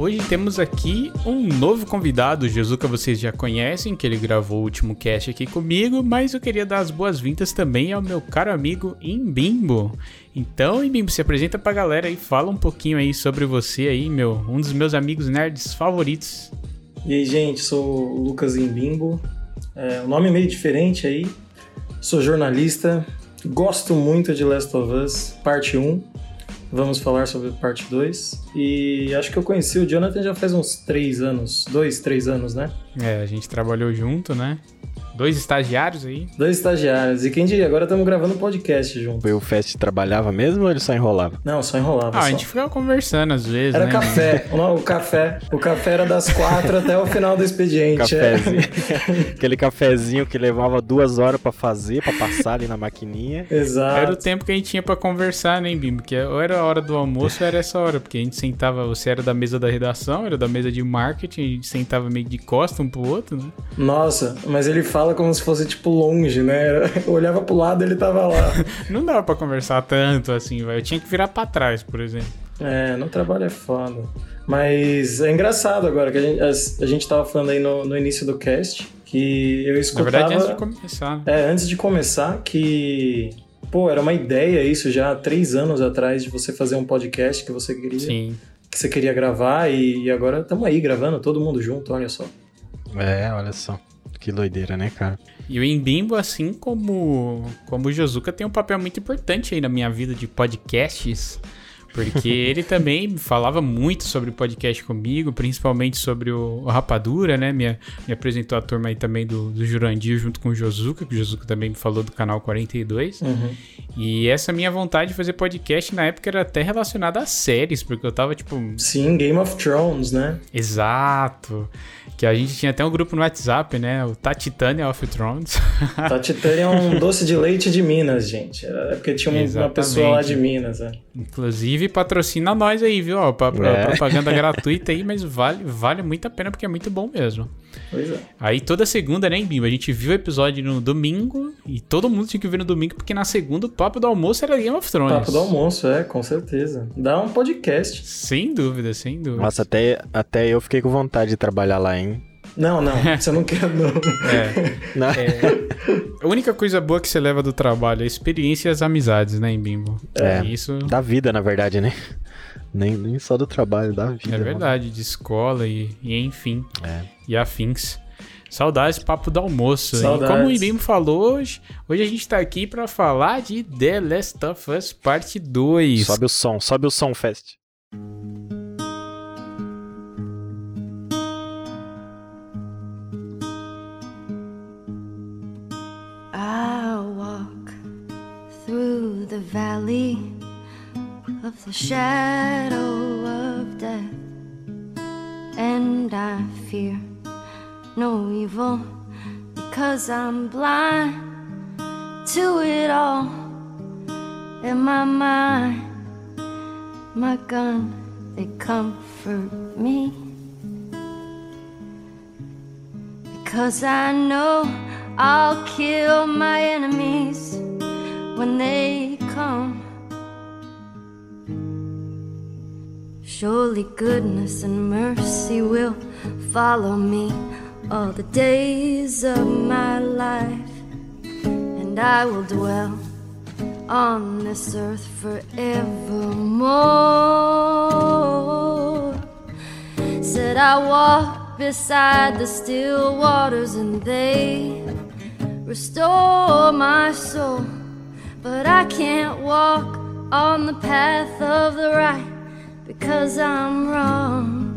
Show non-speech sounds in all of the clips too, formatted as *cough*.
Hoje temos aqui um novo convidado, o Jesuca vocês já conhecem, que ele gravou o último cast aqui comigo, mas eu queria dar as boas-vindas também ao meu caro amigo Imbimbo. Então, Imbimbo, se apresenta pra galera e fala um pouquinho aí sobre você aí, meu, um dos meus amigos nerds favoritos. E aí, gente, sou o Lucas Imbimbo, é, um nome meio diferente aí, sou jornalista, gosto muito de Last of Us, parte 1, Vamos falar sobre parte 2. E acho que eu conheci o Jonathan já faz uns 3 anos. 2, 3 anos, né? É, a gente trabalhou junto, né? Dois estagiários aí? Dois estagiários. E quem diria, agora estamos gravando um podcast junto. E o Fest trabalhava mesmo ou ele só enrolava? Não, só enrolava. Ah, só. a gente ficava conversando às vezes. Era né? café. *laughs* O, o café. O café era das quatro até o final do expediente. é. Cafézinho. *laughs* Aquele cafezinho que levava duas horas pra fazer, pra passar ali na maquininha. Exato. Era o tempo que a gente tinha pra conversar, né, Bimbo? Que ou era a hora do almoço ou era essa hora, porque a gente sentava, você era da mesa da redação, era da mesa de marketing, a gente sentava meio de costa um pro outro, né? Nossa, mas ele fala como se fosse, tipo, longe, né? *laughs* Eu olhava pro lado e ele tava lá. *laughs* Não dava pra conversar tanto assim, velho. Eu tinha que virar pra trás, por exemplo. É, no trabalho é foda. Mas é engraçado agora que a gente, a, a gente tava falando aí no, no início do cast que eu Na escutava. verdade, antes de começar. É, antes de começar, que. Pô, era uma ideia isso já há três anos atrás de você fazer um podcast que você queria, Sim. que você queria gravar e, e agora estamos aí gravando, todo mundo junto, olha só. É, olha só. Que doideira, né, cara? E o Embimbo, assim como, como o Josuka, tem um papel muito importante aí na minha vida de podcasts. Porque ele também falava muito sobre podcast comigo, principalmente sobre o, o Rapadura, né? Me, me apresentou a turma aí também do, do Jurandir junto com o Josuka, que o Josuka também me falou do canal 42. Uhum. E essa minha vontade de fazer podcast na época era até relacionada a séries, porque eu tava tipo. Sim, Game of Thrones, né? Exato. Que a gente tinha até um grupo no WhatsApp, né? O Tatitania of Thrones. Tatitânia é um *laughs* doce de leite de Minas, gente. É porque tinha uma- Exatamente. pessoa lá de Minas, é. Inclusive, patrocina nós aí, viu? Ó, pa- É. Propaganda gratuita aí, mas vale, vale muito a pena porque é muito bom mesmo. Pois é. Aí toda segunda, né, em Bimbo? A gente viu o episódio no domingo e todo mundo tinha que ver no domingo porque na segunda o papo do almoço era Game of Thrones. Papo do almoço, é, com certeza. Dá um podcast. Sem dúvida, sem dúvida. Nossa, até, até eu fiquei com vontade de trabalhar lá, hein? Não, não, você não quer, não. É. Não. A única coisa boa que você leva do trabalho é a experiência e as amizades, né, em Bimbo? É. Isso Da vida, na verdade, né? Nem, nem só do trabalho, da vida. é verdade, de escola e, e enfim, É. e afins. Saudades, papo do almoço. Saudades. E como o Ibimbo falou hoje, hoje a gente tá aqui pra falar de The Last of Us Parte 2. Sobe o som, sobe o som, Fest. I'll walk through the valley of the shadow of death, and I fear no evil because I'm blind to it all. In my mind, my gun, they comfort me. Because I know I'll kill my enemies when they come. Surely goodness and mercy will follow me all the days of my life, and I will dwell on this earth forevermore. Said I walk beside the still waters and they restore my soul. But I can't walk on the path of the right because I'm wrong.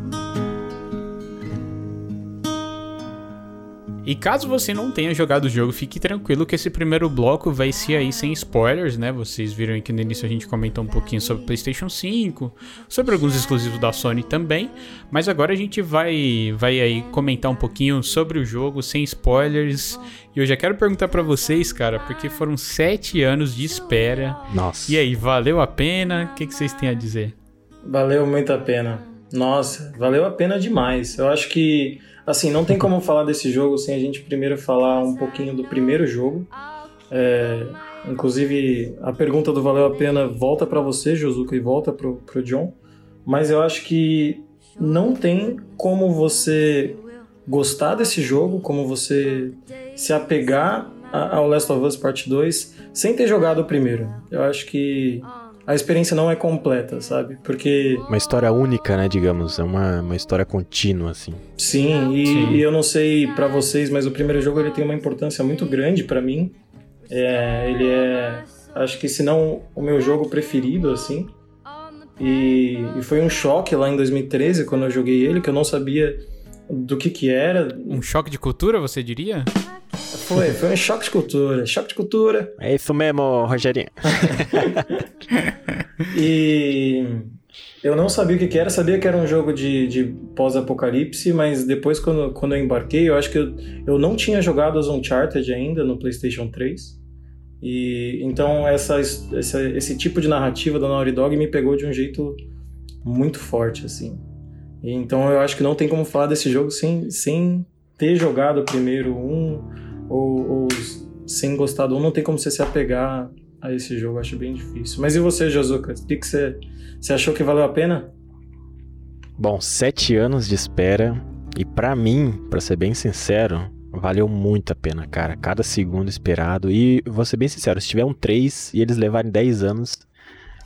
E caso você não tenha jogado o jogo, fique tranquilo que esse primeiro bloco vai ser aí sem spoilers, né? Vocês viram que no início a gente comentou um pouquinho sobre o PlayStation 5, sobre alguns exclusivos da Sony também, mas agora a gente vai vai aí comentar um pouquinho sobre o jogo sem spoilers. E eu já quero perguntar pra vocês, cara, porque foram sete anos de espera. Nossa. E aí, valeu a pena? O que, que vocês têm a dizer? Valeu muito a pena. Nossa, valeu a pena demais. Eu acho que, assim, não tem como falar desse jogo sem a gente primeiro falar um pouquinho do primeiro jogo. É, inclusive, a pergunta do valeu a pena volta pra você, Josuka, e volta pro, pro John. Mas eu acho que não tem como você gostar desse jogo, como você se apegar ao Last of Us Part 2 sem ter jogado o primeiro. Eu acho que a experiência não é completa, sabe? Porque. Uma história única, né, digamos. É uma, uma história contínua, assim. Sim, e, Sim. e eu não sei para vocês, mas o primeiro jogo ele tem uma importância muito grande para mim. É, ele é. Acho que se não o meu jogo preferido, assim. E, e foi um choque lá em 2013, quando eu joguei ele, que eu não sabia do que que era. Um choque de cultura, você diria? Foi, foi um choque de cultura. Choque de cultura. É isso mesmo, Rogerinho. *laughs* e eu não sabia o que, que era, sabia que era um jogo de, de pós-apocalipse, mas depois, quando, quando eu embarquei, eu acho que eu, eu não tinha jogado as Uncharted ainda no PlayStation 3. E então essa, essa, esse tipo de narrativa da Naughty Dog me pegou de um jeito muito forte, assim. E, então eu acho que não tem como falar desse jogo sem, sem ter jogado primeiro um ou, ou sem gostar do um, não tem como você se apegar a esse jogo, acho bem difícil. Mas e você, Josuka? O que, que você, você achou que valeu a pena? Bom, sete anos de espera e para mim, para ser bem sincero, valeu muito a pena, cara. Cada segundo esperado. E vou ser bem sincero, se tiver um 3 e eles levarem 10 anos,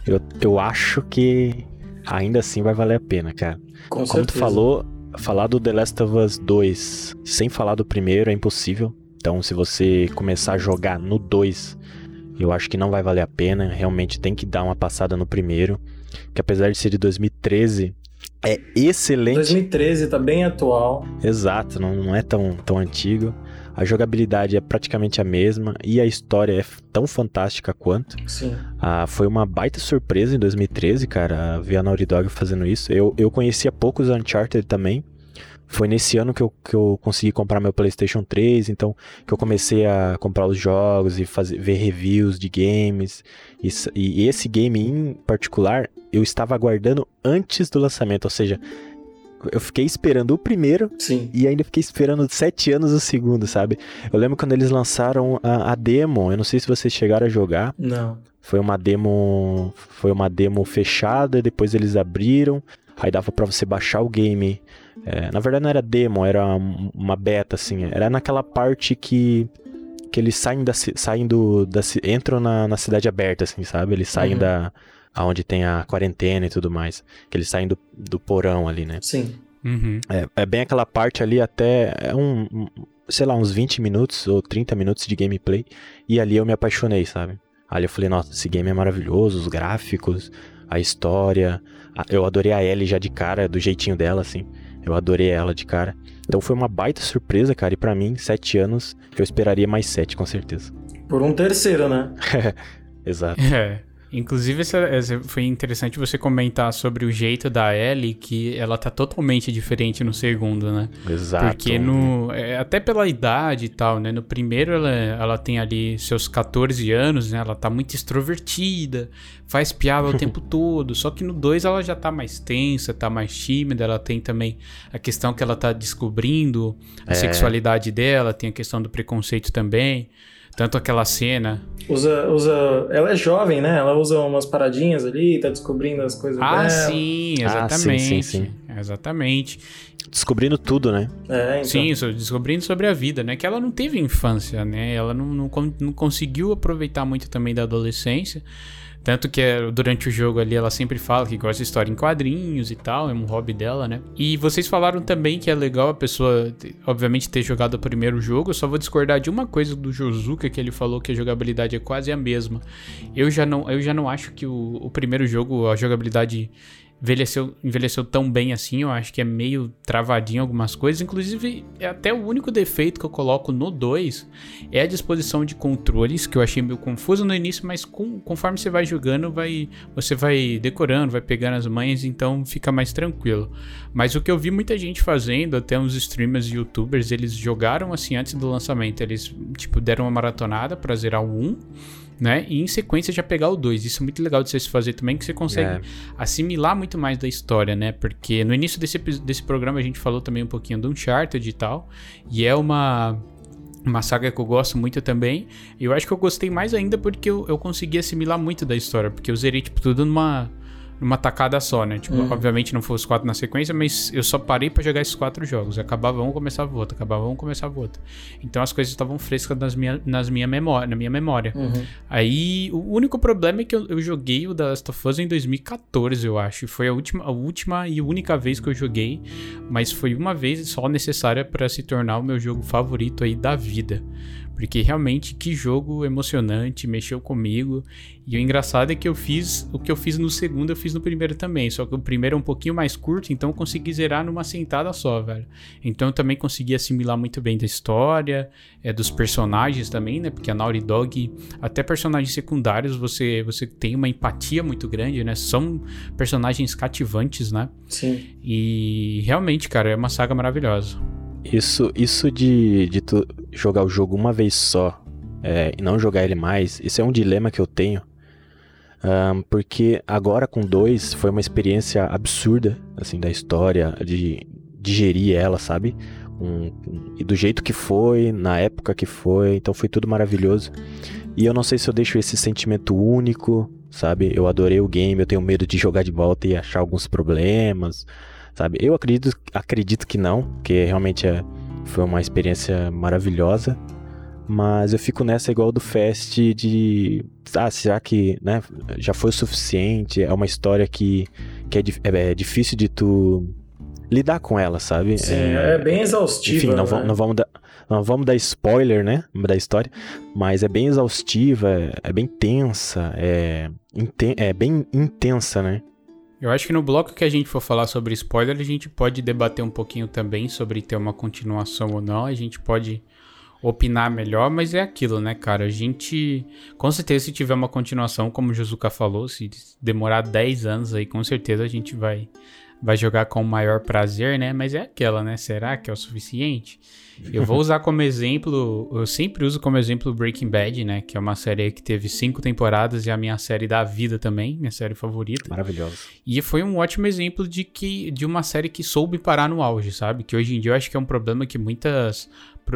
eu, eu acho que ainda assim vai valer a pena, cara. Com Como certeza. tu falou, falar do The Last of Us 2 sem falar do primeiro é impossível. Então, se você começar a jogar no 2, eu acho que não vai valer a pena. Realmente tem que dar uma passada no primeiro. Que apesar de ser de 2013, é excelente. 2013 tá bem atual. Exato, não, não é tão, tão antigo. A jogabilidade é praticamente a mesma e a história é tão fantástica quanto. Sim. Ah, foi uma baita surpresa em 2013, cara, ver a Naughty Dog fazendo isso. Eu, eu conhecia poucos Uncharted também. Foi nesse ano que eu, que eu consegui comprar meu PlayStation 3, então que eu comecei a comprar os jogos e fazer, ver reviews de games. E, e esse game em particular eu estava aguardando antes do lançamento, ou seja, eu fiquei esperando o primeiro Sim. e ainda fiquei esperando sete anos o segundo, sabe? Eu lembro quando eles lançaram a, a, demo, eu não sei se vocês chegaram a jogar. Não. Foi uma demo, foi uma demo fechada, depois eles abriram, aí dava para você baixar o game. É, na verdade não era demo, era uma beta assim, era naquela parte que que eles saem da saem do, da, entram na, na cidade aberta assim, sabe? Eles saem uhum. da aonde tem a quarentena e tudo mais. Que eles saem do, do porão ali, né? Sim. Uhum. É, é, bem aquela parte ali até é um, um, sei lá, uns 20 minutos ou 30 minutos de gameplay. E ali eu me apaixonei, sabe? Ali eu falei, nossa, esse game é maravilhoso, os gráficos, a história. A, eu adorei a Ellie já de cara, do jeitinho dela, assim. Eu adorei ela de cara. Então foi uma baita surpresa, cara. E para mim, sete anos, eu esperaria mais sete, com certeza. Por um terceiro, né? *laughs* Exato. É. Inclusive, essa, essa foi interessante você comentar sobre o jeito da Ellie, que ela tá totalmente diferente no segundo, né? Exato. Porque no. É, até pela idade e tal, né? No primeiro ela, ela tem ali seus 14 anos, né? Ela tá muito extrovertida, faz piada o *laughs* tempo todo. Só que no 2 ela já tá mais tensa, tá mais tímida. Ela tem também a questão que ela tá descobrindo a É. sexualidade dela, tem a questão do preconceito também. Tanto aquela cena. Usa, usa. Ela é jovem, né? Ela usa umas paradinhas ali, tá descobrindo as coisas Ah, dela. sim, Ah, exatamente. sim, sim, Exatamente. Descobrindo tudo, né? É, então. Sim, descobrindo sobre a vida, né? Que ela não teve infância, né? Ela não, não, não conseguiu aproveitar muito também da adolescência. Tanto que é, durante o jogo ali ela sempre fala que gosta de história em quadrinhos e tal, é um hobby dela, né? E vocês falaram também que é legal a pessoa, te- obviamente, ter jogado o primeiro jogo. Eu só vou discordar de uma coisa do Josuka, que ele falou que a jogabilidade é quase a mesma. Eu já não, eu já não acho que o, o primeiro jogo, a jogabilidade envelheceu, envelheceu tão bem assim, eu acho que é meio travadinho algumas coisas. Inclusive, é até o único defeito que eu coloco no 2 é a disposição de controles, que eu achei meio confuso no início, mas com- conforme você vai jogando, vai, você vai decorando, vai pegando as manhas, então fica mais tranquilo. Mas o que eu vi muita gente fazendo, até uns streamers e youtubers, eles jogaram assim antes do lançamento, eles tipo deram uma maratonada pra zerar o 1. Né? E em sequência já pegar o 2. Isso é muito legal de você se fazer também, que você consegue É. assimilar muito mais da história, né? Porque no início desse, desse programa a gente falou também um pouquinho do Uncharted e tal. E é uma, uma saga que eu gosto muito também. E eu acho que eu gostei mais ainda porque eu, eu consegui assimilar muito da história. Porque eu zerei, tipo, tudo numa, numa tacada só, né? Tipo, Uhum. obviamente não foi os quatro na sequência, mas eu só parei pra jogar esses quatro jogos. Acabava um, começava o outro, acabava um, começava o outro. Então as coisas estavam frescas nas minha, nas minha memória, na minha memória. Uhum. Aí, o único problema é que eu, eu joguei o The Last of Us em 2014, eu acho. Foi a última, a última e única vez que eu joguei, mas foi uma vez só necessária pra se tornar o meu jogo favorito aí da vida. Porque realmente, que jogo emocionante, mexeu comigo. E o engraçado é que eu fiz o que eu fiz no segundo, eu fiz no primeiro também. Só que o primeiro é um pouquinho mais curto, então eu consegui zerar numa sentada só, velho. Então eu também consegui assimilar muito bem da história, é, dos personagens também, né? Porque a Naughty Dog, até personagens secundários, você, você tem uma empatia muito grande, né? São personagens cativantes, né? Sim. E realmente, cara, é uma saga maravilhosa. Isso, isso de, de tu jogar o jogo uma vez só é, e não jogar ele mais, isso é um dilema que eu tenho. Ahn, porque agora com dois foi uma experiência absurda, assim, da história, de digerir ela, sabe? Um- um- e do jeito que foi, na época que foi, então foi tudo maravilhoso. E eu não sei se eu deixo esse sentimento único, sabe? Eu adorei o game, eu tenho medo de jogar de volta e achar alguns problemas, sabe? Eu acredito, acredito que não, porque realmente é, foi uma experiência maravilhosa. Mas eu fico nessa igual do Fest de. Ah, será que né, já foi o suficiente? É uma história que, que é, é- é difícil de tu lidar com ela, sabe? Sim, é, bem exaustiva. Enfim, não, né? va- não vamos dar, não vamos dar spoiler, né? Da história. Mas é bem exaustiva, é, é bem tensa, é, é bem intensa, né? Eu acho que no bloco que a gente for falar sobre spoiler, a gente pode debater um pouquinho também sobre ter uma continuação ou não. A gente pode opinar melhor, mas é aquilo, né, cara? A gente, com certeza, se tiver uma continuação, como o Juzuka falou, se demorar 10 anos aí, com certeza a gente vai, vai jogar com o maior prazer, né? Mas é aquela, né? Será que é o suficiente? Eu vou usar como exemplo, eu sempre uso como exemplo Breaking Bad, né? Que é uma série que teve cinco temporadas e é a minha série da vida também, minha série favorita. Maravilhosa. E foi um ótimo exemplo de que de uma série que soube parar no auge, sabe? Que hoje em dia eu acho que é um problema que muitas.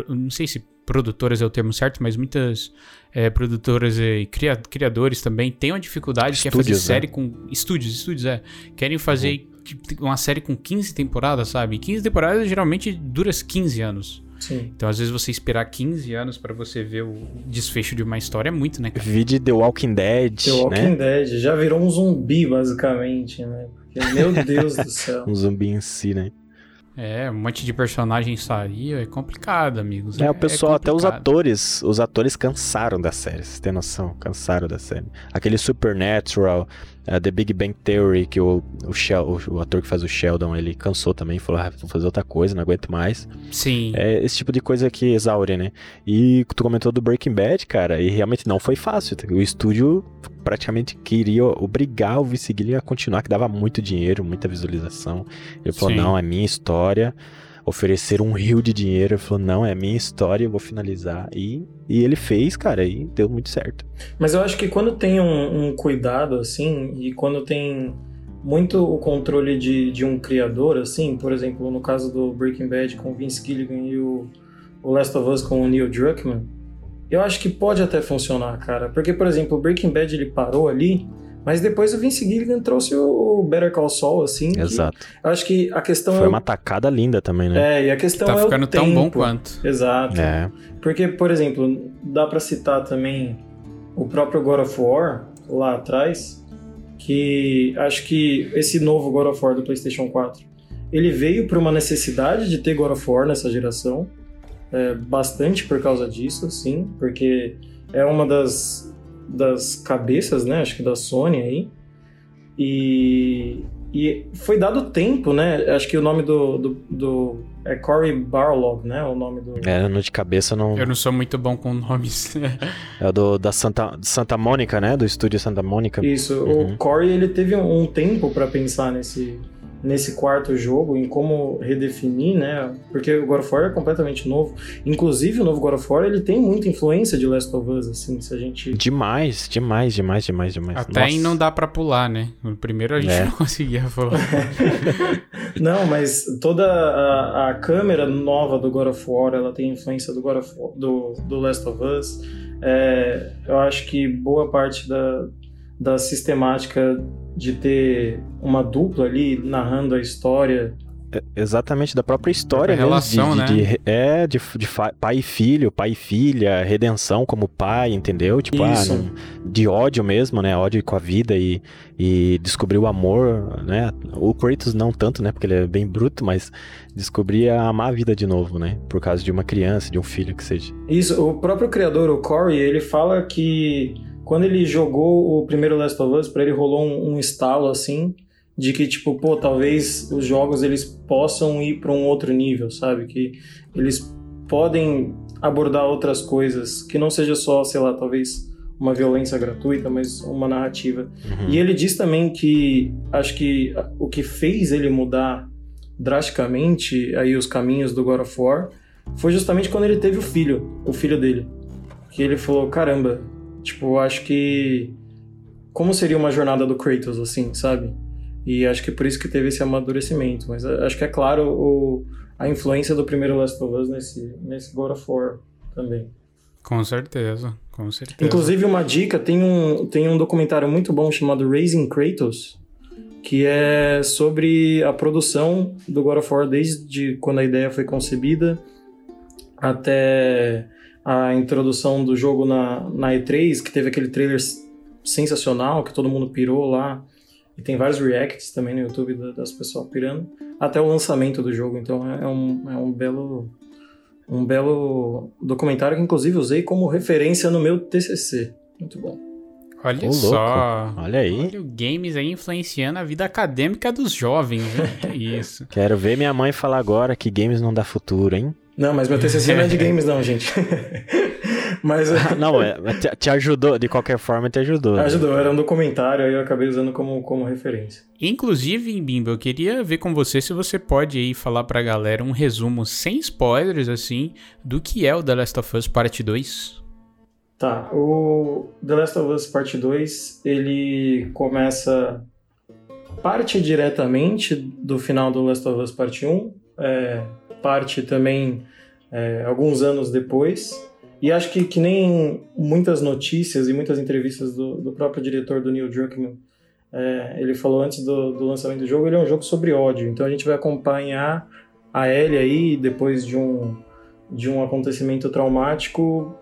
Não sei se produtoras é o termo certo, mas muitas é, produtoras e cria- criadores também têm uma dificuldade que é fazer Estúdios, né? série com. Estúdios, estúdios, é. Querem fazer tipo, uma série com 15 temporadas, sabe? 15 temporadas geralmente dura 15 anos. Sim. Então, às vezes, você esperar 15 anos pra você ver o desfecho de uma história é muito, né, cara? Vi de The Walking Dead, The Walking né? Dead já virou um zumbi, basicamente, né? Porque, meu *laughs* Deus do céu. Um zumbi em si, né? É, um monte de personagem saiu, é complicado, amigos. É, o pessoal, até os atores, os atores cansaram da série, você tem noção? Cansaram da série. Aquele Supernatural, eh, The Big Bang Theory, que o, o, Shel- o- o ator que faz o Sheldon, ele cansou também, falou, ah, vou fazer outra coisa, não aguento mais. Sim. É esse tipo de coisa que exaure, né? E tu comentou do Breaking Bad, cara, e realmente não foi fácil. O estúdio praticamente queria obrigar o Vince Gilligan a continuar, que dava muito dinheiro, muita visualização. Ele falou, Sim. não, é minha história. Oferecer um rio de dinheiro. Ele falou, não, é minha história, eu vou finalizar. E, e ele fez, cara, e deu muito certo. Mas eu acho que quando tem um, um cuidado, assim, e quando tem muito o controle de, de um criador, assim, por exemplo, no caso do Breaking Bad com o Vince Gilligan e o, o Last of Us com o Neil Druckmann, eu acho que pode até funcionar, cara. Porque, por exemplo, o Breaking Bad ele parou ali, mas depois o Vince Gilligan trouxe o Better Call Saul, assim. que Exato. Eu acho que a questão Foi é. o- uma tacada linda também, né? É, e a questão tá é ficando o tão bom quanto. Exato. É. Porque, por exemplo, dá pra citar também o próprio God of War lá atrás, que acho que esse novo God of War do PlayStation 4, ele veio por uma necessidade de ter God of War nessa geração, é, bastante por causa disso, sim, porque é uma das, das cabeças, né, acho que da Sony aí, e, e foi dado tempo, né, acho que o nome do, do, do é Cory Barlog, né, o nome do... É, no de cabeça não. Eu não sou muito bom com nomes. É o do, da Santa, Santa Mônica, né? Do estúdio Santa Mônica. Isso, Uhum. o Corey ele teve um, um tempo pra pensar nesse, nesse quarto jogo, em como redefinir, né? Porque o God of War é completamente novo. Inclusive, o novo God of War ele tem muita influência de Last of Us, assim, se a gente. Demais, demais, demais, demais, demais. Até em Nossa. não dá pra pular, né? No primeiro a gente É. *laughs* não conseguia falar. *laughs* Não, mas toda a, a câmera nova do God of War ela tem influência do God of War, do, do Last of Us. É, eu acho que boa parte da, da sistemática de ter uma dupla ali narrando a história É, Exatamente, da própria história mesmo. de- relação, de, né? de- é, de, de pai e filho, pai e filha, redenção como pai, entendeu? Tipo, ah, não- de ódio mesmo, né? Ódio com a vida e, e descobrir o amor, né? O Kratos não tanto, né? Porque ele é bem bruto, mas descobrir a amar a vida de novo, né? Por causa de uma criança, de um filho que seja. Isso, o próprio criador, o Corey, ele fala que quando ele jogou o primeiro Last of Us, pra ele rolou um, um estalo assim, de que tipo, pô, talvez os jogos eles possam ir pra um outro nível, sabe? Que eles podem abordar outras coisas, que não seja só, sei lá, talvez uma violência gratuita, mas uma narrativa. Uhum. E ele diz também que acho que o que fez ele mudar drasticamente aí os caminhos do God of War foi justamente quando ele teve o filho, o filho dele. Que ele falou, caramba, tipo, acho que como seria uma jornada do Kratos assim, sabe? E acho que por isso que teve esse amadurecimento, mas acho que é claro o, a influência do primeiro Last of Us nesse nesse God of War também. Com certeza, com certeza. Inclusive, uma dica: tem um, tem um documentário muito bom chamado Raising Kratos, que é sobre a produção do God of War desde quando a ideia foi concebida até a introdução do jogo na, na E3, que teve aquele trailer sensacional, que todo mundo pirou lá. E tem vários reacts também no YouTube da- das pessoas pirando, até o lançamento do jogo. Então é um, é um belo um belo documentário que inclusive usei como referência no meu TCC. Muito bom. Olha Ô, louco. só. Olha aí. Olha o games aí influenciando a vida acadêmica dos jovens, hein? Que *laughs* Isso. Quero ver minha mãe falar agora que games não dá futuro, hein? Não, mas meu TCC não é de *laughs* games não, gente. *laughs* mas é, Não, é, te, te ajudou, de qualquer forma te ajudou. né? ajudou, era um documentário aí eu acabei usando como, como referência. Inclusive, Bimbo, eu queria ver com você se você pode aí falar pra galera um resumo sem spoilers, assim, do que é o The Last of Us Parte 2. Tá, o The Last of Us Parte 2, ele começa parte diretamente do final do Last of Us Parte 1, é, parte também é, alguns anos depois, e acho que, que nem muitas notícias e muitas entrevistas do, do próprio diretor do Neil Druckmann, é, ele falou antes do, do lançamento do jogo, ele é um jogo sobre ódio, então a gente vai acompanhar a Ellie aí, depois de um, de um acontecimento traumático,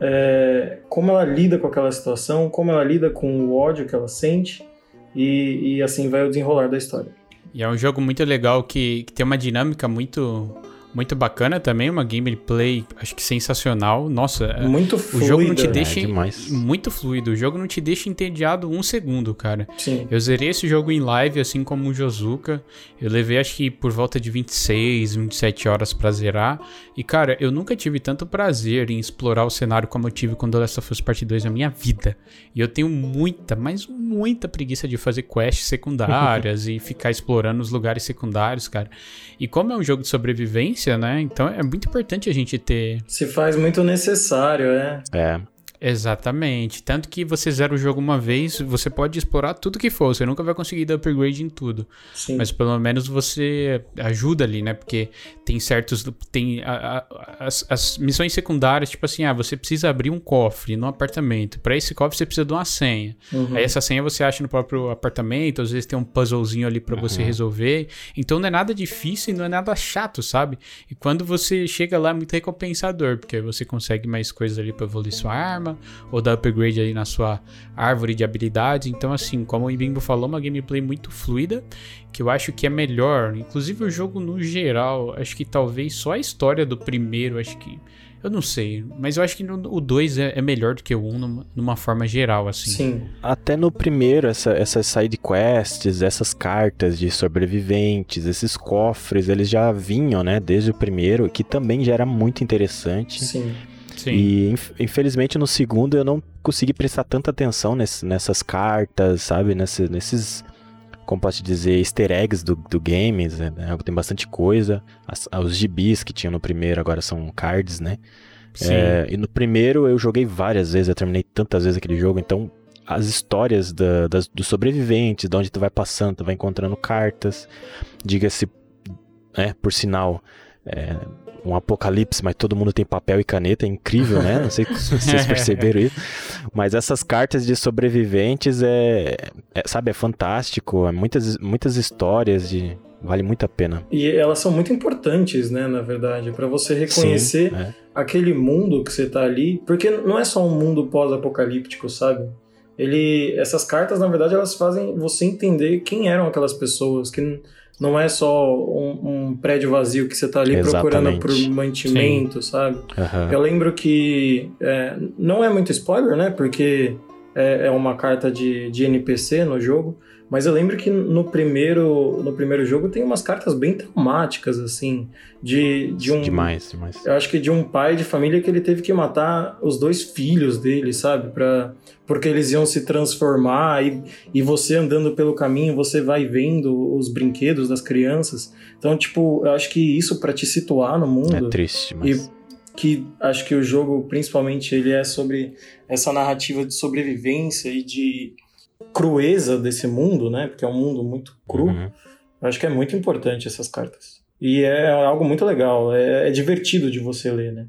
é, como ela lida com aquela situação, como ela lida com o ódio que ela sente, e, e assim vai o desenrolar da história. E é um jogo muito legal que, que tem uma dinâmica muito, muito bacana também, uma gameplay, acho que sensacional. Nossa, é- Muito o fluida. jogo não te É, deixa demais. muito fluido. O jogo não te deixa entediado um segundo, cara. Sim. Eu zerei esse jogo em live, assim como o Josuka. Eu levei acho que por volta de 26, 27 horas pra zerar. E cara, eu nunca tive tanto prazer em explorar o cenário como eu tive com The Last of Us Part 2 na minha vida. E eu tenho muita, mas muita preguiça de fazer quests secundárias *laughs* e ficar explorando os lugares secundários, cara. E como é um jogo de sobrevivência, né? Então é muito importante a gente ter Se faz muito necessário, é. É. Exatamente. Tanto que você zera o jogo uma vez, você pode explorar tudo que for. Você nunca vai conseguir dar upgrade em tudo. Sim. Mas pelo menos você ajuda ali, né? Porque tem certos. Tem a- a- as, as missões secundárias, tipo assim, ah, você precisa abrir um cofre no apartamento. Pra esse cofre você precisa de uma senha. Uhum. Aí essa senha você acha no próprio apartamento, às vezes tem um puzzlezinho ali pra você resolver. Então não é nada difícil e não é nada chato, sabe? E quando você chega lá é muito recompensador, porque você consegue mais coisas ali pra evoluir sua arma, ou dar upgrade aí na sua árvore de habilidades. Então, assim, como o Ibimbo falou, uma gameplay muito fluida, que eu acho que é melhor. Inclusive o jogo no geral, acho que talvez só a história do primeiro, acho que. Eu não sei, mas eu acho que o 2 é, é melhor do que o 1 um numa, numa forma geral, assim. Sim. Até no primeiro, essa, essas side quests, essas cartas de sobreviventes, esses cofres, eles já vinham, né, desde o primeiro, que também já era muito interessante. Sim. Sim. E inf- infelizmente no segundo eu não consegui prestar tanta atenção ness- nessas cartas, sabe? Nesse- nesses, como posso dizer, easter eggs do, do games, né? Tem bastante coisa. As- os gibis que tinham no primeiro agora são cards, né? É, e no primeiro eu joguei várias vezes, eu terminei tantas vezes aquele jogo, então as histórias da, das, dos sobreviventes, de onde tu vai passando, tu vai encontrando cartas. Diga-se, é, por sinal, é, um apocalipse, mas todo mundo tem papel e caneta, é incrível, né? Não sei se vocês *laughs* perceberam isso. Mas essas cartas de sobreviventes é, é sabe, é fantástico, é muitas, muitas histórias de vale muito a pena. E elas são muito importantes, né, na verdade, para você reconhecer Sim, é. aquele mundo que você tá ali, porque não é só um mundo pós-apocalíptico, sabe? Ele, essas cartas, na verdade, elas fazem você entender quem eram aquelas pessoas, que não é só um, um prédio vazio que você está ali Exatamente. procurando por mantimento, Sim. sabe? Uhum. Eu lembro que é, não é muito spoiler, né? Porque é, é uma carta de, de NPC no jogo, mas eu lembro que no primeiro, no primeiro jogo tem umas cartas bem traumáticas, assim, de, de um... Demais, demais. Eu acho que de um pai de família que ele teve que matar os dois filhos dele, sabe? Pra, porque eles iam se transformar e, e você andando pelo caminho, você vai vendo os brinquedos das crianças. Então, tipo, eu acho que isso para te situar no mundo... É triste, mas... E, que acho que o jogo, principalmente, ele é sobre essa narrativa de sobrevivência e de crueza desse mundo, né? Porque é um mundo muito cru. Uhum. Acho que é muito importante essas cartas. E é algo muito legal, é, é, divertido de você ler, né?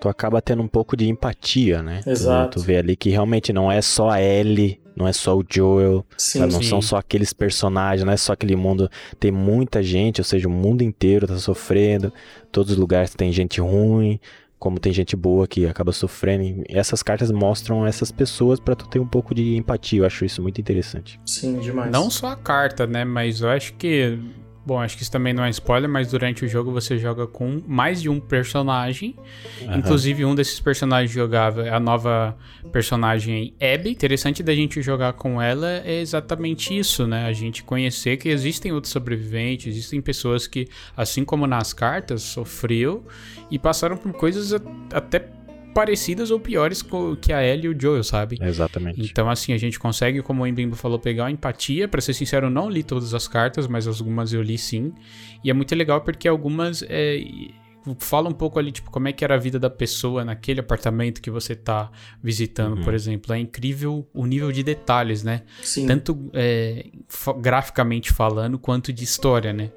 Tu acaba tendo um pouco de empatia, né? Exato. Tu, tu vê ali que realmente não é só a Ellie, não é só o Joel, sim, não sim. são só aqueles personagens, não é só aquele mundo. Tem muita gente, ou seja, o mundo inteiro tá sofrendo, todos os lugares tem gente ruim, como tem gente boa que acaba sofrendo. essas cartas mostram essas pessoas para tu ter um pouco de empatia. Eu acho isso muito interessante. Sim, demais. Não só a carta, né? Mas eu acho que Bom, acho que isso também não é spoiler, mas durante o jogo você joga com mais de um personagem. Uhum. Inclusive, um desses personagens jogável é a nova personagem Abby. Interessante da gente jogar com ela é exatamente isso, né? A gente conhecer que existem outros sobreviventes, existem pessoas que, assim como nas cartas, sofreu e passaram por coisas até parecidas ou piores que a Ellie e o Joel, sabe? Exatamente. Então, assim, a gente consegue, como o Embimbo falou, pegar a empatia. Para ser sincero, eu não li todas as cartas, mas algumas eu li sim. E é muito legal porque algumas é, fala um pouco ali, tipo, como é que era a vida da pessoa naquele apartamento que você tá visitando, uhum. por exemplo. É incrível o nível de detalhes, né? Sim. Tanto é, graficamente falando, quanto de história, né?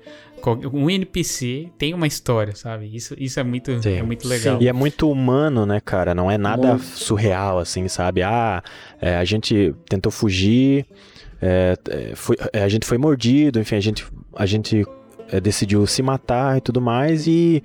Um NPC tem uma história, sabe? Isso, isso é, muito, é muito legal. Sim. E é muito humano, né, cara? Não é nada muito. surreal, assim, sabe? Ah, é, a gente tentou fugir, é, é foi, é, a gente foi mordido, enfim, a gente, a gente é, decidiu se matar e tudo mais, e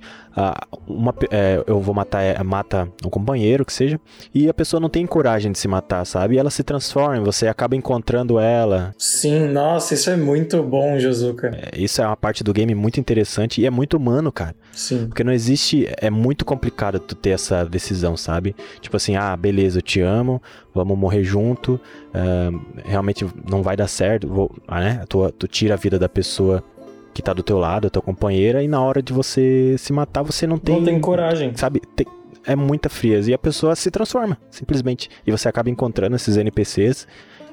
uma, é, eu vou matar, é, mata um companheiro, que seja, e a pessoa não tem coragem de se matar, sabe? E ela se transforma, você acaba encontrando ela. Sim, nossa, isso é muito bom, Josuka. É, isso é uma parte do game muito interessante e é muito humano, cara. Sim. Porque não existe, é muito complicado tu ter essa decisão, sabe? Tipo assim, ah, beleza, eu te amo, vamos morrer junto, uh, realmente não vai dar certo, vou, ah, né? Tu, tu tira a vida da pessoa que tá do teu lado, a tua companheira, e na hora de você se matar, você não tem. Não tem coragem. Sabe? Tem, é muita frieza. E a pessoa se transforma, simplesmente. E você acaba encontrando esses NPCs.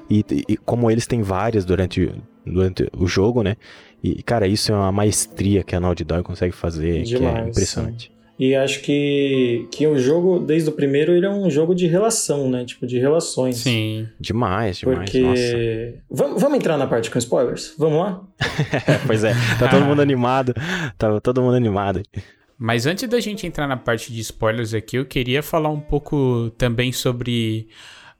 E, e como eles têm várias durante, durante o jogo, né? E, cara, isso é uma maestria que a Naughty Dog consegue fazer, Demais, que é impressionante. Sim. E acho que, que o jogo, desde o primeiro, ele é um jogo de relação, né? Tipo, de relações. Sim. Demais, demais. Porque. Vamos, vamos entrar na parte com spoilers? Vamos lá? *laughs* pois é, tá todo mundo animado. Tá todo mundo animado. Mas antes da gente entrar na parte de spoilers aqui, eu queria falar um pouco também sobre.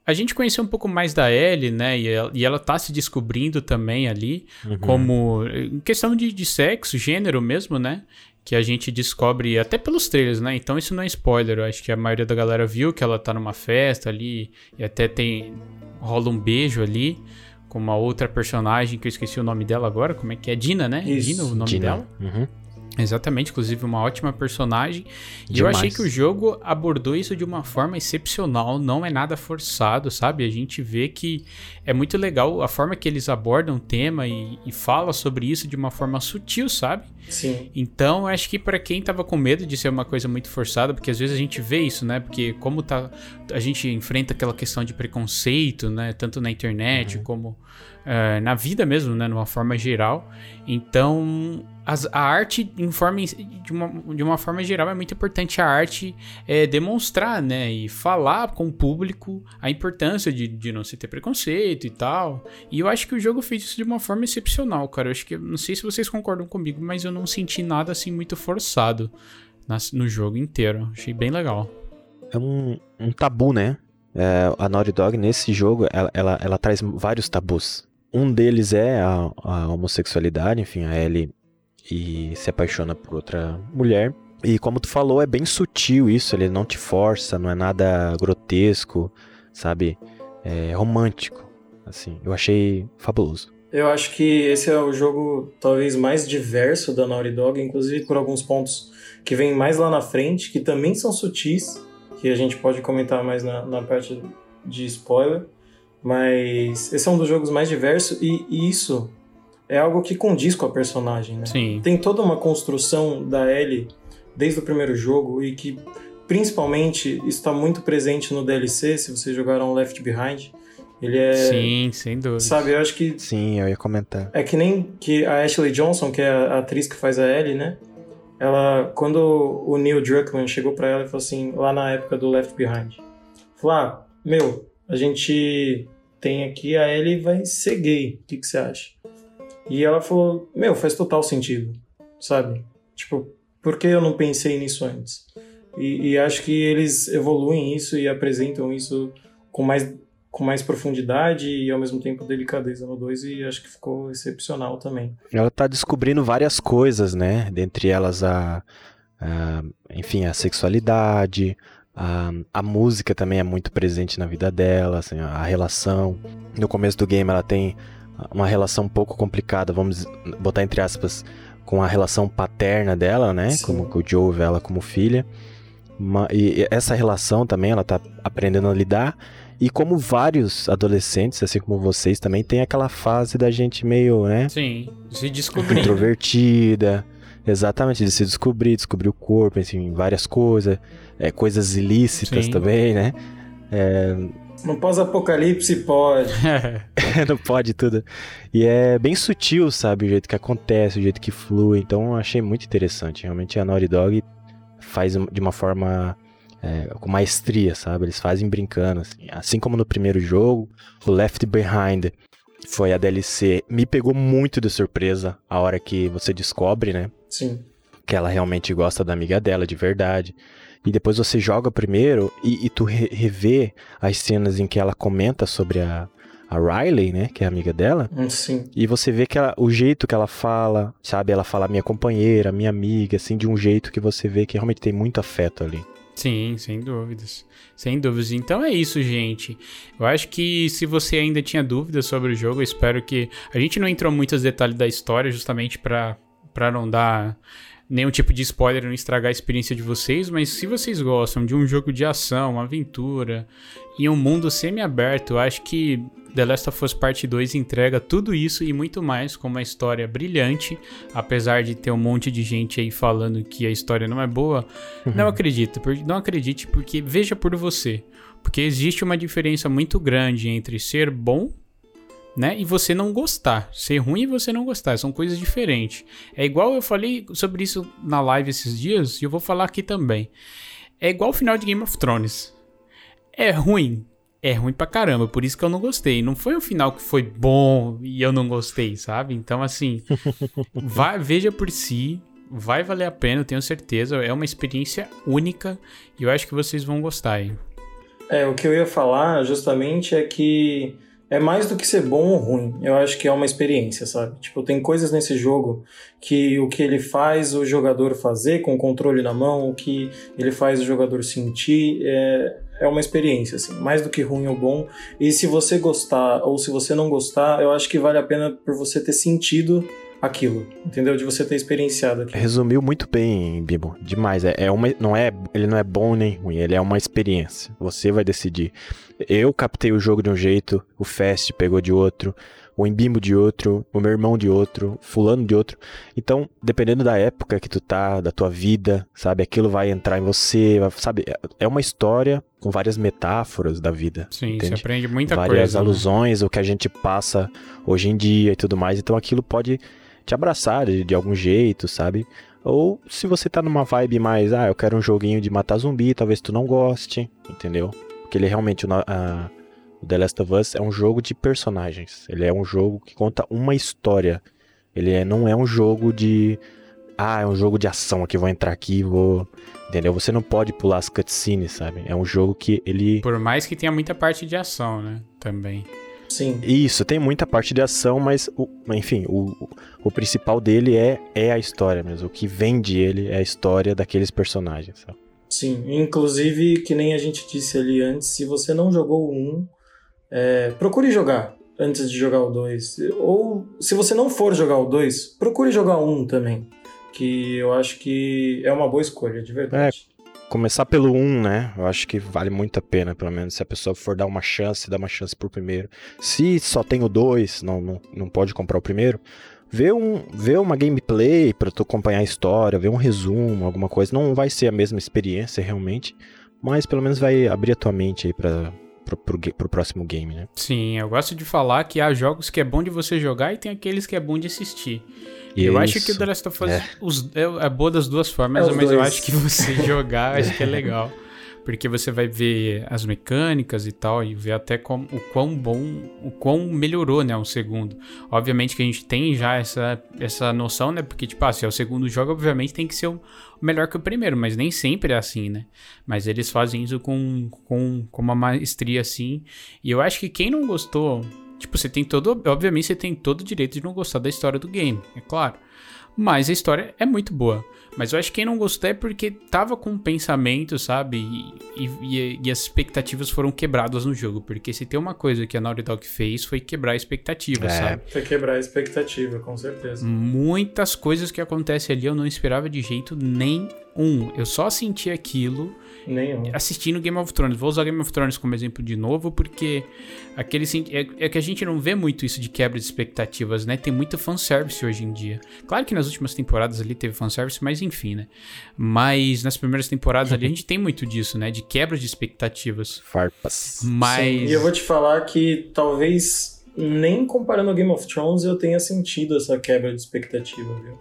A gente conheceu um pouco mais da Ellie, né? E ela, e ela tá se descobrindo também ali, uhum. como. Em questão de, de sexo, gênero mesmo, né? Que a gente descobre até pelos trailers, né? Então isso não é spoiler. Eu acho que a maioria da galera viu que ela tá numa festa ali e até tem rola um beijo ali com uma outra personagem que eu esqueci o nome dela agora. Como é que é? Dina, né? Isso. Dina, o nome Dina. dela. Uhum. Exatamente, inclusive uma ótima personagem. E eu achei que o jogo abordou isso de uma forma excepcional, não é nada forçado, sabe? A gente vê que é muito legal a forma que eles abordam o tema e, e fala sobre isso de uma forma sutil, sabe? Sim. Então, acho que para quem tava com medo de ser uma coisa muito forçada, porque às vezes a gente vê isso, né? Porque como tá a gente enfrenta aquela questão de preconceito, né, tanto na internet uhum. como uh, na vida mesmo, né, numa forma geral. Então, as, a arte, de, uma, de uma forma geral, é muito importante a arte é, demonstrar, né, e falar com o público a importância de, de não se ter preconceito e tal. E eu acho que o jogo fez isso de uma forma excepcional, cara. Eu acho que, não sei se vocês concordam comigo, mas eu não senti nada assim muito forçado no jogo inteiro. Achei bem legal. É um, um tabu, né? É, a Naughty Dog, nesse jogo, ela, ela, ela, traz vários tabus. Um deles é a, a homossexualidade, enfim, a Ellie e se apaixona por outra mulher. E como tu falou, é bem sutil isso, ele não te força, não é nada grotesco, sabe? É romântico, assim. Eu achei fabuloso. Eu acho que esse é o jogo talvez mais diverso da Naughty Dog, inclusive por alguns pontos que vêm mais lá na frente, que também são sutis, que a gente pode comentar mais na, na parte de spoiler. Mas esse é um dos jogos mais diversos e, e isso é algo que condiz com a personagem, né? Sim. Tem toda uma construção da Ellie desde o primeiro jogo e que principalmente está muito presente no DLC, se vocês jogaram Left Behind. Ele é. Sim, sem dúvida. Sabe, eu acho que. Sim, eu ia comentar. É que nem que a Ashley Johnson, que é a atriz que faz a Ellie, né? Ela, quando o Neil Druckmann chegou para ela e falou assim, lá na época do Left Behind, falou: ah, meu, a gente tem aqui a Ellie vai ser gay, o que, que você acha? E ela falou: meu, faz total sentido, sabe? Tipo, por que eu não pensei nisso antes? E, e acho que eles evoluem isso e apresentam isso com mais com mais profundidade e ao mesmo tempo delicadeza no 2 e acho que ficou excepcional também. Ela tá descobrindo várias coisas, né? Dentre elas a, a enfim, a sexualidade, a, a música também é muito presente na vida dela, assim, a relação. No começo do game ela tem uma relação um pouco complicada, vamos botar entre aspas, com a relação paterna dela, né? Sim. Como o Joe vê ela como filha. E essa relação também ela tá aprendendo a lidar e como vários adolescentes, assim como vocês também, tem aquela fase da gente meio, né? Sim, se descobrir. Introvertida. Exatamente, de se descobrir, descobrir o corpo, assim, várias coisas. É, coisas ilícitas Sim. também, né? É... No pós-apocalipse pode. *laughs* não pode tudo. E é bem sutil, sabe? O jeito que acontece, o jeito que flui. Então eu achei muito interessante. Realmente a Naughty Dog faz de uma forma é, com maestria, sabe? Eles fazem brincando, assim. Assim como no primeiro jogo, o Left Behind foi a DLC. Me pegou muito de surpresa a hora que você descobre, né? Sim. Que ela realmente gosta da amiga dela, de verdade. E depois você joga primeiro e, e tu re revê as cenas em que ela comenta sobre a, a Riley, né? Que é amiga dela. Hum, sim. E você vê que ela, o jeito que ela fala, sabe? Ela fala minha companheira, minha amiga, assim, de um jeito que você vê que realmente tem muito afeto ali. Sim, sem dúvidas. Sem dúvidas. Então é isso, gente. Eu acho que se você ainda tinha dúvidas sobre o jogo, eu espero que. A gente não entrou muitos detalhes da história, justamente para não dar nenhum tipo de spoiler, não estragar a experiência de vocês, mas se vocês gostam de um jogo de ação, aventura e um mundo semi-aberto, eu acho que The Last of Us Part 2 entrega tudo isso e muito mais com uma história brilhante, apesar de ter um monte de gente aí falando que a história não é boa. Uhum. Não acredito, não acredite porque veja por você, porque existe uma diferença muito grande entre ser bom né? E você não gostar. Ser ruim e você não gostar. São coisas diferentes. É igual eu falei sobre isso na live esses dias e eu vou falar aqui também. É igual o final de Game of Thrones. É ruim é ruim pra caramba, por isso que eu não gostei. Não foi um final que foi bom e eu não gostei, sabe? Então, assim, *laughs* vai, veja por si, vai valer a pena, eu tenho certeza. É uma experiência única e eu acho que vocês vão gostar aí. É, o que eu ia falar justamente é que é mais do que ser bom ou ruim. Eu acho que é uma experiência, sabe? Tipo, tem coisas nesse jogo que o que ele faz o jogador fazer com o controle na mão, o que ele faz o jogador sentir, é, é uma experiência, assim, mais do que ruim ou bom. E se você gostar ou se você não gostar, eu acho que vale a pena por você ter sentido aquilo, entendeu? De você ter experienciado aquilo. Resumiu muito bem, Bibo. Demais. É, é uma, não é, ele não é bom nem ruim, ele é uma experiência. Você vai decidir. Eu captei o jogo de um jeito, o Fast pegou de outro, o Embimbo de outro, o meu irmão de outro, fulano de outro. Então, dependendo da época que tu tá, da tua vida, sabe, aquilo vai entrar em você, sabe? É uma história com várias metáforas da vida. Sim, entende? você aprende muita várias coisa. Várias né? alusões, né? o que a gente passa hoje em dia e tudo mais. Então, aquilo pode te abraçar de, de algum jeito, sabe? Ou se você tá numa vibe mais, ah, eu quero um joguinho de matar zumbi, talvez tu não goste, entendeu? Porque ele realmente, a, o The Last of Us é um jogo de personagens. Ele é um jogo que conta uma história. Ele é, não é um jogo de ah, é um jogo de ação aqui, vou entrar aqui vou. Entendeu? Você não pode pular as cutscenes, sabe? É um jogo que ele. Por mais que tenha muita parte de ação, né? Também. Sim. Isso, tem muita parte de ação, mas, o, enfim, o, o principal dele é, é a história mesmo. O que vende ele é a história daqueles personagens, sabe? Sim, inclusive, que nem a gente disse ali antes, se você não jogou o 1, é, procure jogar antes de jogar o 2. Ou se você não for jogar o 2, procure jogar o 1 também. Que eu acho que é uma boa escolha, de verdade. Começar pelo 1, né? Eu acho que vale muito a pena, pelo menos. Se a pessoa for dar uma chance, dar uma chance pro primeiro. Se só tem o 2, não, não, não pode comprar o primeiro, vê, um, vê uma gameplay para tu acompanhar a história, vê um resumo, alguma coisa. Não vai ser a mesma experiência realmente, mas pelo menos vai abrir a tua mente aí pra, pro, pro, pro próximo game, né? Sim, eu gosto de falar que há jogos que é bom de você jogar e tem aqueles que é bom de assistir. eu acho que o The Last of Us É. os- é, é boa das duas formas, É mas eu dois. acho que você *laughs* jogar, acho que é legal. Porque você vai ver as mecânicas e tal, e ver até como, o quão bom, o quão melhorou, né, o segundo. Obviamente que a gente tem já essa, essa noção, né, porque, tipo, ah, se é o segundo jogo, obviamente tem que ser o melhor que o primeiro, mas nem sempre é assim, né. Mas eles fazem isso com, com, com uma maestria, assim, e eu acho que quem não gostou, tipo, você tem todo, obviamente você tem todo o direito de não gostar da história do game, é claro. Mas a história é muito boa. Mas eu acho que quem não gostou é porque tava com um pensamento, sabe? E, e- e as expectativas foram quebradas no jogo. Porque se tem uma coisa que a Naughty Dog fez foi quebrar a expectativa, É. sabe? Pra quebrar a expectativa, com certeza. Muitas coisas que acontecem ali eu não esperava de jeito nenhum. Eu só senti aquilo Nenhum. assistindo Game of Thrones. Vou usar Game of Thrones como exemplo de novo, porque aquele é, é que a gente não vê muito isso de quebra de expectativas, né? Tem muito fanservice hoje em dia. Claro que nas últimas temporadas ali teve fanservice, mas enfim, né? Mas nas primeiras temporadas ali a gente tem muito disso, né? De quebra de expectativas. Farpas. Mas. Sim, e eu vou te falar que talvez nem comparando Game of Thrones eu tenha sentido essa quebra de expectativa, viu?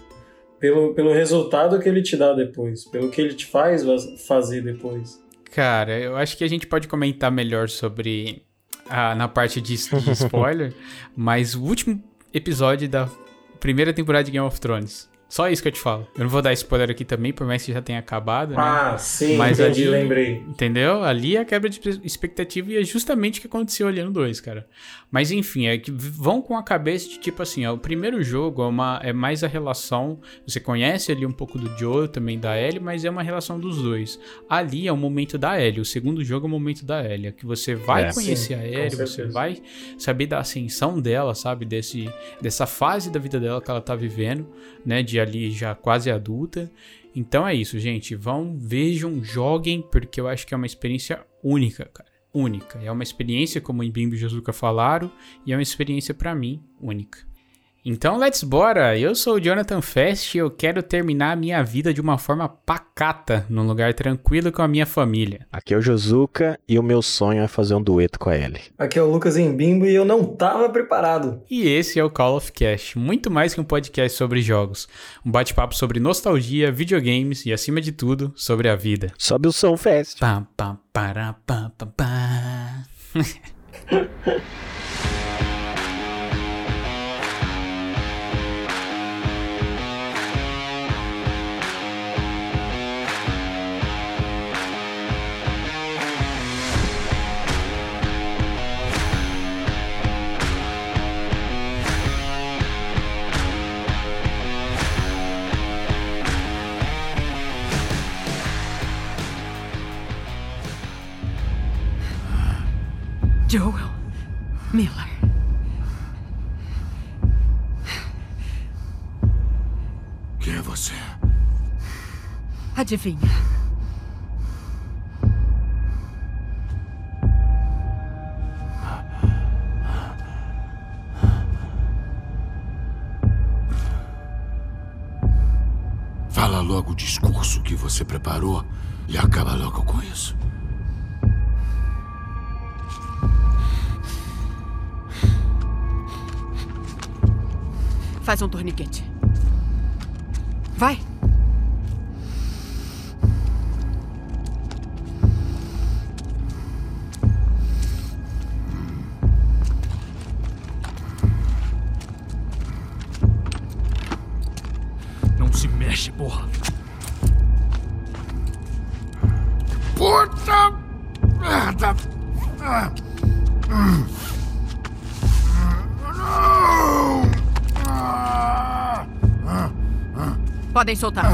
Pelo, pelo resultado que ele te dá depois, pelo que ele te faz fazer depois. Cara, eu acho que a gente pode comentar melhor sobre. ah, na parte de, de *laughs* spoiler, mas o último episódio da primeira temporada de Game of Thrones. Só isso que eu te falo. Eu não vou dar spoiler aqui também, por mais que já tenha acabado, né? Ah, sim, Mas entendi, ali- lembrei. Entendeu? Ali é a quebra de expectativa e é justamente o que aconteceu ali no 2, cara. Mas enfim, é que vão com a cabeça de tipo assim, ó, o primeiro jogo é, uma, é mais a relação. Você conhece ali um pouco do Joe, também da Ellie, mas é uma relação dos dois. Ali é o momento da Ellie, o segundo jogo é o momento da Ellie, é que você vai É. conhecer Sim, a Ellie, você vai saber da ascensão dela, sabe? Desse, dessa fase da vida dela que ela tá vivendo, né? De ali já quase adulta. Então é isso, gente. Vão, vejam, joguem, porque eu acho que é uma experiência única, cara. Única. É uma experiência, como o Bimbo e Josuka falaram, e é uma experiência pra mim única. Então, let's bora! Eu sou o Jonathan Fest e eu quero terminar a minha vida de uma forma pacata, num lugar tranquilo com a minha família. Aqui é o Josuka e o meu sonho é fazer um dueto com a Ellie. Aqui é o Lucas em Bimbo e eu não tava preparado. E esse é o Call of Cast, muito mais que um podcast sobre jogos. Um bate-papo sobre nostalgia, videogames e, acima de tudo, sobre a vida. Sobe o som, Fest. Pam, pam, para, pam, pam, pam. *laughs* Joel Miller. Quem é você? Adivinha? Fala logo o discurso que você preparou e acaba logo com isso. Faz um torniquete. Vai. Podem soltar.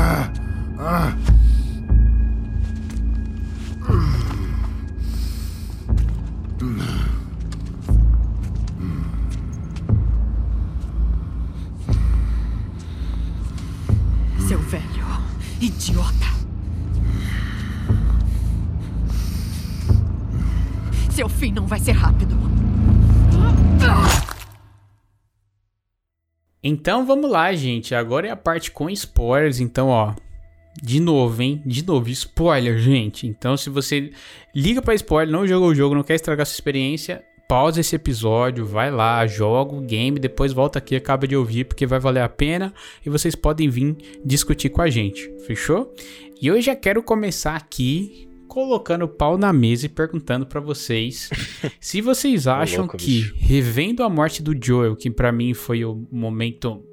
Então vamos lá, gente. Agora é a parte com spoilers. Então, ó. De novo, hein? De novo, spoiler, gente. Então, se você liga pra spoiler, não jogou o jogo, não quer estragar sua experiência, pausa esse episódio, vai lá, joga o game, depois volta aqui, acaba de ouvir, porque vai valer a pena e vocês podem vir discutir com a gente, fechou? E eu já quero começar aqui colocando o pau na mesa e perguntando pra vocês *laughs* se vocês acham louco, que bicho. revendo a morte do Joel, que pra mim foi o momento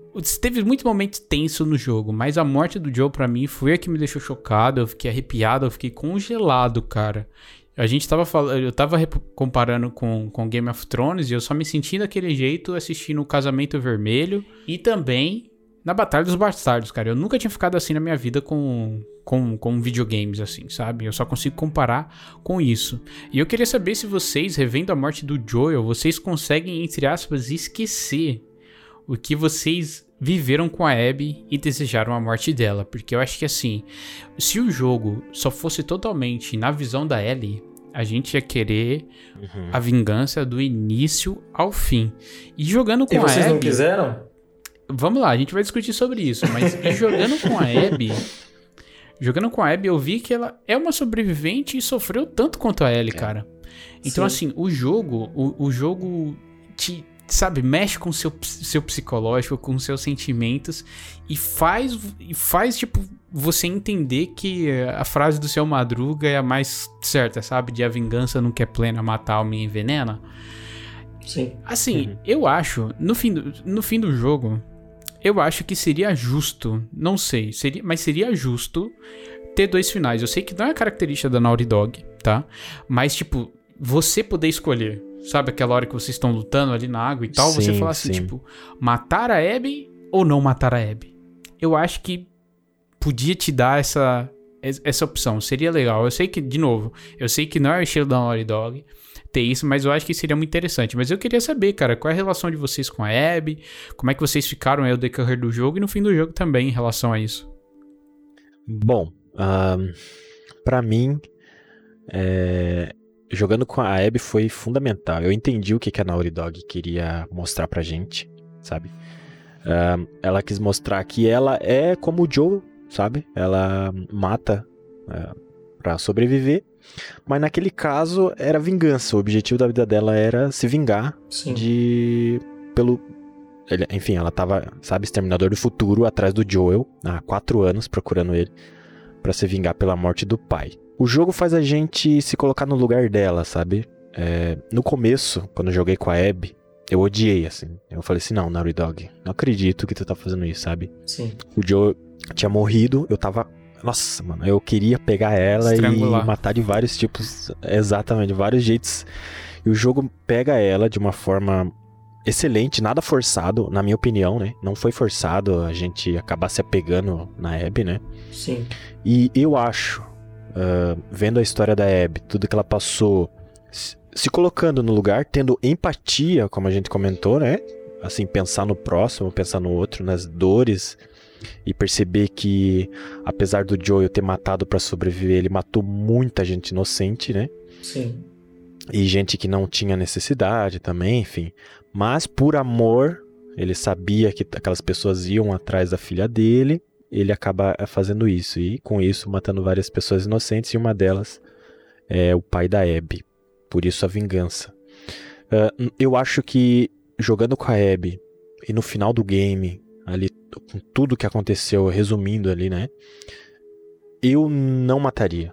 Teve muitos momentos tensos no jogo, mas a morte do Joel pra mim foi a que me deixou chocado, eu fiquei arrepiado, eu fiquei congelado, cara. A gente tava falando, eu tava comparando com, com Game of Thrones e eu só me senti daquele jeito assistindo o Casamento Vermelho e também na Batalha dos Bastardos, cara. Eu nunca tinha ficado assim na minha vida com, com, com videogames, assim, sabe? Eu só consigo comparar com isso. E eu queria saber se vocês, revendo a morte do Joel, vocês conseguem, entre aspas, esquecer o que vocês viveram com a Abby e desejaram a morte dela. Porque eu acho que assim, se o jogo só fosse totalmente na visão da Ellie, a gente ia querer Uhum. a vingança do início ao fim. E jogando com E a vocês Abby, não quiseram? Vamos lá, a gente vai discutir sobre isso, mas *laughs* jogando com a Abby, jogando com a Abby, eu vi que ela é uma sobrevivente e sofreu tanto quanto a Ellie, cara. Então, Sim. assim, o jogo, o, o jogo te, sabe, mexe com o seu, seu psicológico, com seus sentimentos e faz, e faz, tipo, você entender que a frase do seu Madruga é a mais certa, sabe? De a vingança não quer plena, matar alma e envenena. Sim. Assim, Uhum. eu acho, no fim, do, no fim do jogo, eu acho que seria justo, não sei, seria, mas seria justo ter dois finais. Eu sei que não é característica da Naughty Dog, tá? Mas, tipo, você poder escolher, sabe aquela hora que vocês estão lutando ali na água e tal, você Sim, falar assim, sim. tipo, matar a Abby ou não matar a Abby? Eu acho que podia te dar essa, es- essa opção, seria legal. Eu sei que, de novo, eu sei que não é o estilo da Naughty Dog, ter isso, mas eu acho que seria muito interessante. Mas eu queria saber, cara, qual é a relação de vocês com a Abby? Como é que vocês ficaram aí o decorrer do jogo e no fim do jogo também em relação a isso? Bom, ahn, pra mim, é, jogando com a Abby foi fundamental. Eu entendi o que, a Naughty Dog queria mostrar pra gente, sabe? Ela quis mostrar que ela é como o Joe, sabe? Ela mata é, pra sobreviver. Mas naquele caso era vingança. O objetivo da vida dela era se vingar Sim. de pelo enfim, ela tava, sabe, exterminador do futuro atrás do Joel há quatro anos procurando ele pra se vingar pela morte do pai. O jogo faz a gente se colocar no lugar dela, sabe? É, no começo, quando eu joguei com a Abby, eu odiei, assim. Eu falei assim, não, Naughty Dog, não acredito que tu tá fazendo isso, sabe? Sim. O Joe tinha morrido, eu tava. Nossa, mano, eu queria pegar ela Estrangular. e matar de vários tipos. Exatamente, de vários jeitos. E o jogo pega ela de uma forma excelente, nada forçado, na minha opinião, né? Não foi forçado a gente acabar se apegando na Abby, né? Sim. E eu acho, ah, vendo a história da Abby, tudo que ela passou, se se colocando no lugar, tendo empatia, como a gente comentou, né? Assim, pensar no próximo, pensar no outro, nas dores e perceber que, apesar do Joel ter matado pra sobreviver, ele matou muita gente inocente, né? Sim. E gente que não tinha necessidade também, enfim. Mas por amor, ele sabia que aquelas pessoas iam atrás da filha dele, ele acaba fazendo isso. E com isso, matando várias pessoas inocentes, e uma delas é o pai da Abby. Por isso a vingança. N- eu acho que jogando com a Abby e no final do game, ali, com tudo que aconteceu, resumindo ali, né? Eu não mataria.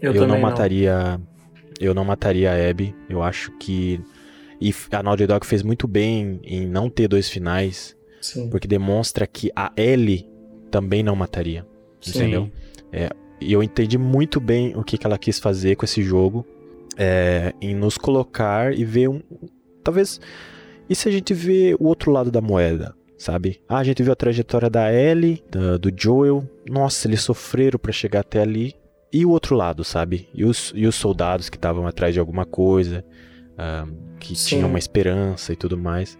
Eu, Eu, não mataria. Eu não mataria a Abby. Eu acho que. E a Naughty Dog fez muito bem em não ter dois finais. Sim. Porque demonstra que a Ellie também não mataria. Sim. Entendeu? E eu entendi muito bem o que, que ela quis fazer com esse jogo. É, em nos colocar e ver um. Talvez. E se a gente vê o outro lado da moeda? Sabe? Ah, a gente viu a trajetória da Ellie, da, do Joel. Nossa, eles sofreram para chegar até ali. E o outro lado, sabe? E os, e os soldados que estavam atrás de alguma coisa, ah, que Sim. tinham uma esperança e tudo mais.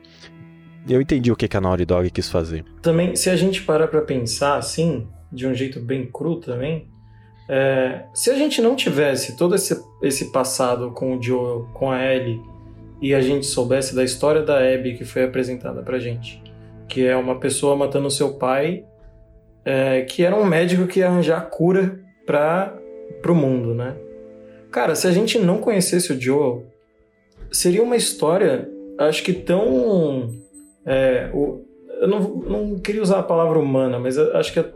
Eu entendi o que, que a Naughty Dog quis fazer. Também, se a gente parar pra pensar assim, de um jeito bem cru também, é, se a gente não tivesse todo esse, esse passado com o Joel, com a Ellie, e a gente soubesse da história da Abby que foi apresentada pra gente, que é uma pessoa matando seu pai, é, que era um médico que ia arranjar cura para pro mundo, né? Cara, se a gente não conhecesse o Joel, seria uma história, acho que tão é, o- eu não, não queria usar a palavra humana, mas eu acho que é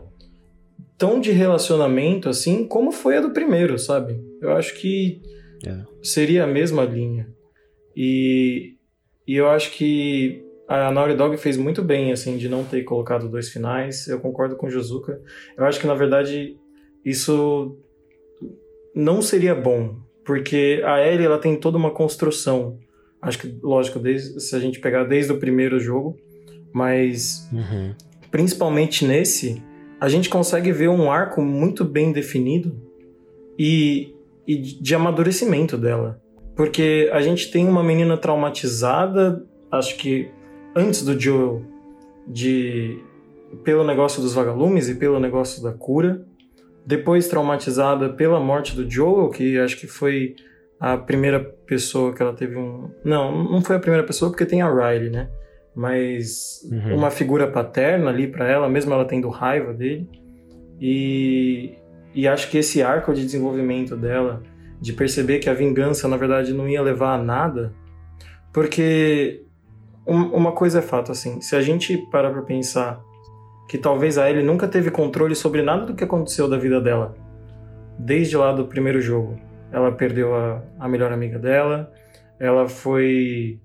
tão de relacionamento assim como foi a do primeiro, sabe? Eu acho que É. seria a mesma linha. E, e eu acho que a Naughty Dog fez muito bem, assim, de não ter colocado dois finais. Eu concordo com o Josuka. Eu acho que, na verdade, isso não seria bom, porque a Ellie, ela tem toda uma construção. Acho que, lógico, desde, se a gente pegar desde o primeiro jogo, mas Uhum. principalmente nesse, a gente consegue ver um arco muito bem definido e, e de amadurecimento dela. Porque a gente tem uma menina traumatizada, acho que antes do Joel, de pelo negócio dos vagalumes e pelo negócio da cura. Depois traumatizada pela morte do Joel, que acho que foi a primeira pessoa que ela teve um. Não, não foi a primeira pessoa, porque tem a Riley, né? Mas Uhum. uma figura paterna ali pra ela, mesmo ela tendo raiva dele. E, e acho que esse arco de desenvolvimento dela, de perceber que a vingança na verdade não ia levar a nada, porque uma coisa é fato assim, se a gente parar pra pensar que talvez a Ellie nunca teve controle sobre nada do que aconteceu da vida dela, desde lá do primeiro jogo. Ela perdeu a, a melhor amiga dela, ela foi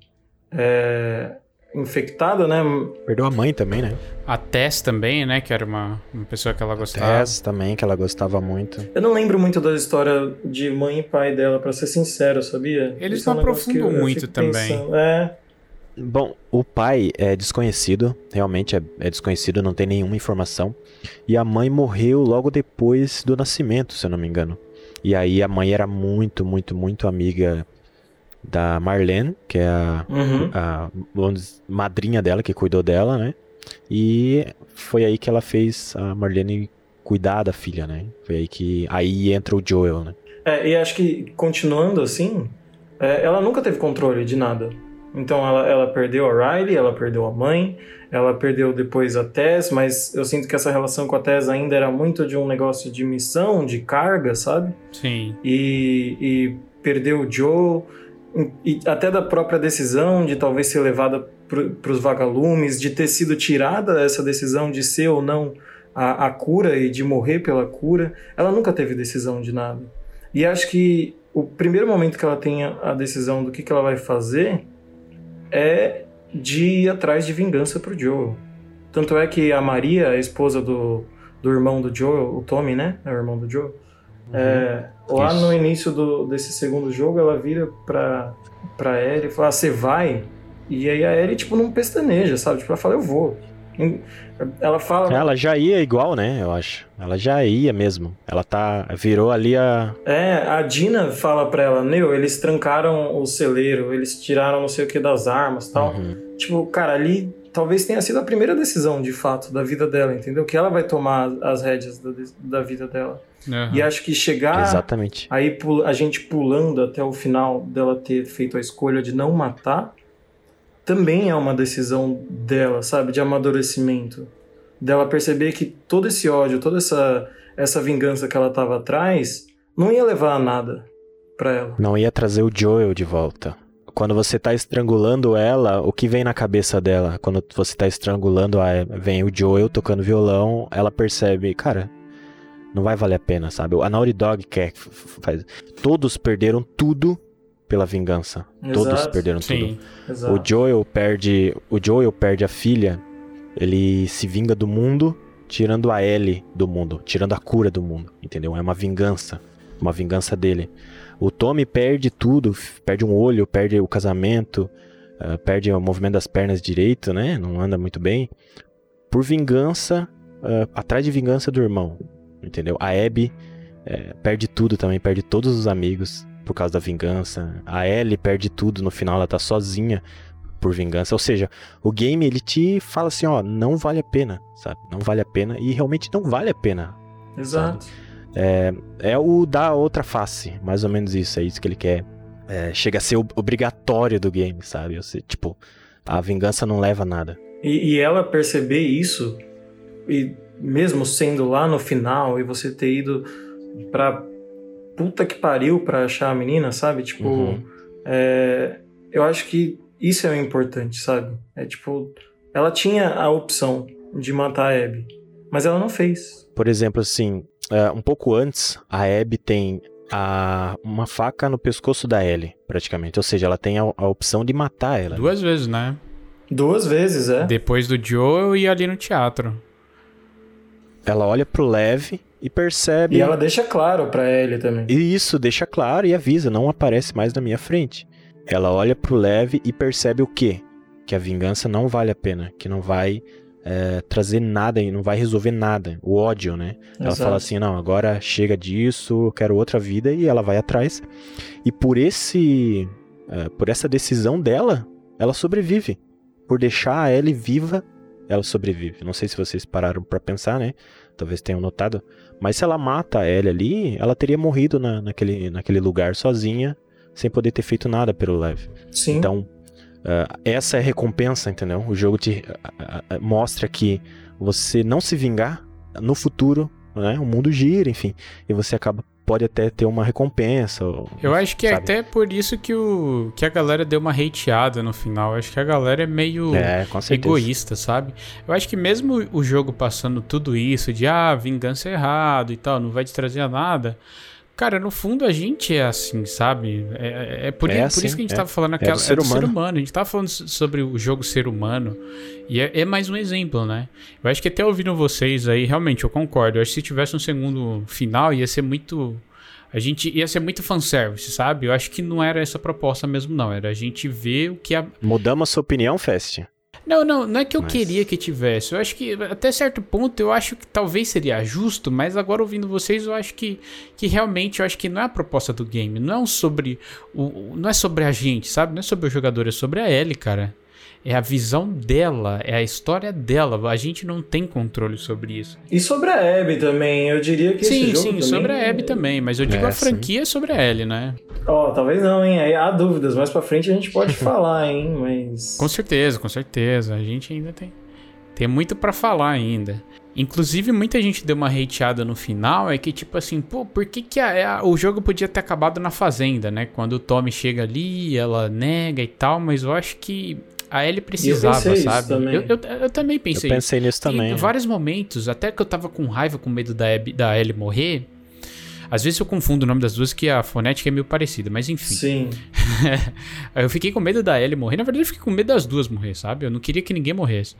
é, infectada, né? Perdeu a mãe também, né? A Tess também, né? Que era uma, uma pessoa que ela gostava. Tess também, que ela gostava muito. Eu não lembro muito da história de mãe e pai dela, pra ser sincero, sabia? Eles Isso é um não aprofundam muito também. pensando. É, Bom, o pai é desconhecido, realmente é, é desconhecido, não tem nenhuma informação. E a mãe morreu logo depois do nascimento, se eu não me engano. E aí a mãe era muito, muito, muito amiga da Marlene, que é a, uhum. a dizer, madrinha dela, que cuidou dela, né? E foi aí que ela fez a Marlene cuidar da filha, né? Foi aí que aí entra o Joel, né? É, e acho que continuando assim, é, ela nunca teve controle de nada. Então ela, ela perdeu a Riley, ela perdeu a mãe, ela perdeu depois a Tess, mas eu sinto que essa relação com a Tess ainda era muito de um negócio de missão, de carga, sabe? Sim. e, e perdeu o Joe, e até da própria decisão de talvez ser levada para os vagalumes, de ter sido tirada essa decisão de ser ou não a, a cura e de morrer pela cura, ela nunca teve decisão de nada. E acho que o primeiro momento que ela tem a, decisão do que, que ela vai fazer é de ir atrás de vingança pro Joe. Tanto é que a Maria, a esposa do, do irmão do Joe, o Tommy, né? É o irmão do Joe. É, lá Isso. no início do, desse segundo jogo, ela vira pra, pra Ellie e fala: "Ah, Você vai? E aí a Ellie, tipo, não pestaneja, sabe? Tipo, ela fala: Eu vou. Ela fala: Ela já ia igual, né? Eu acho. Ela já ia mesmo. Ela tá. Virou ali a. É, a Dina fala pra ela: Meu, eles trancaram o celeiro, eles tiraram não sei o que das armas e tal. Uhum. Tipo, cara, ali talvez tenha sido a primeira decisão de fato da vida dela, entendeu? Que ela vai tomar as rédeas da, da vida dela. Aham. E acho que chegar. Exatamente. Aí a gente pulando até o final dela ter feito a escolha de não matar, também é uma decisão dela, sabe? De amadurecimento. Dela perceber que todo esse ódio, toda essa, essa vingança que ela tava atrás, não ia levar a nada pra ela. Não ia trazer o Joel de volta. Quando você tá estrangulando ela, o que vem na cabeça dela? Quando você tá estrangulando, a, vem o Joel tocando violão, ela percebe, cara, não vai valer a pena, sabe? A Naughty Dog quer. Faz... Todos perderam tudo pela vingança. Todos Exato. perderam tudo. Sim. Exato. O Joel perde, o Joel perde a filha. Ele se vinga do mundo, tirando a L do mundo, tirando a cura do mundo, entendeu? É uma vingança, uma vingança dele. O Tommy perde tudo, perde um olho, perde o casamento, uh, perde o movimento das pernas direito, né? Não anda muito bem. Por vingança, uh, atrás de vingança do irmão, entendeu? A Abby é, perde tudo também, perde todos os amigos por causa da vingança. A Ellie perde tudo no final, ela tá sozinha por vingança. Ou seja, o game ele te fala assim, ó, não vale a pena, sabe? Não vale a pena e realmente não vale a pena. Exato. É, é o da outra face, mais ou menos isso, é isso que ele quer. É, chega a ser obrigatório do game, sabe? Você, tipo, a vingança não leva a nada. E, e ela perceber isso, e mesmo sendo lá no final, e você ter ido pra puta que pariu pra achar a menina, sabe? Tipo, Uhum. é, eu acho que isso é o importante, sabe? É tipo, ela tinha a opção de matar a Abby, mas ela não fez. Por exemplo, assim, é, um pouco antes, a Abby tem a, uma faca no pescoço da Ellie, praticamente. Ou seja, ela tem a, a opção de matar ela. Duas vezes, né? Duas vezes, é. Depois do Joe e ali no teatro. Ela olha pro Lev e percebe. E ela deixa claro pra Ellie também. E isso deixa claro e avisa, não aparece mais na minha frente. Ela olha pro Lev e percebe o quê? Que a vingança não vale a pena, que não vai é, trazer nada e não vai resolver nada. O ódio, né? Ela Exato. fala assim, não, agora chega disso, eu quero outra vida e ela vai atrás. E por esse, é, por essa decisão dela, ela sobrevive. Por deixar a Ellie viva, ela sobrevive. Não sei se vocês pararam pra pensar, né? Talvez tenham notado. Mas se ela mata a Ellie ali, ela teria morrido na, naquele, naquele lugar sozinha, sem poder ter feito nada pelo Lev. Sim. Então, ah, essa é a recompensa, entendeu? O jogo te ah, ah, mostra que você não se vingar no futuro, né? O mundo gira, enfim, e você acaba pode até ter uma recompensa. ou- Eu acho que é sabe? até por isso que, o, que a galera deu uma hateada no final. Eu acho que a galera é meio É, egoísta, sabe? Eu acho que mesmo o jogo passando tudo isso de ah, vingança é errado e tal, não vai te trazer nada. Cara, no fundo a gente é assim, sabe? É, é- é por, É i- por assim, isso que a gente é. tava falando É aquela. do ser humano. A gente tava falando so- sobre o jogo ser humano. E é, é mais um exemplo, né? Eu acho que até ouvindo vocês aí, realmente, eu concordo. Eu acho que se tivesse um segundo final, ia ser muito. A gente ia ser muito fanservice, sabe? Eu acho que não era essa a proposta mesmo, não. Era a gente ver o que a, Mudamos a sua opinião, Fest? Não, não, não é que eu Mas- queria que tivesse. Eu acho que até certo ponto eu acho que talvez seria justo, mas agora ouvindo vocês eu acho que, que realmente eu acho que não é a proposta do game, não é um sobre o, não é sobre a gente, sabe? Não é sobre o jogador, é sobre a Ellie, cara. É a visão dela, é a história dela. A gente não tem controle sobre isso. E sobre a Abby também, eu diria que esse sim, jogo sim, também... sobre a Abby também, mas eu digo É, a franquia sobre a Ellie, né? Ó, talvez não, hein? Aí há dúvidas, mais pra frente a gente pode *laughs* falar, hein? Mas... Com certeza, com certeza. A gente ainda tem, tem muito pra falar ainda. Inclusive, muita gente deu uma hateada no final, é que tipo assim, pô, por que, que a- a- o jogo podia ter acabado na fazenda, né? Quando o Tommy chega ali, ela nega e tal, mas eu acho que a Ellie precisava, isso sabe? também. Eu, eu, eu também pensei, Eu pensei nisso também. vários momentos, até que eu tava com raiva, com medo da, Abby, da Ellie morrer. Às vezes eu confundo o nome das duas, que a fonética é meio parecida, mas enfim. Sim. *laughs* eu fiquei com medo da Ellie morrer. Na verdade, eu fiquei com medo das duas morrer, sabe? Eu não queria que ninguém morresse.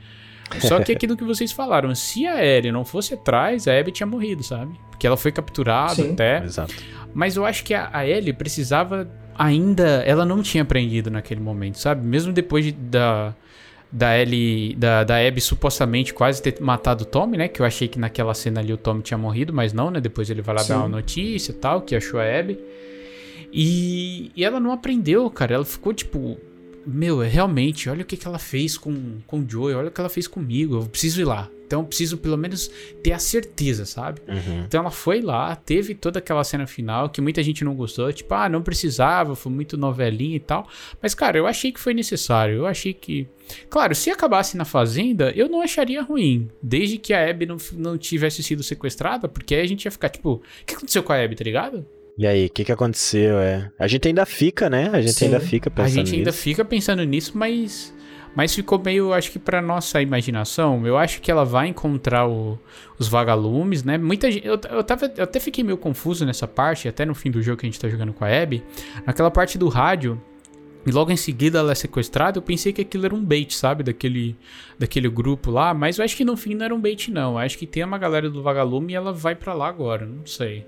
Só que *laughs* aquilo que vocês falaram, se a Ellie não fosse atrás, a Abby tinha morrido, sabe? Porque ela foi capturada Sim. até. Exato. Mas eu acho que a, a Ellie precisava ainda. Ela não tinha aprendido naquele momento, sabe? Mesmo depois de- da. Da Ellie. Da, da Abby supostamente quase ter matado o Tommy, né? Que eu achei que naquela cena ali o Tommy tinha morrido, mas não, né? Depois ele vai lá Sim. dar uma notícia e tal, que achou a Abby. E, e ela não aprendeu, cara. Ela ficou tipo. Meu, é realmente, olha o que, que ela fez com, com o Joey, olha o que ela fez comigo. Eu preciso ir lá. Então eu preciso pelo menos ter a certeza, sabe? Uhum. Então ela foi lá, teve toda aquela cena final que muita gente não gostou, tipo, ah, não precisava, foi muito novelinha e tal. Mas, cara, eu achei que foi necessário. Eu achei que. Claro, se acabasse na fazenda, eu não acharia ruim. Desde que a Abby não, não tivesse sido sequestrada, porque aí a gente ia ficar, tipo, o que aconteceu com a Abby, tá ligado? E aí, o que, que aconteceu? É, a gente ainda fica, né? A gente Sim. ainda fica A pensando gente ainda nisso. fica pensando nisso, mas. Mas ficou meio, acho que pra nossa imaginação, eu acho que ela vai encontrar o- os vagalumes, né? Muita gente. Eu, eu, tava, eu até fiquei meio confuso nessa parte, até no fim do jogo que a gente tá jogando com a Abby. Naquela parte do rádio, E logo em seguida ela é sequestrada, eu pensei que aquilo era um bait, sabe? Daquele, daquele grupo lá. Mas eu acho que no fim não era um bait, não. Eu acho que tem uma galera do Vagalume e ela vai para lá agora. Não sei.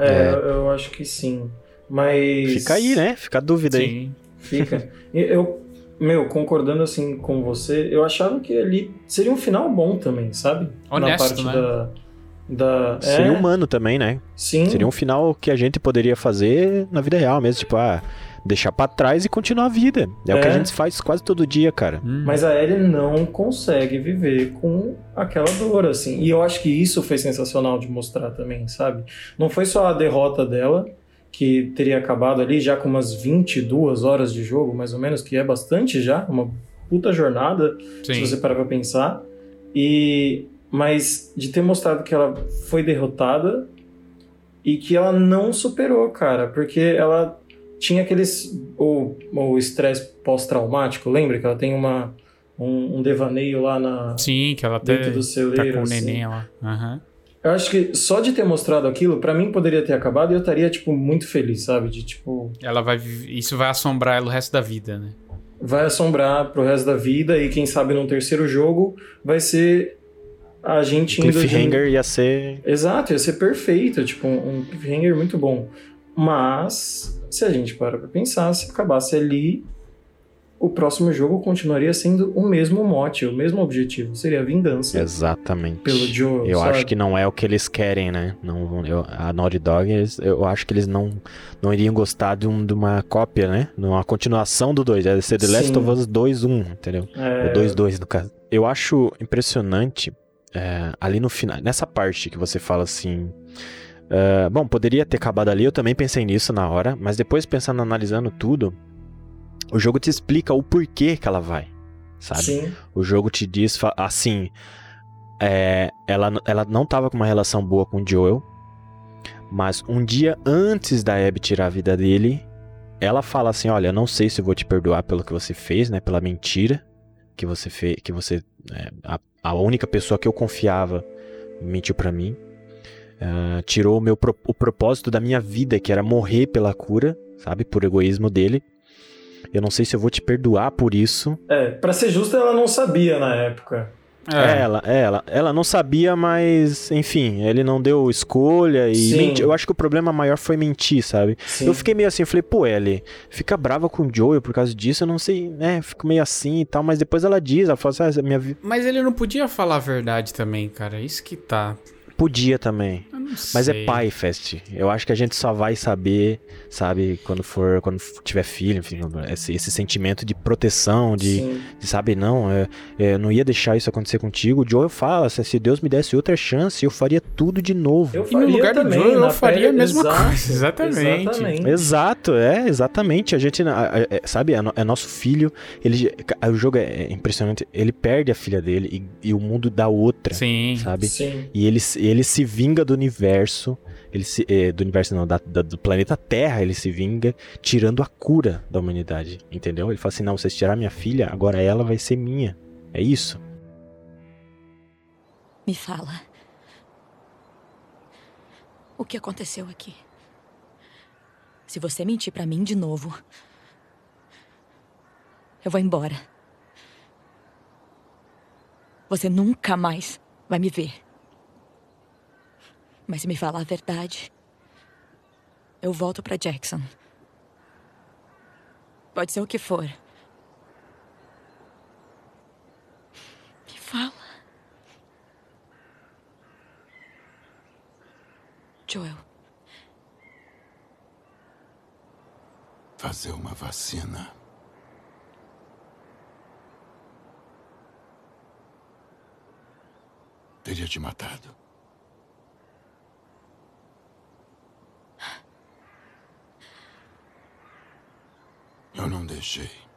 É, é, eu acho que sim. Mas. Fica aí, né? Fica a dúvida sim. aí. Fica. Eu, meu, concordando assim com você, eu achava que ali seria um final bom também, sabe? Honesto, Na parte né? da. da... Seria é... humano também, né? Sim. Seria um final que a gente poderia fazer na vida real mesmo. Tipo, ah deixar para trás e continuar a vida. É, é, o que a é. gente faz quase todo dia, cara. Hum. Mas a Ellie não consegue viver com aquela dor, assim. E eu acho que isso foi sensacional de mostrar também, sabe? Não foi só a derrota dela, que teria acabado ali já com umas 22 horas de jogo, mais ou menos, que é bastante já, uma puta jornada, Sim. se você parar pra pensar. E mas de ter mostrado que ela foi derrotada e que ela não superou, cara, porque ela tinha aqueles. O estresse pós-traumático, lembra? Que ela tem uma, um, um, devaneio lá na. Sim, que ela até dentro do celeiro, tá com o assim. neném lá. Uhum. Eu acho que só de ter mostrado aquilo, para mim poderia ter acabado e eu estaria, tipo, muito feliz, sabe? De tipo. Ela vai. Isso vai assombrar ela o resto da vida, né? Vai assombrar pro resto da vida e quem sabe num terceiro jogo vai ser a gente indo. Cliffhanger de... ia ser. Exato, ia ser perfeito, tipo, um cliffhanger muito bom. Mas se a gente para pra pensar, se acabasse ali, o próximo jogo continuaria sendo o mesmo mote, o mesmo objetivo, seria a vingança. Exatamente. Pelo Joe. Eu sabe? acho que não é o que eles querem, né? Não, eu, a Naughty Dog, eles, eu acho que eles não, não iriam gostar de, um, de uma cópia, né? De uma continuação do 2. Ia ser The Sim. Last of Us 2 1, entendeu? É... O 2 2 no caso. Eu acho impressionante é, ali no final, nessa parte que você fala assim Uh, bom, poderia ter acabado ali, eu também pensei nisso na hora, mas depois pensando, analisando tudo, o jogo te explica o porquê que ela vai, sabe? Sim. O jogo te diz assim, é, ela, ela não tava com uma relação boa com o Joel, mas um dia antes da Abby tirar a vida dele, ela fala assim, olha, não sei se eu vou te perdoar pelo que você fez, né, pela mentira que você fez, que você, é, a, a única pessoa que eu confiava mentiu para mim. Uh, tirou o, meu, o propósito da minha vida, que era morrer pela cura, sabe? Por egoísmo dele. Eu não sei se eu vou te perdoar por isso. É, pra ser justo, ela não sabia na época. É. Ela, ela, ela não sabia, mas enfim, ele não deu escolha e menti, eu acho que o problema maior foi mentir, sabe? Sim. Eu fiquei meio assim, falei, pô, Ellie, fica brava com o Joel por causa disso, eu não sei, né? Fico meio assim e tal, mas depois ela diz, ela fala assim, ah, minha vida. Mas ele não podia falar a verdade também, cara, isso que tá. Podia também. Mas é pai, Fest. Eu acho que a gente só vai saber, sabe, quando for, quando tiver filho, enfim, esse, esse sentimento de proteção, de, de sabe, não, eu, eu, não ia deixar isso acontecer contigo. O Joe fala, se Deus me desse outra chance, eu faria tudo de novo. Eu faria e no lugar também, do Joe, eu faria a mesma exato, coisa. *laughs* Exatamente. exatamente. Exato, é, exatamente. A gente, é, sabe, é, é, nosso filho, ele, o jogo é impressionante, ele perde a filha dele e, e o mundo dá outra, Sim. sabe? Sim. E ele, ele se vinga do universo universo, ele se, eh, do universo não, da, da, do planeta Terra, ele se vinga tirando a cura da humanidade, entendeu? Ele fala assim, não, vocês tiraram minha filha, agora ela vai ser minha. É isso. Me fala. O que aconteceu aqui? Se você mentir para mim de novo, eu vou embora. Você nunca mais vai me ver. Mas se me falar a verdade, eu volto para Jackson. Pode ser o que for. Me fala. Joel. Fazer uma vacina. Teria te matado. Eu não deixei.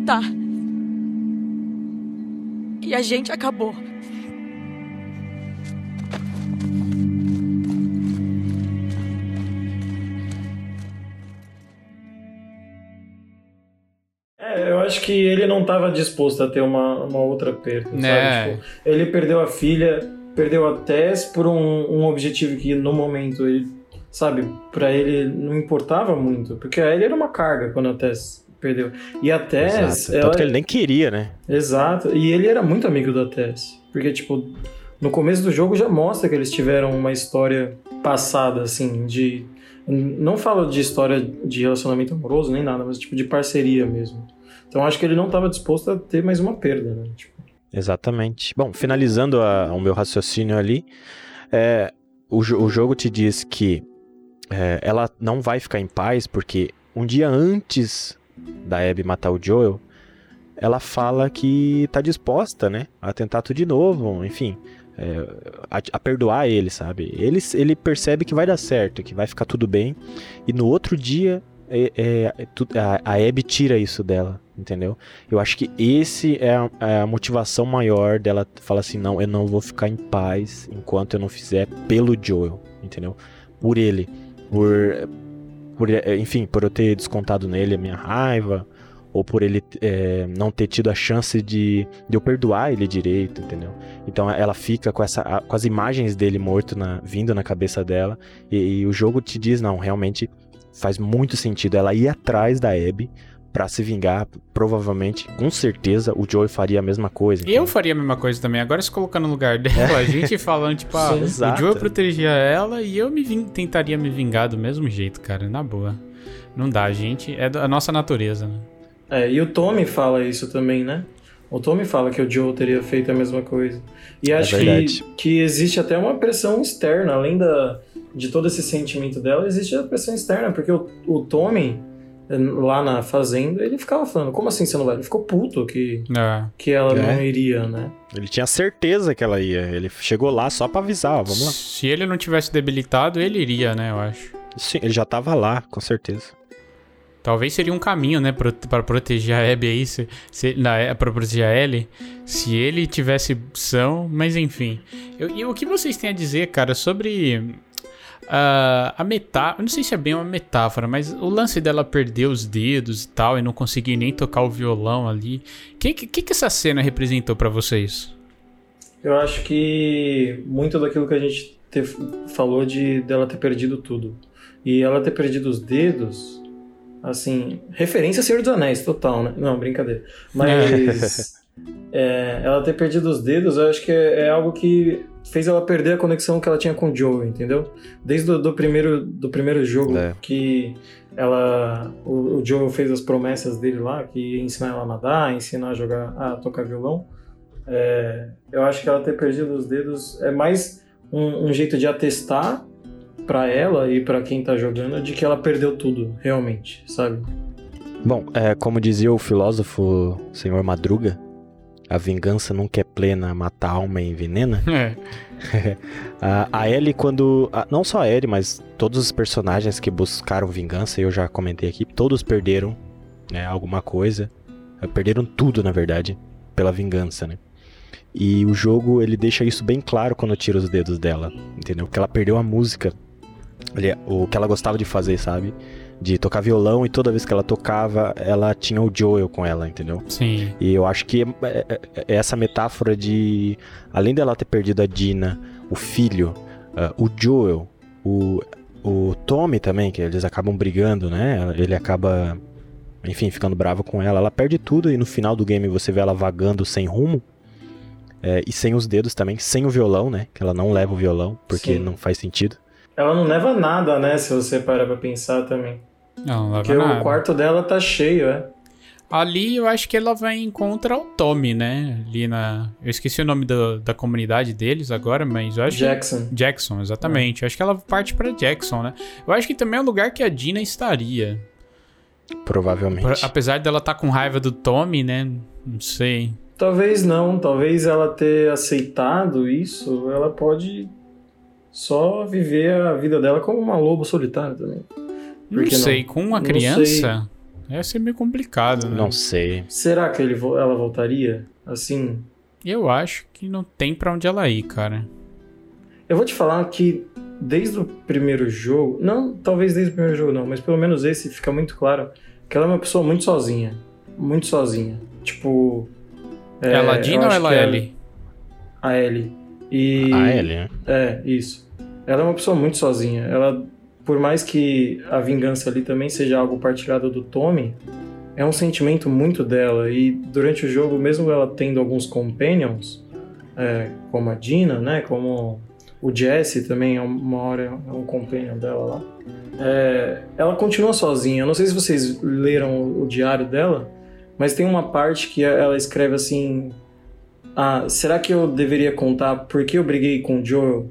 Voltar. E a gente acabou. É, eu acho que ele não estava disposto a ter uma, uma outra perda, É. sabe? Tipo, ele perdeu a filha, perdeu a Tess por um, um objetivo que no momento ele, sabe, pra ele não importava muito, porque ele era uma carga quando a Tess perdeu. E a Tess, Exato. ela, Tanto que ele nem queria, né? Exato. E ele era muito amigo da Tess. Porque, tipo, no começo do jogo já mostra que eles tiveram uma história passada, assim, de. Não falo de história de relacionamento amoroso nem nada, mas tipo de parceria mesmo. Então acho que ele não estava disposto a ter mais uma perda, né? Tipo, Exatamente. Bom, finalizando a- o meu raciocínio ali, é, o, o jogo te diz que é, ela não vai ficar em paz porque um dia antes da Abby matar o Joel, ela fala que tá disposta, né, a tentar tudo de novo, enfim, é, a, a perdoar ele, sabe? Ele, ele percebe que vai dar certo, que vai ficar tudo bem, e no outro dia é, é, a, a Abby tira isso dela, entendeu? Eu acho que esse é a, é a motivação maior dela falar assim, não, eu não vou ficar em paz enquanto eu não fizer pelo Joel, entendeu? Por ele, por, por eh, enfim, por eu ter descontado nele a minha raiva, ou por ele eh, não ter tido a chance de, de eu perdoar ele direito, entendeu? Então ela fica com, essa, com as imagens dele morto na, vindo na cabeça dela, e, e o jogo te diz, não, realmente faz muito sentido ela ir atrás da Abby pra se vingar, provavelmente, com certeza, o Joey faria a mesma coisa. Eu entendeu? faria a mesma coisa também. Agora se colocando no lugar dela, a gente falando, tipo, *laughs* ah, o exato. Joe protegia ela e eu me ving- tentaria me vingar do mesmo jeito, cara. Na boa. Não dá, gente. É da nossa natureza, né? É, e o Tommy fala isso também, né? O Tommy fala que o Joe teria feito a mesma coisa. E acho que, verdade. que existe até uma pressão externa, além da, de todo esse sentimento dela, existe a pressão externa, porque o, o Tommy, lá na fazenda, ele ficava falando, como assim você não vai? Ele ficou puto que, É. que ela É. não iria, né? Ele tinha certeza que ela ia. Ele chegou lá só pra avisar, ó, vamos lá. Se ele não tivesse debilitado, ele iria, né? Eu acho. Sim, ele já tava lá, com certeza. Talvez seria um caminho, né, pra proteger a Abby aí, se, se, na, é, pra proteger a Ellie, se ele tivesse são, mas enfim. Eu- e o que vocês têm a dizer, cara, sobre ah, a metáfora, não sei se é bem uma metáfora, mas o lance dela perder os dedos e tal, e não conseguir nem tocar o violão ali, o que, que, que essa cena representou pra vocês? Eu acho que muito daquilo que a gente te- falou de dela ter perdido tudo. E ela ter perdido os dedos, assim, referência a Senhor dos Anéis, total, né? Não, brincadeira. Mas *laughs* é, ela ter perdido os dedos, eu acho que é, é algo que fez ela perder a conexão que ela tinha com o Joe, entendeu? Desde o do primeiro, do primeiro jogo É. que ela o, o Joe fez as promessas dele lá, que ia ensinar ela a nadar, ensinar a jogar, a tocar violão. É, eu acho que ela ter perdido os dedos é mais um, um jeito de atestar pra ela e pra quem tá jogando de que ela perdeu tudo, realmente, sabe? Bom, é, como dizia o filósofo senhor Madruga, a vingança nunca é plena, mata a alma e envenena. *laughs* É, *laughs* A, a Ellie, quando. a- não só a Ellie, mas todos os personagens que buscaram vingança, eu já comentei aqui, todos perderam né, alguma coisa. Eh, Perderam tudo, na verdade, pela vingança, né? E o jogo, ele deixa isso bem claro quando tira os dedos dela, entendeu? Porque ela perdeu a música, o que ela gostava de fazer, sabe? De tocar violão e toda vez que ela tocava, ela tinha o Joel com ela, entendeu? sim. E eu acho que é, é- é essa metáfora de. Além dela ter perdido a Dina, o filho, ah, o Joel, o, o Tommy também, que eles acabam brigando, né? Ele acaba, enfim, ficando bravo com ela. Ela perde tudo e no final do game você vê ela vagando sem rumo. é, e sem os dedos também, sem o violão, né? Que ela não leva o violão, porque Sim. não faz sentido. Ela não leva nada, né? Se você parar pra pensar também. Não, não leva Porque nada. o quarto dela tá cheio, é. Ali eu acho que ela vai encontrar o Tommy, né? Ali na. Eu esqueci o nome do- da comunidade deles agora, mas eu acho que- Jackson. Jackson, exatamente. Eu acho que ela parte pra Jackson, né? Eu acho que também é o lugar que a Dina estaria. Provavelmente. Apesar dela estar com raiva do Tommy, né? Não sei. Talvez não, talvez ela ter aceitado isso, ela pode só viver a vida dela como uma loba solitária também. Não sei, não? com uma criança ia ser meio complicado, né? Não sei. Será que ele, ela voltaria? Assim, Eu acho que não tem pra onde ela ir, cara. eu vou te falar que desde o primeiro jogo, não, talvez desde o primeiro jogo não, mas pelo menos esse fica muito claro que ela é uma pessoa muito sozinha, muito sozinha. Tipo, é, ela eu Dina ou ela é Ellie? A Ellie. E A Ellie, né? É, isso. Ela é uma pessoa muito sozinha. Ela, por mais que a vingança ali também seja algo partilhado do Tommy, é um sentimento muito dela. E durante o jogo, mesmo ela tendo alguns companions, é, como a Dina, né? Como o Jesse também, é uma hora é um companion dela lá. É, ela continua sozinha. Eu não sei se vocês leram o, o diário dela, mas tem uma parte que ela escreve assim: ah, será que eu deveria contar por que eu briguei com o Joel?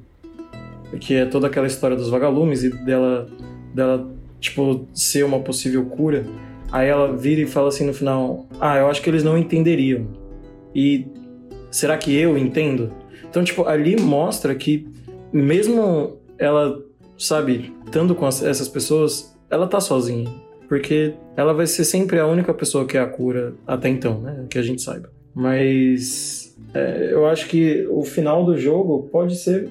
Que é toda aquela história dos vagalumes e dela, dela tipo, ser uma possível cura. Aí ela vira e fala assim no final: Ah, eu acho que eles não entenderiam. E será que eu entendo? Então, tipo, ali mostra que mesmo ela, sabe, estando com as- essas pessoas, ela tá sozinha. Porque ela vai ser sempre a única pessoa que é a cura até então, né? Que a gente saiba. Mas é, eu acho que o final do jogo pode ser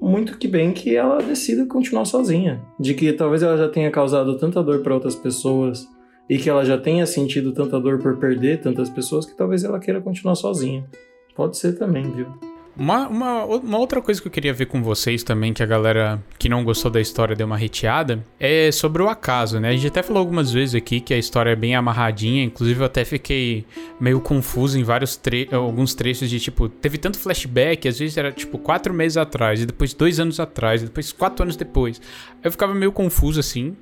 muito que bem que ela decida continuar sozinha. De que talvez ela já tenha causado tanta dor para outras pessoas e que ela já tenha sentido tanta dor por perder tantas pessoas que talvez ela queira continuar sozinha. Pode ser também, viu? Uma, uma, uma outra coisa que eu queria ver com vocês também, que a galera que não gostou da história deu uma reteada, é sobre o acaso, né? A gente até falou algumas vezes aqui que a história é bem amarradinha, inclusive eu até fiquei meio confuso em vários tre alguns trechos de tipo, teve tanto flashback, às vezes era tipo quatro meses atrás, e depois dois anos atrás, e depois quatro anos depois. Eu ficava meio confuso assim.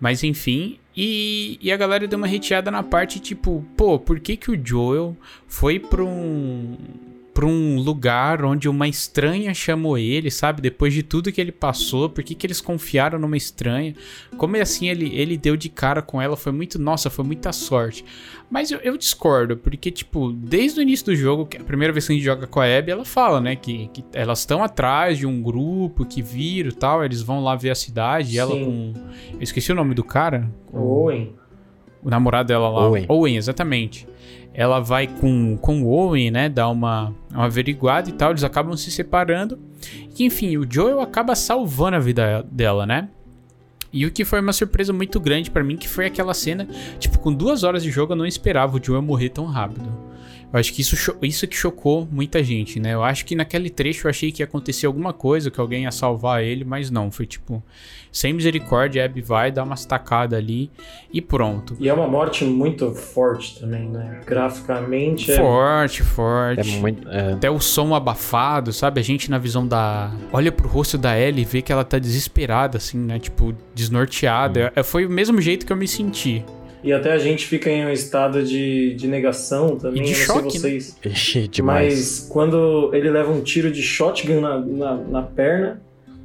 Mas enfim, e, e a galera deu uma reteada na parte tipo, pô, por que que o Joel foi pra um pra um lugar onde uma estranha chamou ele, sabe? Depois de tudo que ele passou, por que, que eles confiaram numa estranha? Como é assim ele, ele deu de cara com ela? Foi muito, nossa, foi muita sorte. Mas eu, eu discordo, porque, tipo, desde o início do jogo, que é a primeira vez que a gente joga com a Abby, ela fala, né, que, que elas estão atrás de um grupo que viram e tal, eles vão lá ver a cidade, e ela Sim. com. Eu esqueci o nome do cara. O Owen. O namorado dela lá. Owen. exatamente. Ela vai com, com o Owen, né? Dar uma, uma averiguada e tal. Eles acabam se separando. E, enfim, o Joel acaba salvando a vida dela, né? E o que foi uma surpresa muito grande pra mim, que foi aquela cena, tipo, com duas horas de jogo eu não esperava o Joel morrer tão rápido. Eu acho que isso, isso que chocou muita gente, né? Eu acho que naquele trecho eu achei que ia acontecer alguma coisa, que alguém ia salvar ele, mas não. Foi tipo, sem misericórdia, a Abby vai dar umas tacadas ali e pronto. E é uma morte muito forte também, né? Graficamente é Forte, forte. É muito. é, Até o som abafado, sabe? A gente na visão da. Olha pro rosto da Ellie e vê que ela tá desesperada, assim, né? Tipo, desnorteada. É, Foi o mesmo jeito que eu me senti. E até a gente fica em um estado de, de negação também, E de eu não choque, sei vocês. ixi, demais. Mas quando ele leva um tiro de shotgun na, na, na perna,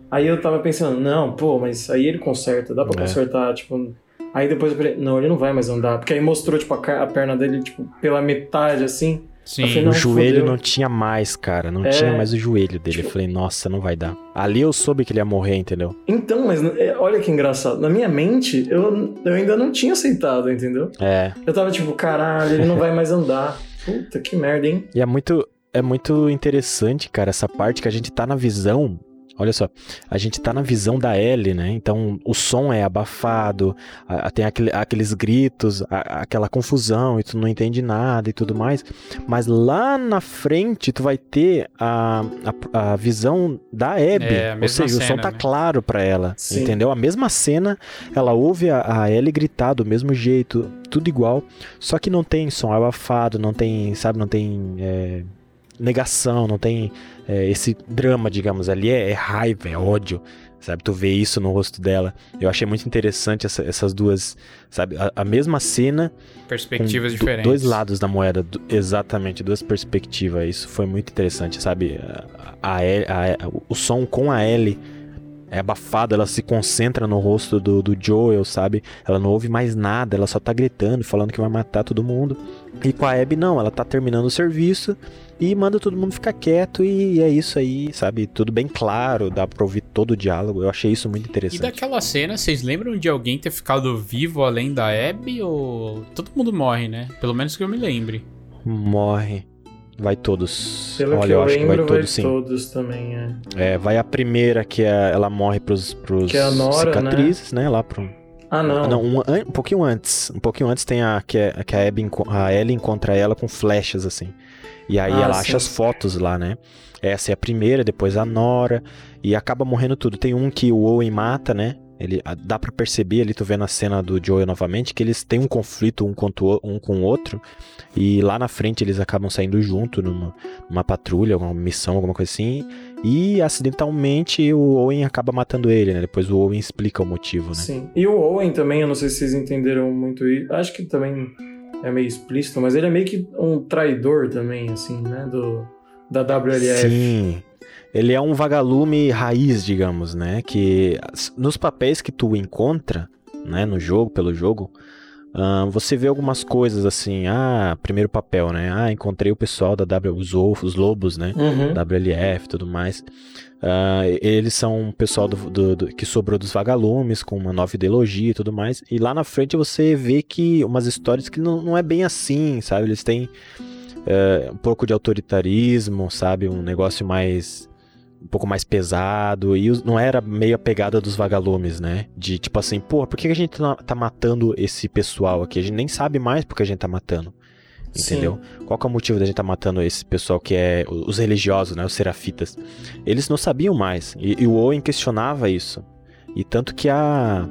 aí eu tava pensando, não, pô, mas aí ele conserta, dá pra É. consertar, tipo. Aí depois eu falei, não, ele não vai mais andar. Porque aí mostrou, tipo, a, a perna dele, tipo, pela metade, assim. Sim. Falei, O joelho fodeu. não tinha mais, cara. Não É. tinha mais o joelho dele. Tipo- Eu falei, nossa, não vai dar. Ali eu soube que ele ia morrer, entendeu? Então, mas é, olha que engraçado. Na minha mente, eu, eu ainda não tinha aceitado, entendeu? É. Eu tava tipo, caralho, ele não vai mais andar. Puta que merda, hein? E é muito, é muito interessante, cara, essa parte que a gente tá na visão. Olha só, a gente tá na visão da Ellie, né? Então o som é abafado, a- a- tem aquele- aqueles gritos, a- aquela confusão e tu não entende nada e tudo mais. Mas lá na frente tu vai ter a, a, a visão da Abby. É, a Ou seja, o som cena, tá né? claro pra ela, Sim. entendeu? A mesma cena, ela ouve a, a Ellie gritar do mesmo jeito, tudo igual. Só que não tem som abafado, não tem, sabe, não tem é, negação, não tem é, esse drama, digamos, ali é, é raiva, é ódio, sabe? Tu vê isso no rosto dela. Eu achei muito interessante essa- essas duas, sabe? A, a mesma cena Perspectivas diferentes. dois lados da moeda, do- exatamente, duas perspectivas. Isso foi muito interessante, sabe? A, a, a- o som com a Ellie é abafada, ela se concentra no rosto do, do Joel, sabe? Ela não ouve mais nada, ela só tá gritando, falando que vai matar todo mundo. E com a Abby não, ela tá terminando o serviço e manda todo mundo ficar quieto e é isso aí, sabe? Tudo bem claro, dá pra ouvir todo o diálogo. Eu achei isso muito interessante. E daquela cena, vocês lembram de alguém ter ficado vivo além da Abby ou todo mundo morre, né? Pelo menos que eu me lembre. Morre. Vai todos. Pelo Olha, que eu, eu acho que lembro, vai vai todos sim. todos também, é. É, vai a primeira que é, ela morre pros, pros Que é a Nora, cicatrizes, né? Lá pro. Ah, não. Não, um, um pouquinho antes. Um pouquinho antes tem a que, é, que a, Abby, a Ellie encontra ela com flechas, assim. E aí Ah, ela sim. acha as fotos lá, né? Essa é a primeira, depois a Nora. E acaba morrendo tudo. Tem um que o Owen mata, né? Ele, a- dá pra perceber ali, tu vendo a cena do Joel novamente, que eles têm um conflito um, contra um com o outro. E lá na frente eles acabam saindo junto numa, numa patrulha, alguma missão, alguma coisa assim. E acidentalmente o Owen acaba matando ele, né? Depois o Owen explica o motivo, né? Sim. E o Owen também, eu não sei se vocês entenderam muito isso. Acho que também é meio explícito, mas ele é meio que um traidor também, assim, né? Do, da WLF. Sim. Ele é um vagalume raiz, digamos, né? Que nos papéis que tu encontra, né, no jogo, pelo jogo, ah, você vê algumas coisas assim. Ah, primeiro papel, né? Ah, encontrei o pessoal da W, os, os lobos, né? Uhum. WLF e tudo mais. Ah, eles são o pessoal do, do- do- que sobrou dos vagalumes, com uma nova ideologia e tudo mais. E lá na frente você vê que umas histórias que não, não é bem assim, sabe? Eles têm eh, um pouco de autoritarismo, sabe? Um negócio mais. Um pouco mais pesado. E não era meio a pegada dos vagalumes, né? De tipo assim, pô, por que a gente tá- tá matando esse pessoal aqui? A gente nem sabe mais porque a gente tá matando. Entendeu? Qual que é o motivo da gente tá matando esse pessoal que é os religiosos, né? Os serafitas. Eles não sabiam mais. E, e o Owen questionava isso. E tanto que a,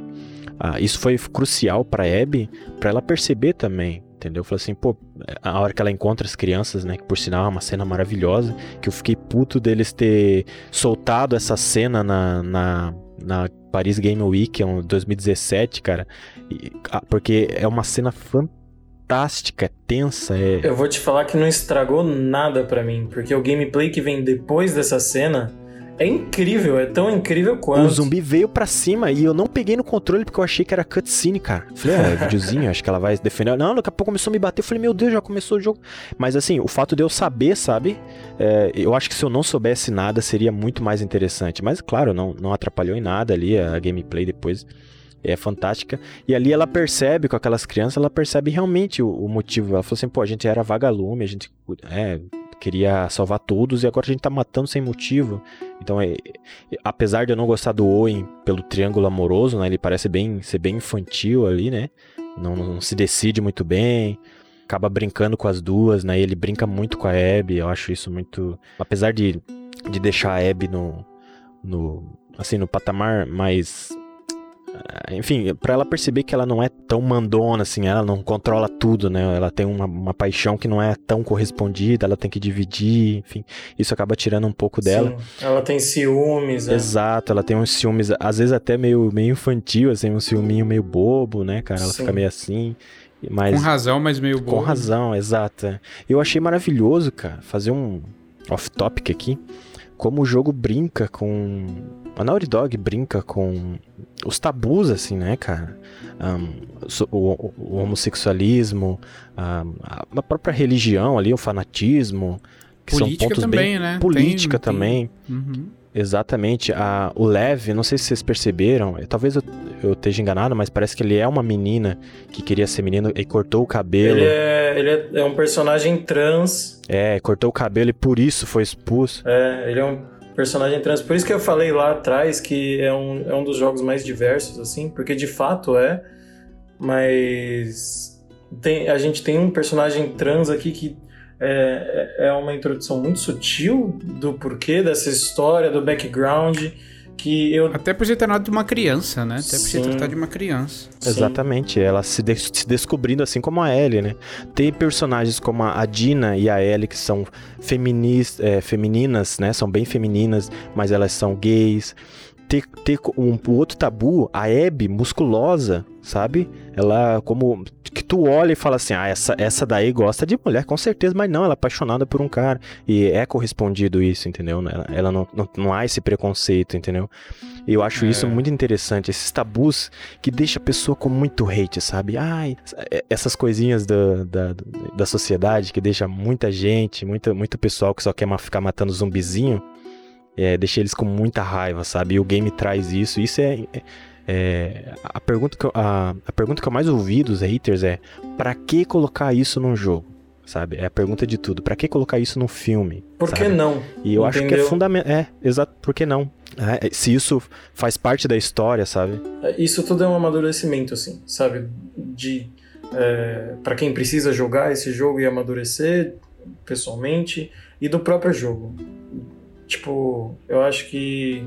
a- isso foi crucial pra Abby, pra ela perceber também. Entendeu? Falou assim, pô, a hora que ela encontra as crianças, né? Que por sinal é uma cena maravilhosa. Que eu fiquei puto deles ter soltado essa cena na, na, na Paris Game Week, em 2017, cara. E- ah, porque é uma cena fantástica, é tensa, é, Eu vou te falar que não estragou nada pra mim, porque o gameplay que vem depois dessa cena é incrível, é tão incrível quanto. O zumbi veio pra cima e eu não peguei no controle porque eu achei que era cutscene, cara. Falei, é, videozinho, acho que ela vai defender. Não, daqui a pouco começou a me bater. Eu falei, meu Deus, já começou o jogo. Mas assim, o fato de eu saber, sabe? é, eu acho que se eu não soubesse nada seria muito mais interessante. Mas claro, não, não atrapalhou em nada ali a gameplay depois. É fantástica. E ali ela percebe, com aquelas crianças, ela percebe realmente o, o motivo. Ela falou assim, pô, a gente era vagalume, a gente é, queria salvar todos e agora a gente tá matando sem motivo. Então, é, apesar de eu não gostar do Owen pelo triângulo amoroso, né? Ele parece bem ser bem infantil ali, né? Não, não se decide muito bem. Acaba brincando com as duas, né? Ele brinca muito com a Abby. Eu acho isso muito. Apesar de, de deixar a Abby no, no. Assim, no patamar mais. Ah, Enfim, pra ela perceber que ela não é tão mandona assim, ela não controla tudo, né? Ela tem uma, uma paixão que não é tão correspondida, ela tem que dividir, enfim. Isso acaba tirando um pouco dela. Sim, ela tem ciúmes, né? Exato, ela tem uns ciúmes, às vezes até meio, meio infantil, assim, um ciúminho meio bobo, né, cara? Ela Sim. fica meio assim. Mas Com razão, mas meio com bobo. razão, exato. é. Eu achei maravilhoso, cara, fazer um off-topic aqui. Como o jogo brinca com. A Naughty Dog brinca com os tabus, assim, né, cara? So- o, o- o homossexualismo, ahn, a própria religião ali, o fanatismo. Que Política são pontos também, bem. né? Política Tem- tem- também. Uhum. Exatamente. A, o Lev, não sei se vocês perceberam, eh, talvez eu, eu esteja enganado, mas parece que ele é uma menina que queria ser menino e cortou o cabelo. Ele, é, ele é, é um personagem trans. É, cortou o cabelo e por isso foi expulso. É, ele é um personagem trans. Por isso que eu falei lá atrás que é um, é um dos jogos mais diversos, assim, porque de fato é. Mas tem, a gente tem um personagem trans aqui que é, é uma introdução muito sutil do porquê dessa história, do background, que eu. Até por ser tratado de uma criança, né? Até por ser Sim. tratado de uma criança. Sim. Exatamente, ela se, de- se descobrindo assim como a Ellie, né? Tem personagens como a Dina e a Ellie que são feminis, é, femininas, né? São bem femininas, mas elas são gays. Ter, ter um, um outro tabu, a Abby, musculosa, sabe? Ela, como. Que tu olha e fala assim: ah, essa, essa daí gosta de mulher, com certeza, mas não, ela é apaixonada por um cara. E é correspondido isso, entendeu? Ela, ela não, não, não há esse preconceito, entendeu? E eu acho é. isso muito interessante, esses tabus que deixa a pessoa com muito hate, sabe? Ai, essas coisinhas da, da, da sociedade que deixa muita gente, muita, muito pessoal que só quer ficar matando zumbizinho, é, deixa eles com muita raiva, sabe? E o game traz isso, isso é, é é, a, pergunta que eu, a, a pergunta que eu mais ouvi dos haters é: para que colocar isso num jogo? Sabe? É a pergunta de tudo. Para que colocar isso num filme? Por que não? E eu Entendeu? acho que é fundamental. É, exato. Por que não? É, se isso faz parte da história, sabe? É, isso tudo é um amadurecimento, assim, sabe? De. É, para quem precisa jogar esse jogo e amadurecer pessoalmente e do próprio jogo. Tipo, eu acho que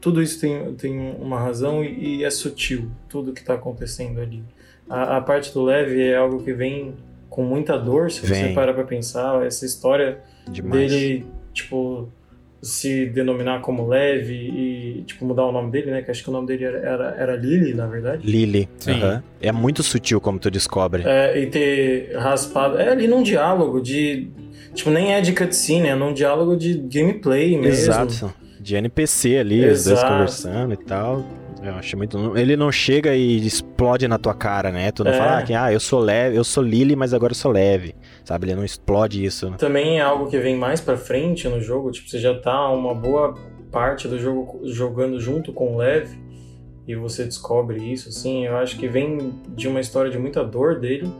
tudo isso tem, tem uma razão e, e é sutil, tudo que está acontecendo ali. A, a, parte do leve é algo que vem com muita dor, se vem. você parar pra pensar. Essa história Demais. dele, tipo, se denominar como leve e, tipo, mudar o nome dele, né? Que acho que o nome dele era, era, era Lily, na verdade. Lily. Sim. Uhum. É muito sutil como tu descobre. É, e ter raspado. É ali num diálogo de. Tipo, nem é de cutscene, é num diálogo de gameplay mesmo. Exato de NPC ali, Exato. os dois conversando e tal. Eu acho muito. Ele não chega e explode na tua cara, né? Tu não é. fala que, ah, eu sou leve, eu sou Lily, mas agora eu sou leve. Sabe? Ele não explode isso. Né? Também é algo que vem mais pra frente no jogo. Tipo, você já tá uma boa parte do jogo jogando junto com o leve. E você descobre isso, assim. Eu acho que vem de uma história de muita dor dele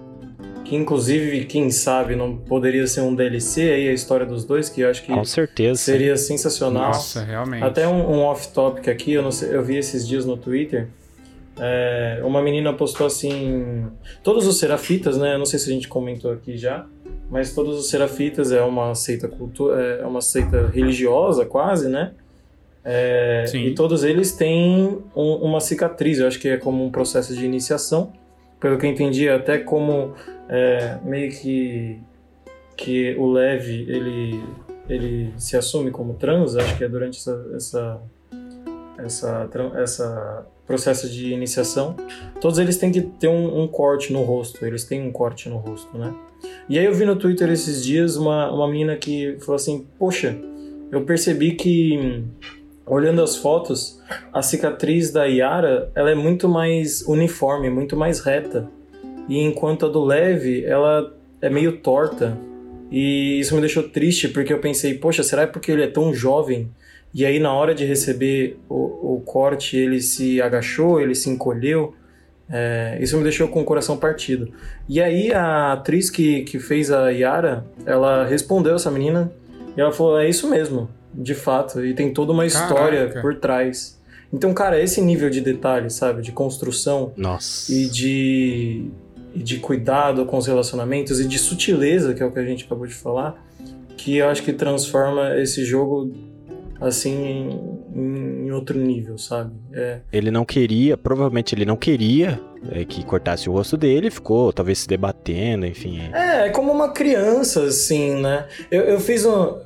que inclusive, quem sabe, não poderia ser um DLC aí, a história dos dois, que eu acho que Com certeza. seria sensacional. Nossa, realmente. Até um, um off-topic aqui, eu, não sei, eu vi esses dias no Twitter, é, uma menina postou assim, todos os serafitas, né, eu não sei se a gente comentou aqui já, mas todos os serafitas é uma seita cultura, é uma seita religiosa quase, né? É, e todos eles têm um, uma cicatriz, eu acho que é como um processo de iniciação, pelo que eu entendi, até como é, meio que que o Leve ele ele se assume como trans, acho que é durante essa essa essa, essa processo de iniciação, todos eles têm que ter um, um, corte no rosto, eles têm um corte no rosto, né? E aí eu vi no Twitter esses dias uma, uma menina que falou assim, poxa, eu percebi que olhando as fotos, a cicatriz da Yara, ela é muito mais uniforme, muito mais reta. E enquanto a do Leve, ela é meio torta. E isso me deixou triste, porque eu pensei, poxa, será porque ele é tão jovem? E aí na hora de receber o, o corte, ele se agachou, ele se encolheu. É, isso me deixou com o coração partido. E aí a atriz que, que fez a Yara, ela respondeu essa menina e ela falou: é isso mesmo de fato, e tem toda uma história Caraca. por trás. Então, cara, esse nível de detalhe, sabe, de construção Nossa. e de e de cuidado com os relacionamentos e de sutileza, que é o que a gente acabou de falar, que eu acho que transforma esse jogo assim em, em outro nível, sabe? É. Ele não queria, provavelmente ele não queria é, que cortasse o rosto dele, ficou talvez se debatendo, enfim. É, é como uma criança, assim, né? Eu, eu fiz um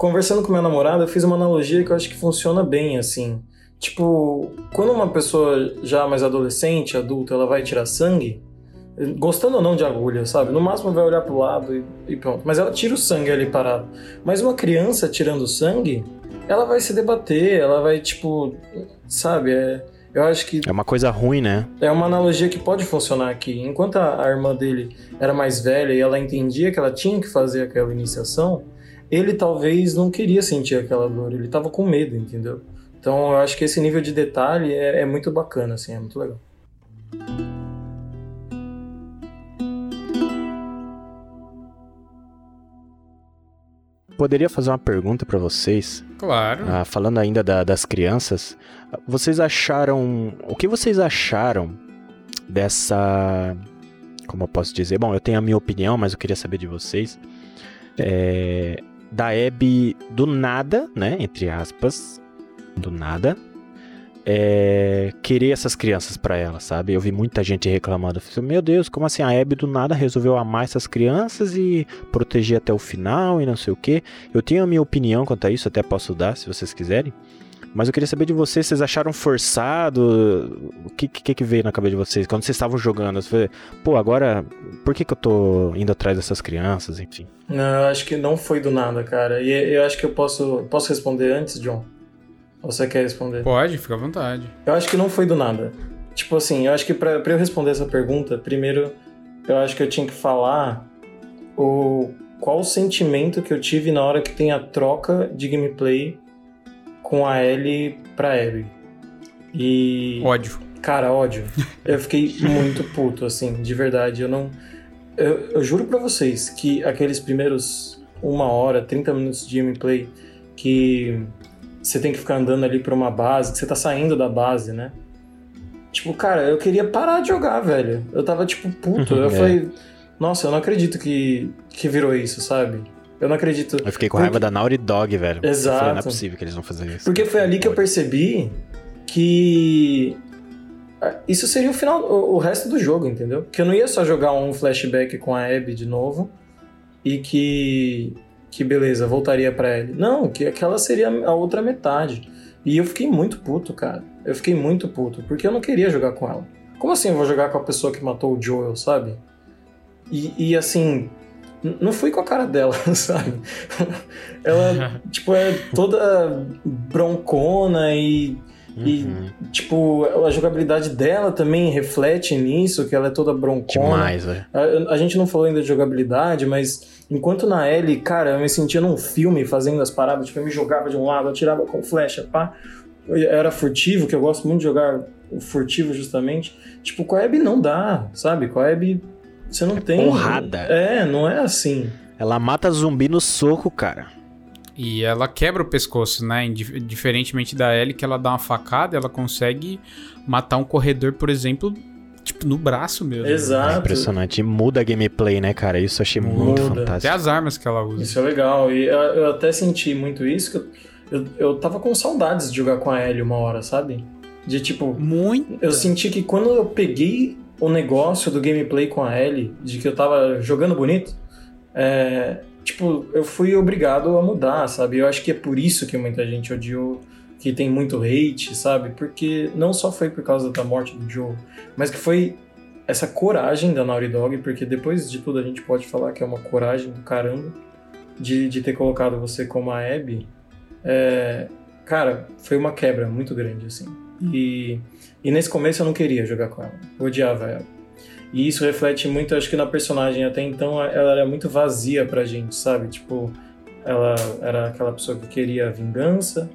conversando com minha namorada, eu fiz uma analogia que eu acho que funciona bem, assim. Tipo, quando uma pessoa já mais adolescente, adulta, ela vai tirar sangue, gostando ou não de agulha, sabe? No máximo vai olhar pro lado e, e pronto. Mas ela tira o sangue ali parado. Mas uma criança tirando sangue, ela vai se debater, ela vai, tipo, sabe? É, eu acho que. É uma coisa ruim, né? É uma analogia que pode funcionar aqui. Enquanto a, a irmã dele era mais velha e ela entendia que ela tinha que fazer aquela iniciação, ele talvez não queria sentir aquela dor, ele estava com medo, entendeu? Então eu acho que esse nível de detalhe é, é muito bacana, assim, é muito legal. Poderia fazer uma pergunta para vocês? Claro. Ah, falando ainda da, das crianças, vocês acharam. O que vocês acharam dessa. Como eu posso dizer? Bom, eu tenho a minha opinião, mas eu queria saber de vocês. É, da Abby do nada, né? Entre aspas, do nada, é, querer essas crianças para ela, sabe? Eu vi muita gente reclamando. Meu Deus, como assim? A Abby do nada resolveu amar essas crianças e proteger até o final e não sei o que. Eu tenho a minha opinião quanto a isso, até posso dar se vocês quiserem. Mas eu queria saber de vocês, vocês acharam forçado? O que, que, que veio na cabeça de vocês? Quando vocês estavam jogando, você falou, pô, agora, por que, que eu tô indo atrás dessas crianças, enfim? Não, eu acho que não foi do nada, cara. E eu acho que eu posso, posso responder antes, John? Ou você quer responder? Pode, fica à vontade. Eu acho que não foi do nada. Tipo assim, eu acho que pra, pra eu responder essa pergunta, primeiro eu acho que eu tinha que falar o qual o sentimento que eu tive na hora que tem a troca de gameplay com a Ellie pra Abby. E. Ódio. Cara, ódio. Eu fiquei muito puto, assim, de verdade. Eu não. Eu, eu juro pra vocês que aqueles primeiros uma hora, 30 minutos de gameplay que você tem que ficar andando ali pra uma base, que você tá saindo da base, né? Tipo, cara, eu queria parar de jogar, velho. Eu tava, tipo, puto. Eu É. falei, nossa, eu não acredito que, que virou isso, sabe? Eu não acredito. Eu fiquei com Porque- raiva da Naughty Dog, velho. Exato. falei, não é possível que eles vão fazer isso. Porque foi ali que eu percebi que ah, isso seria o final, o, resto do jogo, entendeu? Que eu não ia só jogar um flashback com a Abby de novo e que que beleza, voltaria pra ele. Não, que aquela seria a outra metade. E eu fiquei muito puto, cara. Eu fiquei muito puto, porque eu não queria jogar com ela. Como assim eu vou jogar com a pessoa que matou o Joel, sabe? E, e assim, não fui com a cara dela, *laughs* sabe? Ela, *laughs* tipo, é toda broncona e, e, Uhum. tipo, a jogabilidade dela também reflete nisso, que ela é toda broncona. Demais, velho. A, a gente não falou ainda de jogabilidade, mas enquanto na L, cara, eu me sentia num filme fazendo as paradas, tipo, eu me jogava de um lado, atirava com flecha, pá. Eu era furtivo, que eu gosto muito de jogar furtivo justamente. Tipo, com a Abby não dá, sabe? Com a Abby você não tem. porrada. É, não é assim. Ela mata zumbi no soco, cara. E ela quebra o pescoço, né? Diferentemente da Ellie, que ela dá uma facada, ela consegue matar um corredor, por exemplo, tipo, no braço mesmo. É Exato. impressionante. E muda a gameplay, né, cara? Isso eu achei muito Muda. Até fantástico. as armas que ela usa. Isso é legal. E eu, eu até senti muito isso, que eu, eu, eu tava com saudades de jogar com a Ellie uma hora, sabe? De tipo, Muito. Eu senti que quando eu peguei o negócio do gameplay com a Ellie, de que eu tava jogando bonito, é, tipo, eu fui obrigado a mudar, sabe? Eu acho que é por isso que muita gente odiou, que tem muito hate, sabe? Porque não só foi por causa da morte do Joe, mas que foi essa coragem da Naughty Dog, porque depois de tudo a gente pode falar que é uma coragem do caramba de, de ter colocado você como a Abby. É, cara, foi uma quebra muito grande, assim. E, e nesse começo eu não queria jogar com ela. Eu odiava ela. E isso reflete muito, acho que na personagem. Até então ela era muito vazia pra gente, sabe? Tipo, ela era aquela pessoa que queria vingança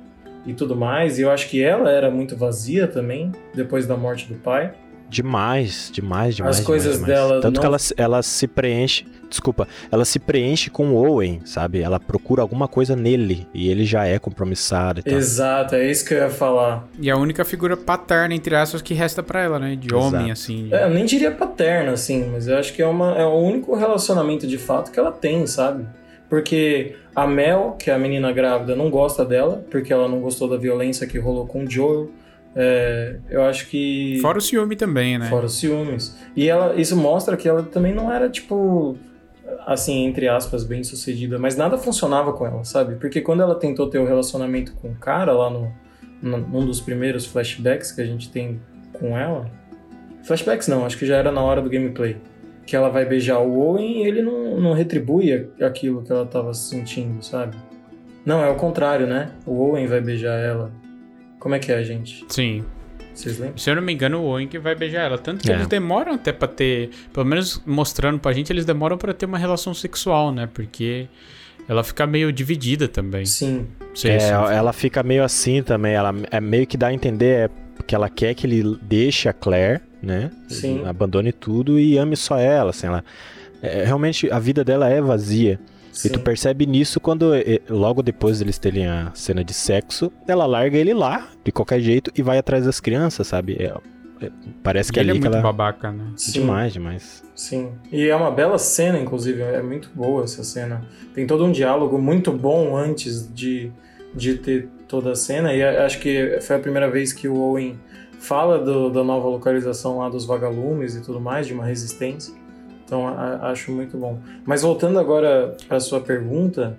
e tudo mais. E eu acho que ela era muito vazia também, depois da morte do pai. Demais, demais, demais. As coisas demais, demais. dela Tanto não- que ela, ela se preenche. Desculpa, ela se preenche com o Owen, sabe? Ela procura alguma coisa nele. E ele já é compromissado e tal. Exato, é isso que eu ia falar. E a única figura paterna, entre aspas, que resta pra ela, né? De Exato. homem, assim. É, eu nem diria paterna, assim, mas eu acho que é, uma, é o único relacionamento de fato que ela tem, sabe? Porque a Mel, que é a menina grávida, não gosta dela, porque ela não gostou da violência que rolou com o Joel. É, eu acho que. Fora o ciúme também, né? Fora os ciúmes. E ela, isso mostra que ela também não era, tipo, assim, entre aspas, bem sucedida, mas nada funcionava com ela, sabe? Porque quando ela tentou ter o relacionamento com o cara lá no, no- num dos primeiros flashbacks que a gente tem com ela. Flashbacks não, acho que já era na hora do gameplay. Que ela vai beijar o Owen e ele não, não retribui aquilo que ela tava sentindo, sabe? Não, é o contrário, né? O Owen vai beijar ela. Como é que é, gente? Sim. Vocês lembram? Se eu não me engano, o Owen que vai beijar ela. Tanto que É. eles demoram até pra ter. Pelo menos mostrando pra gente, eles demoram pra ter uma relação sexual, né? Porque ela fica meio dividida também. Sim. Sei É, ela fica meio assim também. Ela é meio que dá a entender é, que ela quer que ele deixe a Claire, né? Sim. Abandone tudo e ame só ela, assim, ela é, realmente a vida dela é vazia. Sim. E tu percebe nisso quando eh, logo depois deles terem a cena de sexo, ela larga ele lá de qualquer jeito e vai atrás das crianças, sabe? É- é- parece que ele é ali que muito ela babaca, né? Sim. demais, demais. Sim. E é uma bela cena, inclusive, é muito boa essa cena. Tem todo um diálogo muito bom antes de, de ter toda a cena, e a- acho que foi a primeira vez que o Owen fala do- da nova localização lá dos vagalumes e tudo mais, de uma resistência. Então a- acho muito bom. Mas voltando agora para sua pergunta,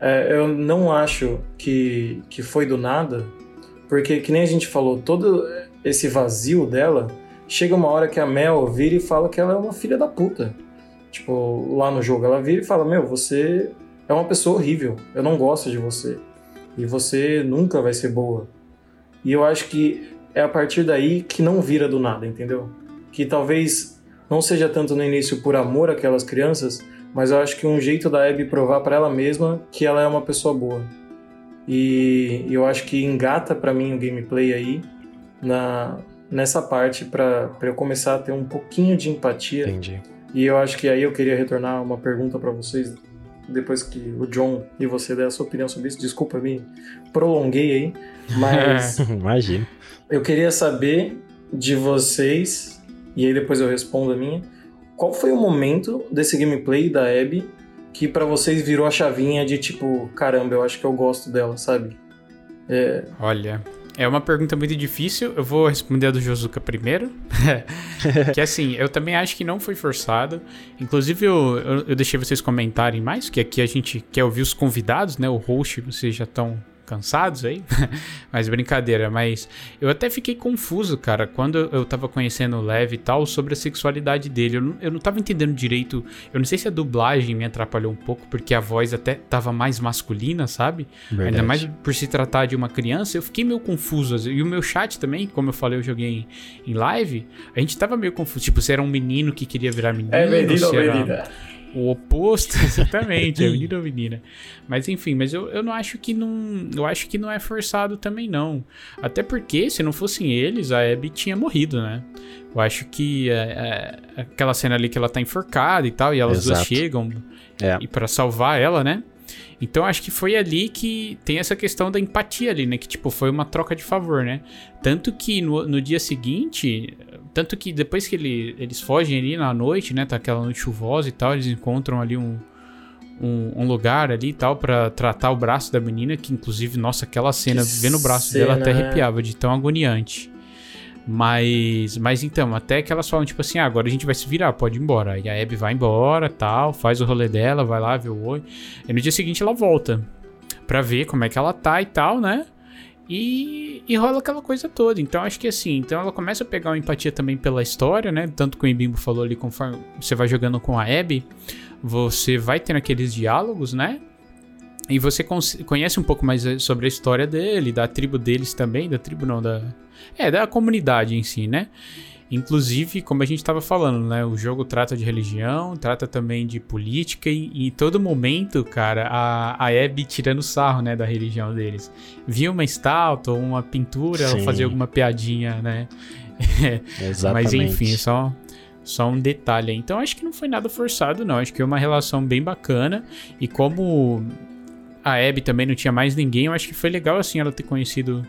é, eu não acho que, que foi do nada, Porque, que nem a gente falou, todo esse vazio dela, chega uma hora que a Mel vira e fala que ela é uma filha da puta. Tipo, lá no jogo, ela vira e fala: Meu, você é uma pessoa horrível, eu não gosto de você. E você nunca vai ser boa. E eu acho que é a partir daí que não vira do nada, entendeu? Que talvez não seja tanto no início por amor àquelas crianças, mas eu acho que um jeito da Abby provar para ela mesma que ela é uma pessoa boa. E eu acho que engata para mim o gameplay aí na nessa parte para eu começar a ter um pouquinho de empatia. Entendi. E eu acho que aí eu queria retornar uma pergunta para vocês depois que o John e você der a sua opinião sobre isso. Desculpa, me prolonguei aí, mas *laughs* Imagina. eu queria saber de vocês, e aí depois eu respondo a minha, qual foi o momento desse gameplay da Abby que pra vocês virou a chavinha de tipo, caramba, eu acho que eu gosto dela, sabe? É, Olha, é uma pergunta muito difícil. Eu vou responder a do Josuka primeiro. *laughs* que assim, eu também acho que não foi forçado. Inclusive, eu, eu, eu deixei vocês comentarem mais, que aqui a gente quer ouvir os convidados, né? O host, vocês já estão cansados aí, *laughs* mas brincadeira, mas eu até fiquei confuso, cara, quando eu tava conhecendo o Lev e tal, sobre a sexualidade dele, eu não, eu não tava entendendo direito, eu não sei se a dublagem me atrapalhou um pouco, porque a voz até tava mais masculina, sabe? Verdade. Ainda mais por se tratar de uma criança, eu fiquei meio confuso, e o meu chat também, como eu falei, eu joguei em, em live, a gente tava meio confuso, tipo, se era um menino que queria virar menino, é menino se ou era menina? O oposto, *laughs* exatamente, é *laughs* menino ou menina. Mas enfim, mas eu, eu não acho que não. Eu acho que não é forçado também, não. Até porque, se não fossem eles, a Abby tinha morrido, né? Eu acho que é, é, aquela cena ali que ela tá enforcada e tal, e elas duas Exato. chegam É. e para salvar ela, né? Então acho que foi ali que tem essa questão da empatia ali, né? Que tipo, foi uma troca de favor, né? Tanto que no, no dia seguinte, tanto que depois que ele, eles fogem ali na noite, né? Tá aquela noite chuvosa e tal, eles encontram ali um, um, um lugar ali e tal pra tratar o braço da menina, que inclusive, nossa, aquela cena, Que vendo o braço dela até cena, é. arrepiava de tão agoniante. Mas, mas então, até que elas falam, tipo assim, ah, agora a gente vai se virar, pode ir embora. E a Abby vai embora, tal, faz o rolê dela, vai lá, vê o oi. E no dia seguinte ela volta pra ver como é que ela tá e tal, né? E, e rola aquela coisa toda. Então acho que assim, então ela começa a pegar uma empatia também pela história, né? Tanto que o Embimbo falou ali, conforme você vai jogando com a Abby, você vai tendo aqueles diálogos, né? E você conhece um pouco mais eh, sobre a história dele, da tribo deles também, da tribo não, da. É, da comunidade em si, né? Inclusive, como a gente estava falando, né? O jogo trata de religião, trata também de política e, e em todo momento, cara, a, a Abby tirando sarro, né, da religião deles. Via uma estátua ou uma pintura, ela Sim. fazia alguma piadinha, né? *laughs* Exatamente. Mas enfim, só, só um detalhe aí. Então acho que não foi nada forçado, não. Acho que é uma relação bem bacana. E como a Abby também não tinha mais ninguém, eu acho que foi legal assim ela ter conhecido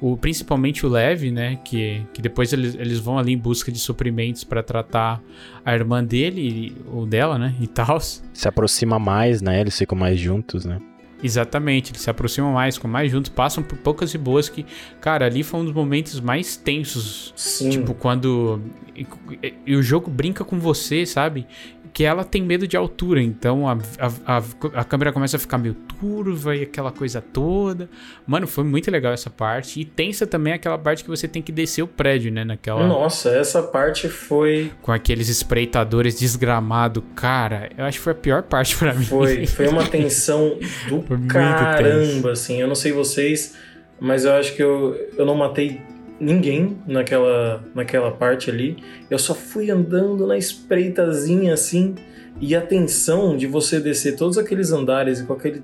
o, principalmente o Lev, né? Que, que depois eles, eles vão ali em busca de suprimentos pra tratar a irmã dele, ou dela, né? E tal. Se aproxima mais, né? Eles ficam mais juntos, né? Exatamente, eles se aproximam mais, ficam mais juntos, passam por poucas e boas que, cara, ali foi um dos momentos mais tensos Sim. Tipo, quando. E, e o jogo brinca com você, sabe? Que ela tem medo de altura, então a, a, a, câmera começa a ficar meio turva e aquela coisa toda. Mano, foi muito legal essa parte. E tensa também aquela parte que você tem que descer o prédio, né? Naquela. Nossa, essa parte foi Com aqueles espreitadores desgramados. Cara, eu acho que foi a pior parte pra mim. Foi, *laughs* foi uma tensão do caramba, assim. Eu não sei vocês, mas eu acho que eu, eu não matei ninguém naquela, naquela parte ali. Eu só fui andando na espreitazinha, assim, e a tensão de você descer todos aqueles andares e com aquele...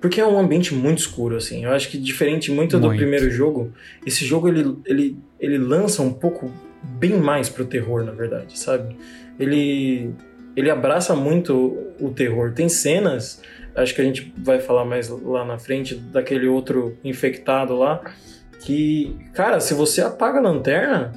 Porque é um ambiente muito escuro, assim. Eu acho que diferente muito, do Muito. primeiro jogo, esse jogo, ele, ele, ele lança um pouco bem mais pro terror, na verdade, sabe? Ele ele abraça muito o, o terror. Tem cenas, acho que a gente vai falar mais lá na frente, daquele outro infectado lá, que, cara, se você apaga a lanterna,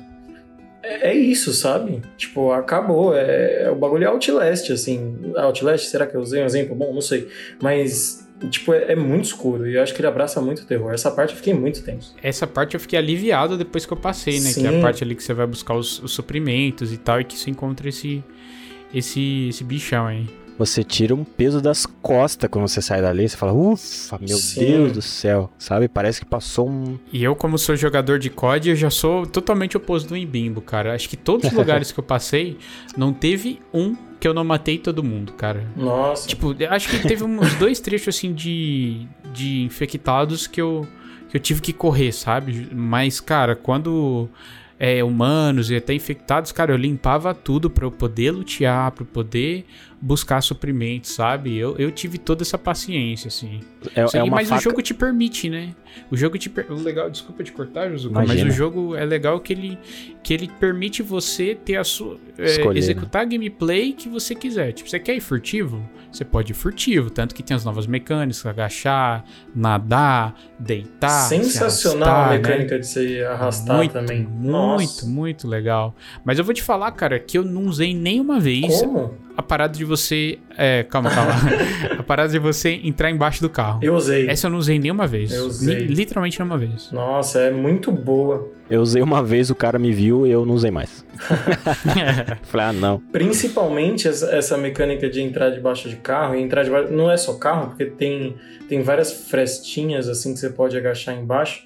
é, é isso, sabe? Tipo, acabou. É, é o bagulho é Outlast, assim. Outlast, será que eu usei um exemplo bom? Não sei. Mas, tipo, é, é muito escuro e eu acho que ele abraça muito o terror. Essa parte eu fiquei muito tenso. Essa parte eu fiquei aliviado depois que eu passei, né? Que é Sim. a parte ali que você vai buscar os, os suprimentos e tal, e que você encontra esse, esse, esse bichão aí. Você tira um peso das costas quando você sai dali. Você fala, ufa, meu Sim. Deus do céu, sabe? Parece que passou um. E eu, como sou jogador de COD, eu já sou totalmente oposto do Embimbo, cara. Acho que todos os lugares que eu passei, *laughs* não teve um que eu não matei todo mundo, cara. Nossa. Tipo, acho que teve uns *laughs* dois trechos, assim, de, de infectados que eu, que eu tive que correr, sabe? Mas, cara, quando é, humanos e até infectados, cara, eu limpava tudo pra eu poder lutear, pra eu poder buscar suprimentos, sabe? Eu, eu tive toda essa paciência, assim. É, Sim, é uma mas faca. o jogo te permite, né? O jogo te per... o legal, desculpa te cortar, Josuka, mas o jogo é legal que ele que ele permite você ter a sua é, né? executar a gameplay que você quiser. Tipo, você quer ir furtivo? Você pode ir furtivo, tanto que tem as novas mecânicas, agachar, nadar, deitar, se Sensacional arrastar, a né? mecânica de se arrastar muito, também. Muito, Nossa. muito legal. Mas eu vou te falar, cara, que eu não usei nenhuma vez Como? A parada de você. É, calma, calma. *laughs* a parada de você entrar embaixo do carro. Eu usei. Essa eu não usei nenhuma vez. Eu usei. Ni- Literalmente nenhuma vez. Nossa, é muito boa. Eu usei uma vez, o cara me viu e eu não usei mais. *laughs* Falei, ah, não. Principalmente essa, mecânica de entrar debaixo de carro e entrar debaixo. Não é só carro, porque tem, tem várias frestinhas assim que você pode agachar embaixo.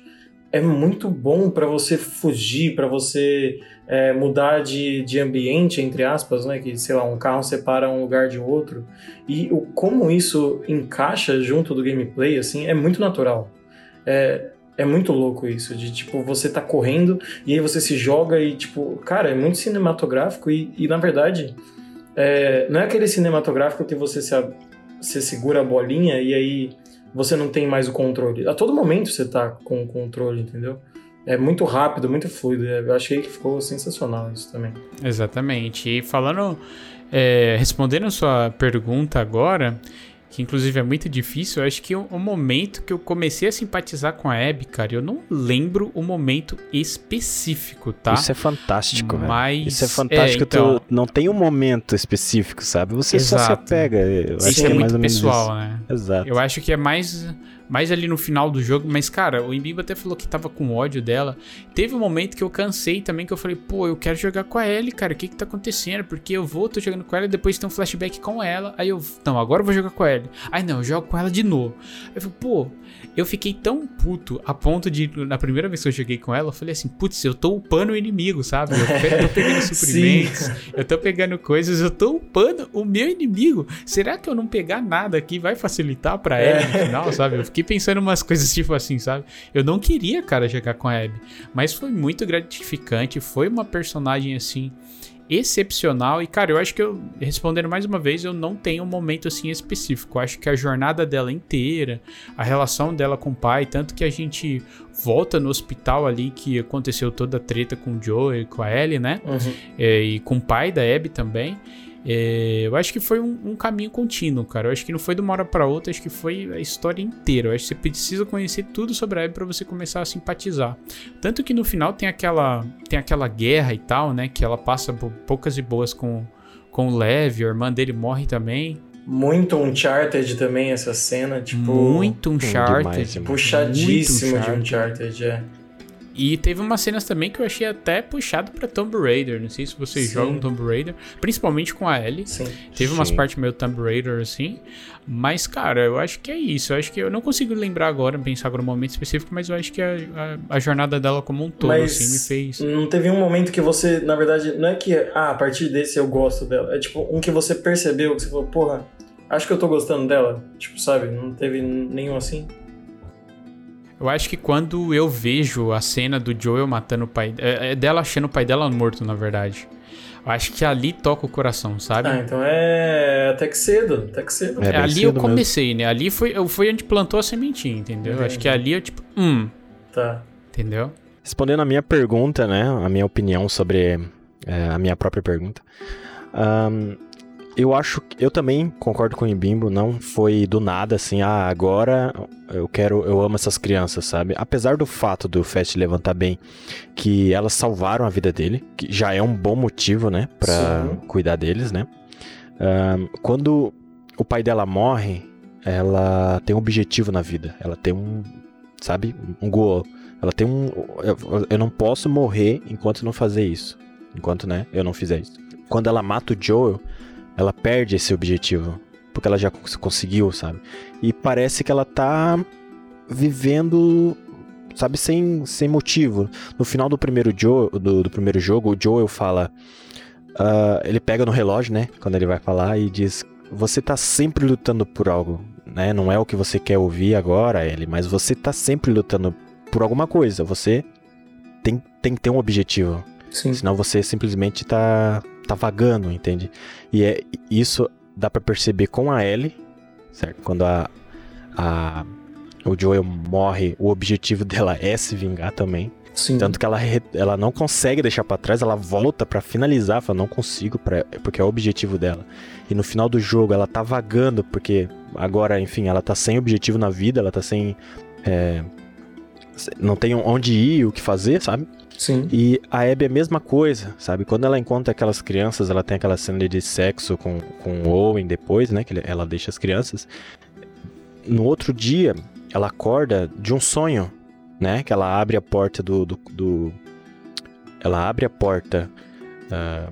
É muito bom pra você fugir, pra você é, mudar de, de ambiente, entre aspas, né? Que, sei lá, um carro separa um lugar de outro. E o, como isso encaixa junto do gameplay, assim, é muito natural. É, é muito louco isso, de tipo, você tá correndo e aí você se joga e, tipo, cara, é muito cinematográfico e, e na verdade, é, não é aquele cinematográfico que você, se, você segura a bolinha e aí você não tem mais o controle. A todo momento você tá com o controle, entendeu? É muito rápido, muito fluido. É, Eu achei que ficou sensacional isso também. Exatamente. E falando. é, respondendo a sua pergunta agora, que inclusive é muito difícil, eu acho que o, o momento que eu comecei a simpatizar com a Abby, cara, eu não lembro o momento específico, tá? Isso é fantástico, velho. Mas, Isso é fantástico. é, então- tu não tem um momento específico, sabe? Você só se Exato. apega. Eu acho Isso que é, é mais muito ou menos pessoal, isso. né? Exato. Eu acho que é mais, mais ali no final do jogo. Mas, cara, o Embiba até falou que tava com ódio dela. Teve um momento que eu cansei também, que eu falei, pô, eu quero jogar com a Ellie, cara. O que que tá acontecendo? Porque eu vou, tô jogando com ela e depois tem um flashback com ela. Aí eu, não, agora eu vou jogar com a Ellie. Aí não, eu jogo com ela de novo. Aí eu falei, pô, eu fiquei tão puto a ponto de, na primeira vez que eu joguei com ela, eu falei assim, putz, eu tô upando o inimigo, sabe? Eu tô pegando *laughs* suprimentos, eu tô pegando coisas, eu tô upando o meu inimigo. Será que eu não pegar nada aqui vai facilitar pra ela no final, sabe? Eu fiquei pensando umas coisas tipo assim, sabe? Eu não queria, cara, jogar com a Abby, mas foi muito gratificante, foi uma personagem assim excepcional e cara, eu acho que eu respondendo mais uma vez, eu não tenho um momento assim específico. Eu acho que a jornada dela inteira, a relação dela com o pai, tanto que a gente volta no hospital ali que aconteceu toda a treta com o Joe e com a Ellie, né? Uhum. É, e com o pai da Abby também. É, eu acho que foi um, um caminho contínuo, cara. Eu acho que não foi de uma hora pra outra, acho que foi a história inteira. Eu acho que você precisa conhecer tudo sobre a Abby pra você começar a simpatizar. Tanto que no final tem aquela, tem aquela guerra e tal, né? Que ela passa por poucas e boas com, com o Lev, a irmã dele morre também. Muito Uncharted também, essa cena, tipo. muito Uncharted. demais, demais. Puxadíssimo Muito de Uncharted. Uncharted, é. E teve umas cenas também que eu achei até puxado pra Tomb Raider. Não sei se vocês Sim. jogam Tomb Raider, principalmente com a Ellie. Sim. Teve umas Sim. partes meio Tomb Raider assim. Mas, cara, eu acho que é isso. Eu acho que eu não consigo lembrar agora, pensar agora um momento específico, mas eu acho que a, a, a jornada dela como um todo, Mas assim, me fez. não teve um momento que você, na verdade, não é que, ah, a partir desse eu gosto dela. É tipo, um que você percebeu, que você falou, porra, acho que eu tô gostando dela. Tipo, sabe? Não teve nenhum assim. Eu acho que quando eu vejo a cena do Joel matando o pai. É, é dela achando o pai dela morto, na verdade. Eu acho que ali toca o coração, sabe? Ah, então é até que cedo, até que cedo. É É, ali eu cedo mesmo. comecei, né? Ali foi, eu- foi onde plantou a sementinha, entendeu? Eu Acho que ali eu, tipo, hum, Tá. entendeu? Respondendo a minha pergunta, né? A minha opinião sobre é, a minha própria pergunta. ahn, eu acho que eu também concordo com o Ibimbo, não foi do nada assim, ah, agora eu quero, eu amo essas crianças, sabe? Apesar do fato do Fast levantar bem que elas salvaram a vida dele, que já é um bom motivo, né, Pra Sim. cuidar deles, né? Quando o pai dela morre, ela tem um objetivo na vida, ela tem um, sabe, um goal. Ela tem um. Eu, eu não posso morrer enquanto não fazer isso. Enquanto, né, eu não fizer isso. Quando ela mata o Joel, ela perde esse objetivo. Porque ela já conseguiu, sabe? E parece que ela tá vivendo, sabe, sem, sem motivo. No final do primeiro, jo do, do primeiro jogo, o Joel fala. Uh, ele pega no relógio, né? Quando ele vai falar e diz: Você tá sempre lutando por algo, né? Não é o que você quer ouvir agora, ele, mas você tá sempre lutando por alguma coisa. Você tem, tem que ter um objetivo. Sim. Senão você simplesmente tá, tá vagando, entende? E é, isso dá para perceber com a Ellie, certo? Quando a, a, o Joel morre, o objetivo *laughs* dela é se vingar também. Sim. Tanto que ela, ela não consegue deixar para trás, ela volta para finalizar, fala, não consigo, pra, porque é o objetivo dela. E no final do jogo ela tá vagando, porque agora, enfim, ela tá sem objetivo na vida, ela tá sem. É, não tem onde ir, o que fazer, sabe? Sim. E a Abby é a mesma coisa, sabe? Quando ela encontra aquelas crianças, ela tem aquela cena de sexo com, com o Owen depois, né? Que ela deixa as crianças. No outro dia, ela acorda de um sonho, né? Que ela abre a porta do. do, do ela abre a porta uh,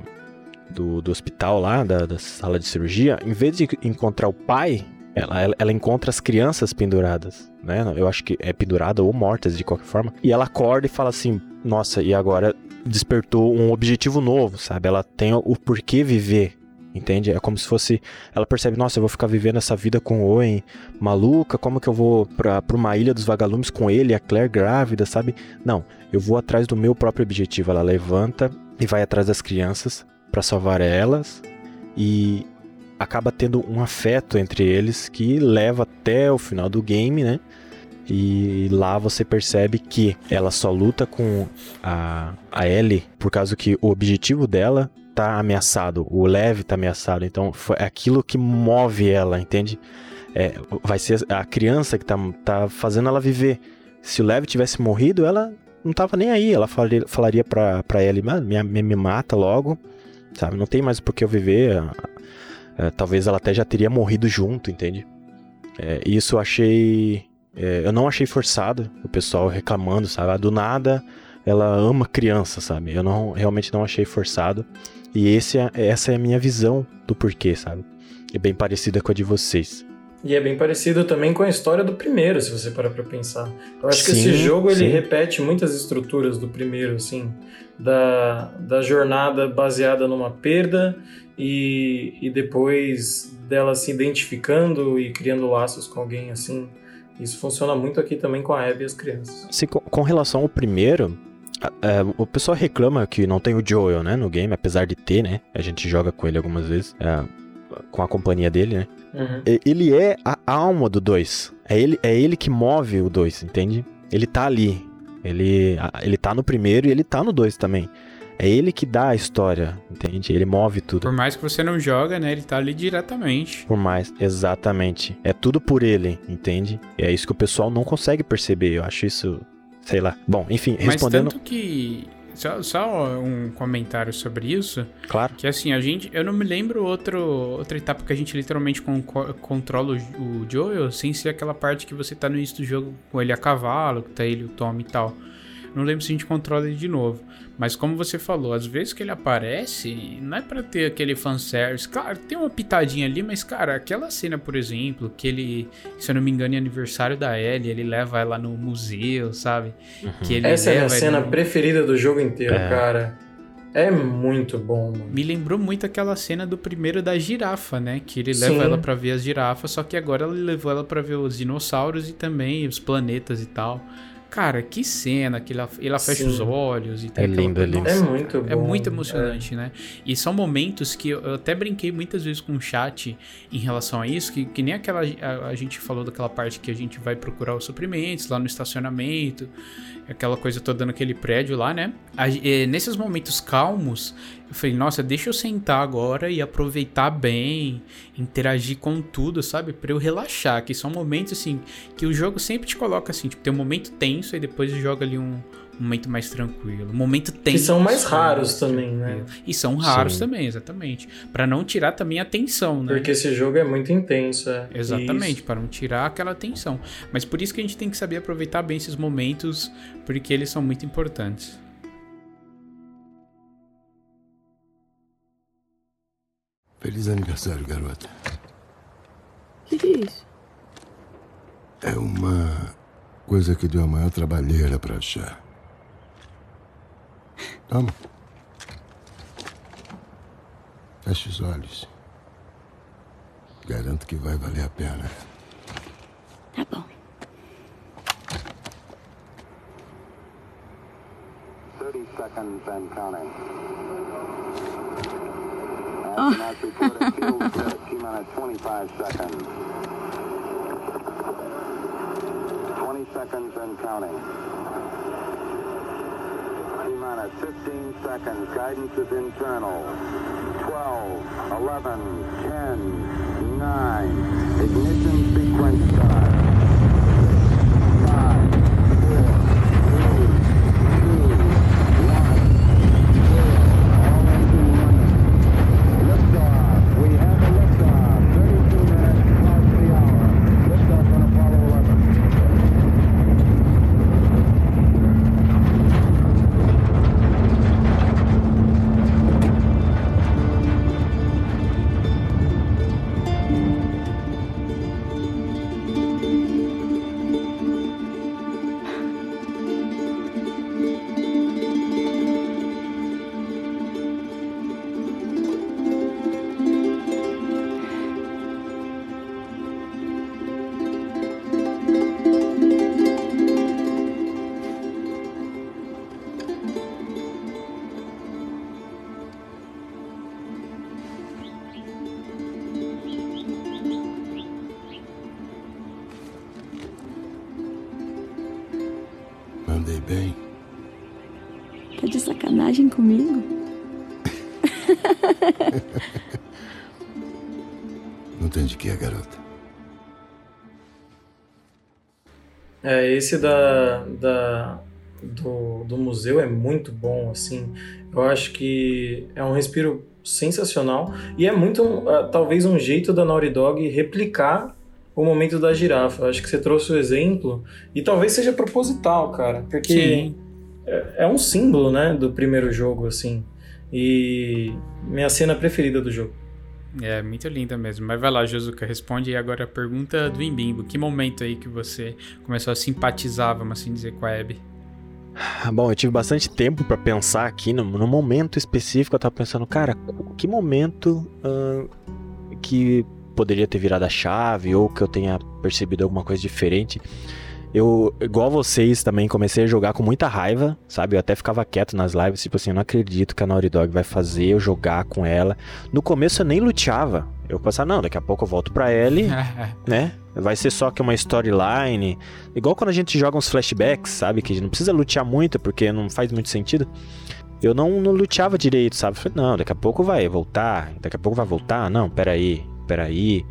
do, do hospital lá, da, da sala de cirurgia. Em vez de encontrar o pai, ela, ela, ela, encontra as crianças penduradas, né? Eu acho que é pendurada ou mortas de qualquer forma. E ela acorda e fala assim: Nossa, e agora despertou um objetivo novo, sabe? Ela tem o porquê viver, entende? É como se fosse. Ela percebe: Nossa, eu vou ficar vivendo essa vida com o Owen maluca, como que eu vou pra, pra uma ilha dos vagalumes com ele, a Claire grávida, sabe? Não, eu vou atrás do meu próprio objetivo. Ela levanta e vai atrás das crianças para salvar elas. E acaba tendo um afeto entre eles que leva até o final do game, né? E lá você percebe que ela só luta com a, a Ellie por causa que o objetivo dela tá ameaçado, o Lev tá ameaçado. Então foi aquilo que move ela, entende? É, vai ser a criança que tá, tá fazendo ela viver. Se o Lev tivesse morrido, ela não tava nem aí. Ela falaria, falaria pra, pra Ellie, me, me, me mata logo, sabe? Não tem mais por que eu viver. É, talvez ela até já teria morrido junto, entende? É, isso eu achei. É, eu não achei forçado, o pessoal reclamando, sabe? Ah, do nada ela ama criança, sabe? Eu não, realmente não achei forçado. E esse é, essa é a minha visão do porquê, sabe? É bem parecida com a de vocês. E é bem parecido também com a história do primeiro, se você parar pra pensar. Eu acho Sim, que esse jogo ele sim. repete muitas estruturas do primeiro, assim, da, da jornada baseada numa perda e, e depois dela se identificando e criando laços com alguém, assim. Isso funciona muito aqui também com a Abby e as crianças. Se, com, relação ao primeiro, é, o pessoal reclama que não tem o Joel, né, no game, apesar de ter, né? A gente joga com ele algumas vezes, é, com a companhia dele, né? Uhum. Ele é a alma do 2. É ele, é ele que move o 2, entende? Ele tá ali. Ele, ele tá no primeiro e ele tá no 2 também. É ele que dá a história, entende? Ele move tudo. Por mais que você não joga, né? Ele tá ali diretamente. Por mais, exatamente. É tudo por ele, entende? E é isso que o pessoal não consegue perceber. Eu acho isso, sei lá. Bom, enfim, Mas respondendo. tanto que. Só, só um comentário sobre isso. Claro. Que assim, a gente. Eu não me lembro outro, outra etapa que a gente literalmente con- controla o, o Joel sem ser aquela parte que você tá no início do jogo com ele a cavalo, que tá ele, o Tom e tal. Não lembro se a gente controla ele de novo. Mas como você falou, às vezes que ele aparece, não é pra ter aquele fanservice. Claro, tem uma pitadinha ali, mas, cara, aquela cena, por exemplo, que ele, se eu não me engano, é aniversário da Ellie, ele leva ela no museu, sabe? Que ele Essa é a minha cena no- preferida do jogo inteiro, É. cara. É muito bom, mano. Me lembrou muito aquela cena do primeiro da girafa, né? Que ele Sim. leva ela pra ver as girafas, só que agora ele levou ela pra ver os dinossauros e também os planetas e tal. Cara, que cena, que ela, ela fecha Sim. os olhos e É aquela- lindo, é lindo. É muito é bom, muito é. emocionante, né? E são momentos que eu, até brinquei muitas vezes com o chat em relação a isso, que, que nem aquela. A, a gente falou daquela parte que a gente vai procurar os suprimentos lá no estacionamento, aquela coisa toda naquele prédio lá, né? A- eh, nesses momentos calmos, eu falei, nossa, deixa eu sentar agora e aproveitar bem, interagir com tudo, sabe? Pra eu relaxar, que são momentos assim, que o jogo sempre te coloca assim, tipo, tem um momento tenso e depois joga ali um. um momento mais tranquilo. Um momento tenso. são mais um raros mais também, né? E são raros Sim. também, exatamente. Pra não tirar também a tensão, né? Porque esse jogo é muito intenso, é. Exatamente, para não tirar aquela tensão. Mas por isso que a gente tem que saber aproveitar bem esses momentos, porque eles são muito importantes. Feliz aniversário, garota. O que, que é isso? É uma coisa que deu a maior trabalheira pra achar. Toma. Feche os olhos. Garanto que vai valer a pena. Tá bom. Thirty seconds and counting. Astronauts report a fuel minus 25 seconds. 20 seconds and counting. T minus 15 seconds. Guidance is internal. 12, 11, 10, 9. Ignition sequence start. É, esse da, da, do, do museu é muito bom, assim. Eu acho que é um respiro sensacional e é muito, uh, talvez, um jeito da Naughty Dog replicar o momento da girafa. Acho que você trouxe o exemplo e talvez seja proposital, cara, porque é, é um símbolo, né, do primeiro jogo, assim. E minha cena preferida do jogo. É, muito linda mesmo. Mas vai lá, Josuka, responde agora a pergunta do Imbimbo. Que momento aí que você começou a simpatizar, vamos assim dizer, com a Abby? Ah, Bom, eu tive bastante tempo pra pensar aqui no, no momento específico. Eu tava pensando, cara, que momento ahn, que poderia ter virado a chave ou que eu tenha percebido alguma coisa diferente. Eu, igual vocês, também comecei a jogar com muita raiva, sabe? Eu até ficava quieto nas lives, tipo assim, eu não acredito que a Naughty Dog vai fazer eu jogar com ela. No começo eu nem luteava. Eu pensava, não, daqui a pouco eu volto pra Ellie, *laughs* né? Vai ser só que uma storyline. Igual quando a gente joga uns flashbacks, sabe? Que não precisa lutear muito, porque não faz muito sentido. Eu não, não luteava direito, sabe? Falei, não, daqui a pouco vai voltar, daqui a pouco vai voltar. Não, peraí, peraí.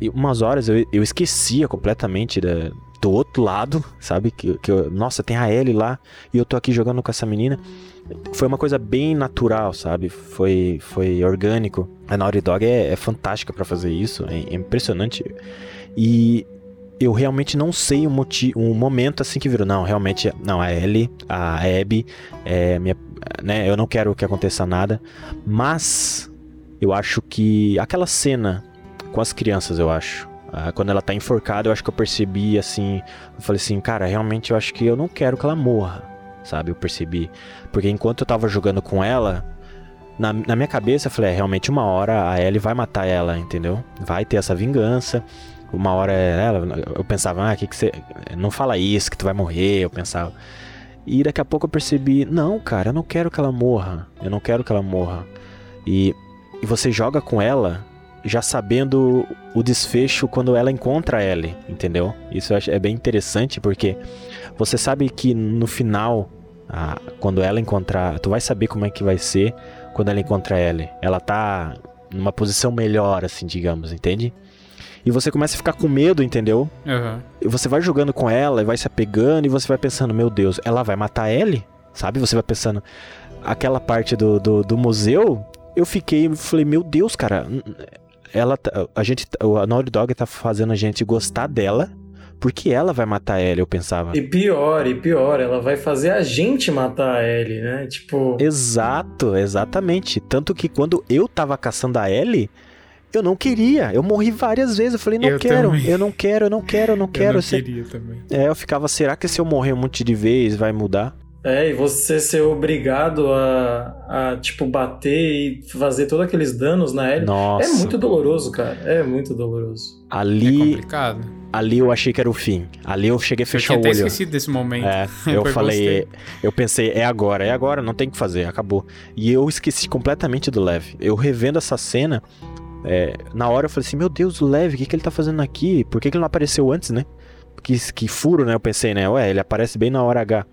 E umas horas eu, eu esquecia completamente da, do outro lado, sabe? Que, que eu- nossa, tem a Ellie lá e eu tô aqui jogando com essa menina. Foi uma coisa bem natural, sabe? Foi, foi orgânico. A Naughty Dog é, é fantástica pra fazer isso, é, é impressionante. E eu realmente não sei o motivo, um momento assim que virou. Não, realmente, não, a Ellie, a Abby, é minha, né? Eu não quero que aconteça nada, mas eu acho que aquela cena com as crianças, eu acho. Ah, quando ela tá enforcada, eu acho que eu percebi assim. Eu falei assim, cara, realmente eu acho que eu não quero que ela morra, sabe? Eu percebi. Porque enquanto eu tava jogando com ela, na, na minha cabeça eu falei, é, realmente uma hora a Ellie vai matar ela, entendeu? Vai ter essa vingança. Uma hora ela, eu pensava, ah, que que você. Não fala isso, que tu vai morrer, eu pensava. E daqui a pouco eu percebi, não, cara, eu não quero que ela morra. Eu não quero que ela morra. E, e você joga com ela já sabendo o desfecho quando ela encontra a Ellie, entendeu? Isso eu acho, é bem interessante porque você sabe que no final, quando ela encontrar, tu vai saber como é que vai ser quando ela encontra a Ellie. Ela tá numa posição melhor, assim, digamos, entende? E você começa a ficar com medo, entendeu? Aham. E você vai jogando com ela e vai se apegando e você vai pensando, meu Deus, ela vai matar a Ellie? Sabe? Você vai pensando, aquela parte do, do, do museu, eu fiquei, falei, meu Deus, cara, ela, tá- a gente, a Naughty Dog tá fazendo a gente gostar dela, porque ela vai matar ela, eu pensava. E pior, e pior, ela vai fazer a gente matar a Ellie, né? Tipo, Exato, exatamente. Tanto que quando eu tava caçando a Ellie, eu não queria. Eu morri várias vezes. Eu falei, não Eu quero, também. eu não quero, eu não quero, eu não Eu quero. não Você- queria também. É, eu ficava, será que se eu morrer um monte de vez vai mudar? É, e você ser obrigado a, a tipo, bater e fazer todos aqueles danos na Ellie. Nossa. É muito doloroso, cara. É muito doloroso. É Ali, complicado. ali eu achei que era o fim. Ali eu cheguei a Eu fechar tinha o até olho. esquecido desse momento. É, *laughs* eu falei, gostei. eu pensei, é agora, é agora, não tem o que fazer, acabou. E eu esqueci completamente do Lev. Eu revendo essa cena, é, na hora eu falei assim, meu Deus, o Lev, o que, que ele tá fazendo aqui? Por que, que ele não apareceu antes, né? Que, que furo, né? Eu pensei, né? Ué, ele aparece bem na hora H.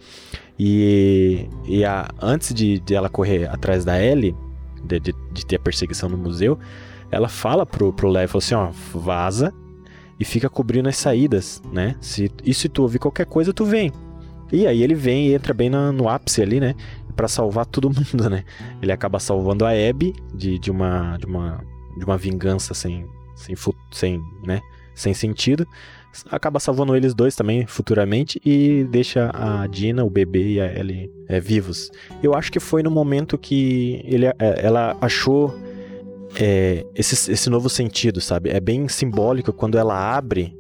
E, e a, antes de, de ela correr atrás da Ellie, de, de, de ter a perseguição no museu, ela fala pro, pro Lev, falou assim, ó, vaza e fica cobrindo as saídas, né? Se, e se tu ouvir qualquer coisa, tu vem. E aí ele vem e entra bem na- no ápice ali, né? Pra salvar todo *laughs* mundo, né? Ele acaba salvando a Abby de, de, uma, de, uma, de uma vingança sem, sem, sem, né? sem sentido. Acaba salvando eles dois também futuramente e deixa a Dina, o bebê e a Ellie é, vivos. Eu acho que foi no momento que ele, é, ela achou é, esse, esse novo sentido, sabe? É bem simbólico quando ela abre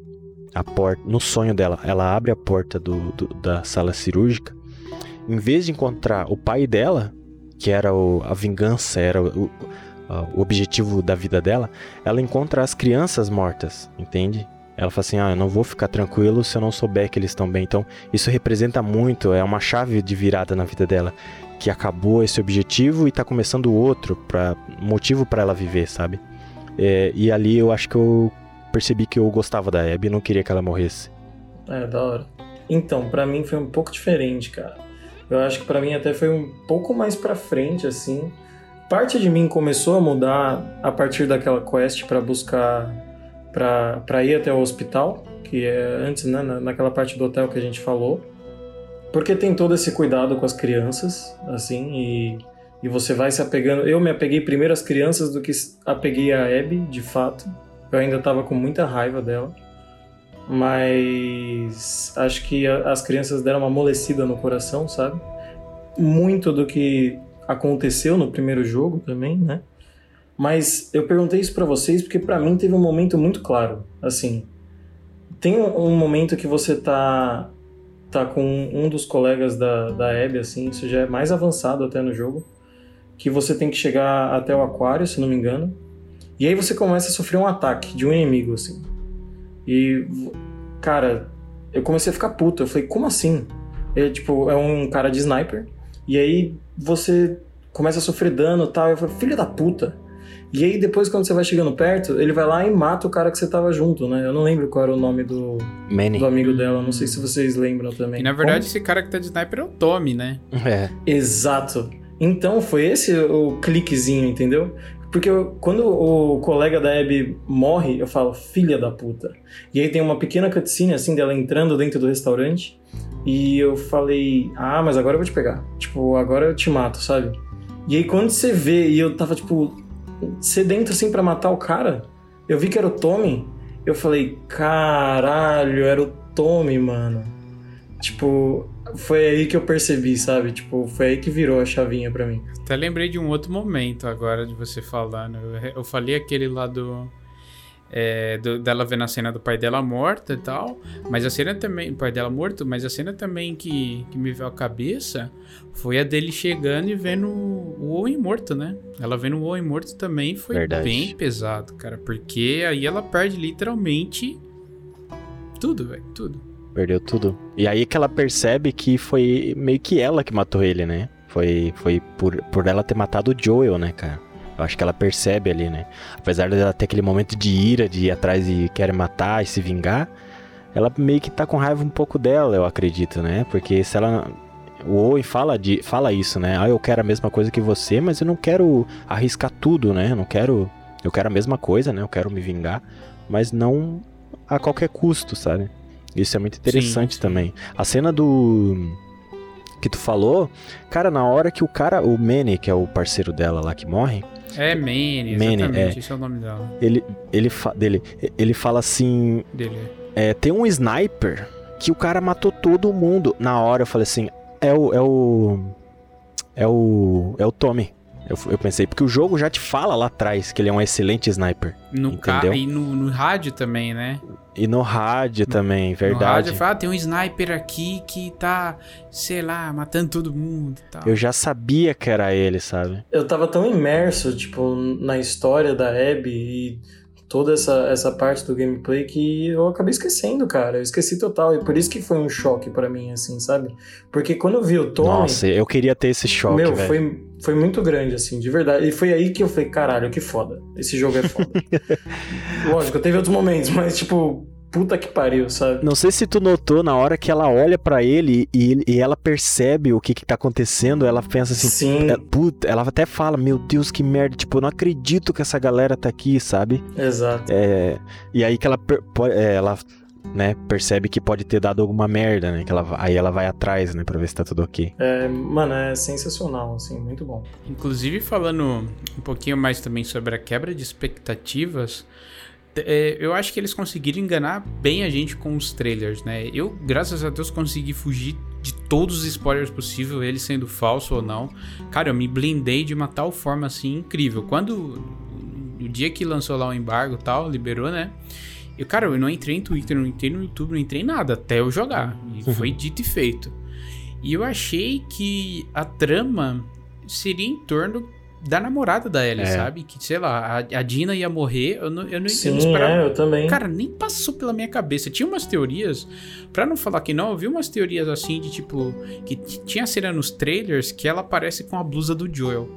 a porta, no sonho dela, ela abre a porta do, do- da sala cirúrgica. Em vez de encontrar o pai dela, que era o- a vingança, era o, a- o objetivo da vida dela, ela encontra as crianças mortas, entende? Ela fala assim: Ah, eu não vou ficar tranquilo se eu não souber que eles estão bem. Então, isso representa muito, é uma chave de virada na vida dela. Que acabou esse objetivo e tá começando outro, pra, motivo para ela viver, sabe? É, e ali eu acho que eu percebi que eu gostava da Abby e não queria que ela morresse. É, da hora. Então, pra mim foi um pouco diferente, cara. Eu acho que pra mim até foi um pouco mais pra frente, assim. Parte de mim começou a mudar a partir daquela quest pra buscar. Pra ir até o hospital, que é antes, né, na- naquela parte do hotel que a gente falou. Porque tem todo esse cuidado com as crianças, assim, e, e você vai se apegando. Eu me apeguei primeiro às crianças do que apeguei a Abby, de fato. Eu ainda tava com muita raiva dela mas acho que a- as crianças deram uma amolecida no coração, sabe? Muito do que aconteceu no primeiro jogo também, né? Mas eu perguntei isso pra vocês porque pra mim teve um momento muito claro, assim. Tem um, momento que você tá tá com um dos colegas da da Abby assim, isso já é mais avançado até no jogo, que você tem que chegar até o aquário, se não me engano. E aí você começa a sofrer um ataque de um inimigo assim. E, cara, eu comecei a ficar puto. Eu falei, como assim? É, tipo, é um cara de sniper. E aí você começa a sofrer dano e tal. Eu falei, filho da puta. E aí depois, quando você vai chegando perto, ele vai lá e mata o cara que você tava junto, né? Eu não lembro qual era o nome do, Manny. do amigo dela. Não sei se vocês lembram também. E na verdade, esse cara que tá de sniper é o Tommy, né? É. Exato. Então foi esse o cliquezinho, entendeu? Porque eu- quando o colega da Abby morre, eu falo, filha da puta. E aí tem uma pequena cutscene assim dela entrando dentro do restaurante. E eu falei, ah, mas agora eu vou te pegar. Tipo, agora eu te mato, sabe? E aí quando você vê, e eu tava, tipo, sedento assim pra matar o cara, eu vi que era o Tommy. Eu falei, caralho, era o Tommy, mano. Tipo, foi aí que eu percebi, sabe? Tipo, foi aí que virou a chavinha pra mim. Até lembrei de um outro momento agora de você falando. Eu, eu falei aquele lá do, é, do- dela vendo a cena do pai dela morta e tal. Mas a cena também. O pai dela morto, mas a cena também que, que me veio à cabeça foi a dele chegando e vendo o Owen morto, né? Ela vendo o Owen morto também foi Verdade. bem pesado, cara. Porque aí ela perde literalmente tudo, velho. Tudo. Perdeu tudo. E aí que ela percebe que foi meio que ela que matou ele, né? Foi, foi por, por ela ter matado o Joel, né, cara? Eu acho que ela percebe ali, né? Apesar dela ter aquele momento de ira, de ir atrás e querer matar e se vingar, ela meio que tá com raiva um pouco dela, eu acredito, né? Porque se ela. O Owen fala, de, fala isso, né? Ah, eu quero a mesma coisa que você, mas eu não quero arriscar tudo, né? Eu não quero. Eu quero a mesma coisa, né? Eu quero me vingar, mas não a qualquer custo, sabe? Isso é muito interessante sim. também. A cena do. Que tu falou, cara, na hora que o cara, o Manny, que é o parceiro dela lá que morre, É Manny, Manny, exatamente. é. Esse é o nome dela. ele, ele, fa- dele, ele fala assim: Dele. é, tem um sniper que o cara matou todo mundo. Na hora eu falei assim: é o. É o. É o. É o Tommy. Eu, eu pensei, porque o jogo já te fala lá atrás que ele é um excelente sniper. No ca... Entendeu? E no, no rádio também, né? E no rádio também, No verdade. rádio fala, ah, tem um sniper aqui que tá, sei lá, matando todo mundo e tal. Eu já sabia que era ele, sabe? Eu tava tão imerso, tipo, na história da Abby e toda essa, essa parte do gameplay que eu acabei esquecendo, cara. Eu esqueci total. E por isso que foi um choque pra mim, assim, sabe? Porque quando eu vi o Tommy. Nossa, eu queria ter esse choque, Meu, foi, foi muito grande, assim, de verdade. E foi aí que eu falei, caralho, que foda. Esse jogo é foda. *laughs* Lógico, teve outros momentos, mas, tipo, puta que pariu, sabe? Não sei se tu notou, na hora que ela olha pra ele e, e ela percebe o que que tá acontecendo, ela pensa assim, Sim, é, puta, ela até fala, meu Deus, que merda, tipo, eu não acredito que essa galera tá aqui, sabe? exato. É, e aí que ela, é, ela né, percebe que pode ter dado alguma merda, né? Que ela, aí ela vai atrás, né, pra ver se tá tudo ok. É, mano, é sensacional, assim, muito bom. Inclusive, falando um pouquinho mais também sobre a quebra de expectativas, é, eu acho que eles conseguiram enganar bem a gente com os trailers, né? Eu, graças a Deus, consegui fugir de todos os spoilers possíveis, ele sendo falso ou não. Cara, eu me blindei de uma tal forma assim incrível. Quando o dia que lançou lá o embargo e tal, liberou, né? Eu, cara, eu não entrei em Twitter, não entrei no YouTube, não entrei em nada até eu jogar. E foi dito e feito. E eu achei que a trama seria em torno da namorada da Ellie, É. sabe? Que, sei lá, a, a Dina ia morrer, eu não, eu não, eu Sim, não esperava. é, eu também. Cara, nem passou pela minha cabeça. Tinha umas teorias, pra não falar que não, eu vi umas teorias assim de tipo, que tinha cena nos trailers que ela aparece com a blusa do Joel.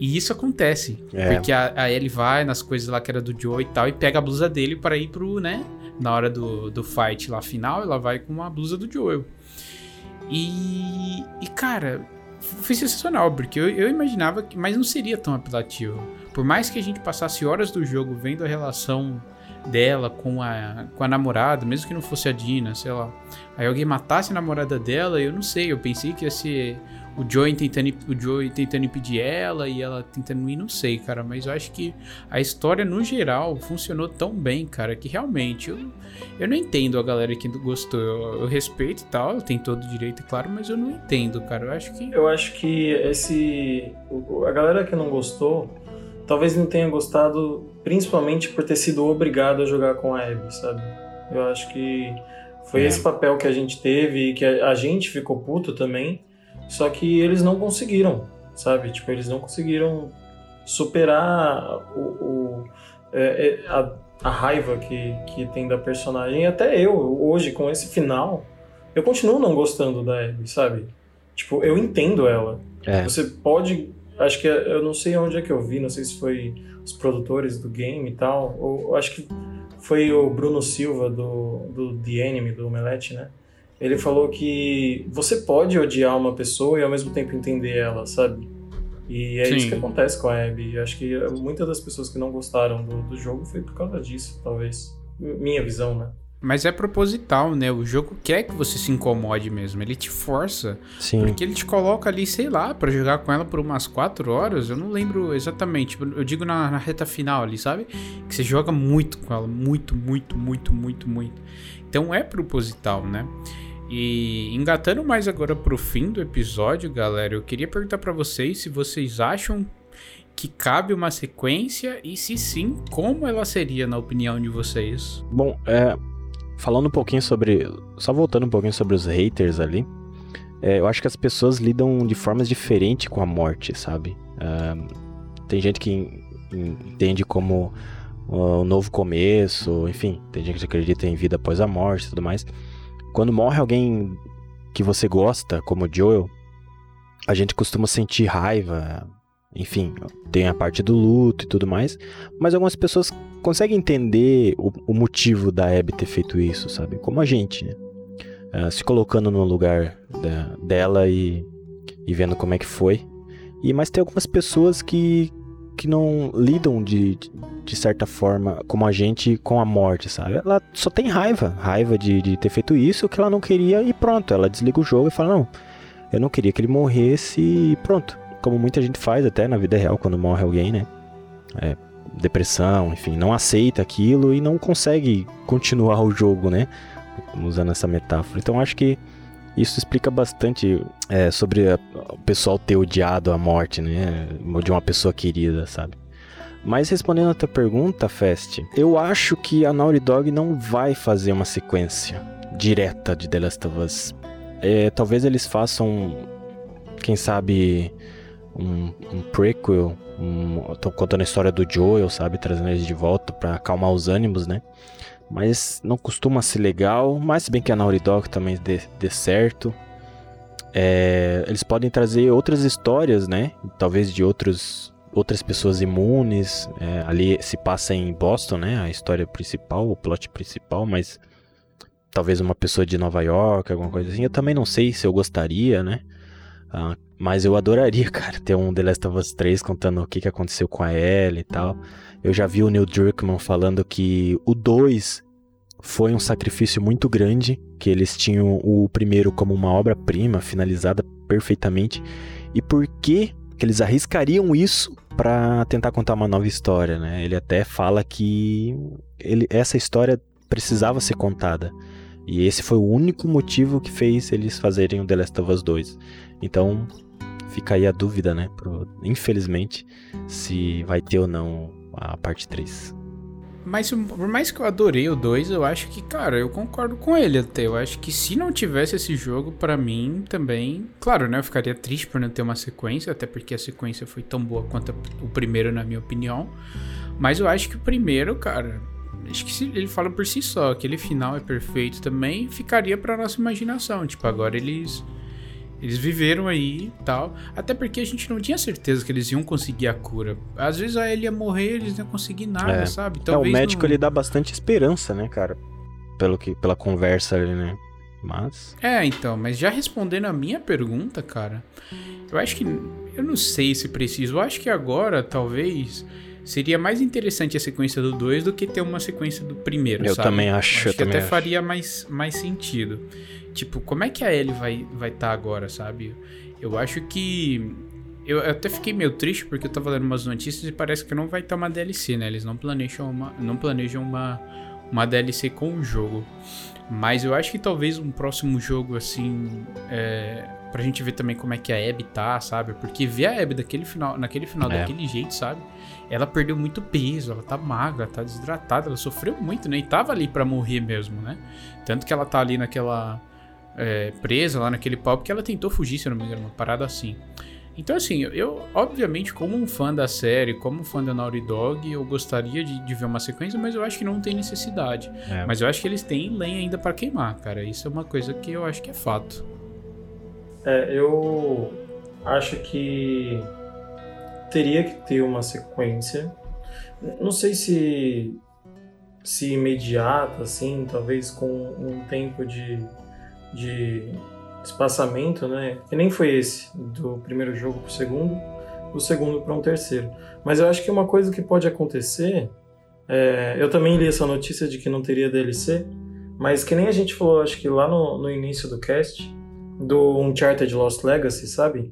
E isso acontece. É. Porque a, a Ellie vai nas coisas lá que era do Joel e tal, e pega a blusa dele para ir pro, né? Na hora do, do fight lá final, ela vai com a blusa do Joel. E, e cara, foi sensacional, porque eu, eu imaginava que. Mas não seria tão apelativo. Por mais que a gente passasse horas do jogo vendo a relação dela com a, com a namorada, mesmo que não fosse a Dina, sei lá. Aí alguém matasse a namorada dela, eu não sei, eu pensei que ia ser o Joey tentando, o Joey tentando impedir ela e ela tentando ir, não sei, cara, mas eu acho que a história no geral funcionou tão bem, cara, que realmente eu, eu não entendo a galera que gostou. Eu, eu respeito e tal, tem todo o direito, é claro, mas eu não entendo, cara. Eu acho que Eu acho que esse. A galera que não gostou, talvez não tenha gostado, principalmente por ter sido obrigado a jogar com a Abby, sabe? Eu acho que foi É. esse papel que a gente teve e que a, a gente ficou puto também, só que eles não conseguiram, sabe? Tipo, eles não conseguiram superar o, o- é, é, a, a raiva que, que tem da personagem. Até eu, hoje, com esse final, eu continuo não gostando da Abby, sabe? Tipo, eu entendo ela. É. Você pode. Acho que eu não sei onde é que eu vi, não sei se foi os produtores do game e tal. Ou acho que foi o Bruno Silva do, do The Enemy, do Omelete, né? Ele falou que você pode odiar uma pessoa e ao mesmo tempo entender ela, sabe? E é Sim. isso que acontece com a Abby. Eu acho que muitas das pessoas que não gostaram do, do jogo foi por causa disso, talvez. Minha visão, né? Mas é proposital, né? O jogo quer que você se incomode mesmo. Ele te força. Sim. Porque ele te coloca ali, sei lá, pra jogar com ela por umas 4 horas. Eu não lembro exatamente. Eu digo na, na reta final ali, sabe? Que você joga muito com ela. Muito, muito, muito, muito, muito. Então é proposital, né? E engatando mais agora pro fim do episódio, galera, eu queria perguntar pra vocês se vocês acham que cabe uma sequência e se sim, como ela seria na opinião de vocês? Bom, é, falando um pouquinho sobre. Só voltando um pouquinho sobre os haters ali. é, eu acho que as pessoas lidam de formas diferentes com a morte, sabe? Ah, tem gente que en- en- entende como um novo começo, enfim, tem gente que acredita em vida após a morte e tudo mais. Quando morre alguém que você gosta, como o Joel, a gente costuma sentir raiva, enfim, tem a parte do luto e tudo mais, mas algumas pessoas conseguem entender o, o motivo da Abby ter feito isso, sabe? Como a gente, né? Ah, se colocando no lugar da- dela e, e vendo como é que foi. E mas tem algumas pessoas que, que não lidam de, de, certa forma como a gente com a morte, sabe? Ela só tem raiva, raiva de, de ter feito isso que ela não queria e pronto. Ela desliga o jogo e fala não, eu não queria que ele morresse e pronto. Como muita gente faz até na vida real quando morre alguém, né? É, depressão, enfim, não aceita aquilo e não consegue continuar o jogo, né? Usando essa metáfora. Então acho que Isso explica bastante é, sobre a- o pessoal ter odiado a morte, né? De uma pessoa querida, sabe? Mas respondendo a tua pergunta, Fest, eu acho que a Naughty Dog não vai fazer uma sequência direta de The Last of Us. É, talvez eles façam, quem sabe, um, um prequel. Um, tô contando a história do Joel, sabe? Trazendo eles de volta pra acalmar os ânimos, né? Mas não costuma ser legal. Mas se bem que a Naughty Dog também dê, dê certo. É, eles podem trazer outras histórias, né? Talvez de outros, outras pessoas imunes. É, ali se passa em Boston, né? A história principal, o plot principal, mas talvez uma pessoa de Nova York, alguma coisa assim. Eu também não sei se eu gostaria, né? Ah, mas eu adoraria, *laughs* cara, ter um The Last of Us 3 contando o que, que aconteceu com a Ellie e tal. Eu já vi o Neil Druckmann falando que o 2 foi um sacrifício muito grande, que eles tinham o primeiro como uma obra-prima, finalizada perfeitamente. E por que que eles arriscariam isso pra tentar contar uma nova história, né? Ele até fala que ele, essa história precisava ser contada. E esse foi o único motivo que fez eles fazerem o The Last of Us 2. Então, fica aí a dúvida, né? Pro- infelizmente, se vai ter ou não a parte 3. Mas por mais que eu adorei o 2, eu acho que, cara, eu concordo com ele até. Eu acho que se não tivesse esse jogo, pra mim também. Claro, né? Eu ficaria triste por não ter uma sequência, até porque a sequência foi tão boa quanto o primeiro, na minha opinião. Mas eu acho que o primeiro, cara. Acho que ele fala por si só, aquele final é perfeito também, ficaria pra nossa imaginação. Tipo, agora eles. Eles viveram aí e tal. Até porque a gente não tinha certeza que eles iam conseguir a cura. Às vezes a ele ia morrer, eles não iam conseguir nada, É. sabe? É, o médico não- ele dá bastante esperança, né, cara? Pelo que, pela conversa ali, né? Mas. É, então, mas já respondendo a minha pergunta, cara, eu acho que. Eu não sei se preciso. Eu acho que agora, talvez. Seria mais interessante a sequência do 2 do que ter uma sequência do primeiro, Eu sabe? também acho, eu que também até acho. faria mais, mais sentido. Tipo, como é que a Ellie vai estar vai tá agora, sabe? Eu acho que. Eu até fiquei meio triste porque eu tava lendo umas notícias e parece que não vai estar uma DLC, né? Eles não planejam uma, não planejam uma, uma DLC com o jogo. Mas eu acho que talvez um próximo jogo, assim, é, pra gente ver também como é que a Abby tá, sabe? Porque ver a Abby daquele final, naquele final É. daquele jeito, sabe? Ela perdeu muito peso, ela tá magra, tá desidratada, ela sofreu muito, né? E tava ali pra morrer mesmo, né? Tanto que ela tá ali naquela. é, presa lá naquele pau, porque ela tentou fugir, se eu não me engano, uma parada assim. Então, assim, eu, obviamente, como um fã da série, como um fã da Naughty Dog, eu gostaria de, de ver uma sequência, mas eu acho que não tem necessidade. É. Mas eu acho que eles têm lenha ainda pra queimar, cara. Isso é uma coisa que eu acho que é fato. É, eu acho que teria que ter uma sequência. Não sei se se imediata, assim, talvez com um tempo de, de espaçamento, né? Que nem foi esse, do primeiro jogo pro segundo, do segundo para um terceiro. Mas eu acho que uma coisa que pode acontecer, é, eu também li essa notícia de que não teria DLC, mas que nem a gente falou, acho que lá no, no início do cast, do Uncharted Lost Legacy, sabe?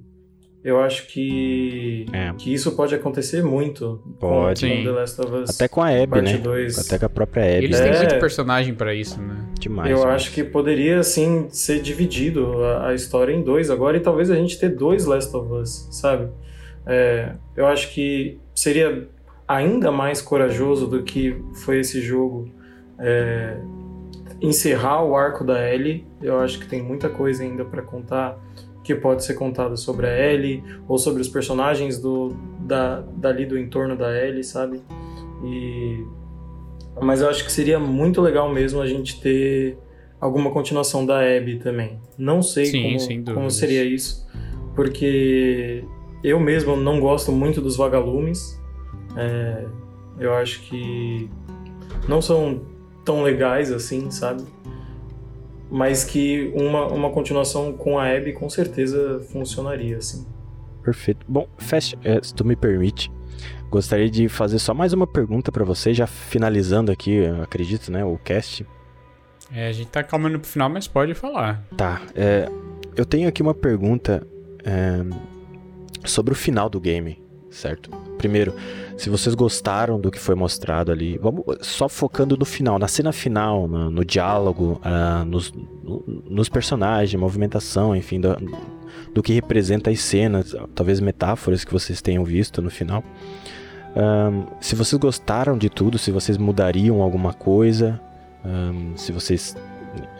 Eu acho que, É. que isso pode acontecer muito Pode. com, The Last of Us. Até com a Abby, né? dois. Até com a própria Abby. Eles têm É. muito personagem pra isso, né? Demais. Eu demais. acho que poderia, assim, ser dividido a, a história em dois agora e talvez a gente ter dois Last of Us, sabe? É, eu acho que seria ainda mais corajoso do que foi esse jogo é, encerrar o arco da Ellie. Eu acho que tem muita coisa ainda pra contar que pode ser contada sobre a Ellie ou sobre os personagens do, da, dali do entorno da Ellie, sabe? E mas eu acho que seria muito legal mesmo a gente ter alguma continuação da Abby também. Não sei Sim, como, como seria isso, porque eu mesmo não gosto muito dos vagalumes. É, eu acho que não são tão legais assim, sabe? Mas que uma, uma continuação com a Abby com certeza funcionaria, assim. Perfeito. Bom, Fast, é, se tu me permite, gostaria de fazer só mais uma pergunta pra você, já finalizando aqui, acredito, né, o cast. É, a gente tá calmando pro final, mas pode falar. Tá, é, eu tenho aqui uma pergunta é, sobre o final do game. Certo? Primeiro, se vocês gostaram do que foi mostrado ali, vamos só focando no final, na cena final, no, no diálogo, ah, nos, no- nos personagens, movimentação, enfim, do, do que representa as cenas, talvez metáforas que vocês tenham visto no final. Ahn, se vocês gostaram de tudo, se vocês mudariam alguma coisa, ahn, se vocês,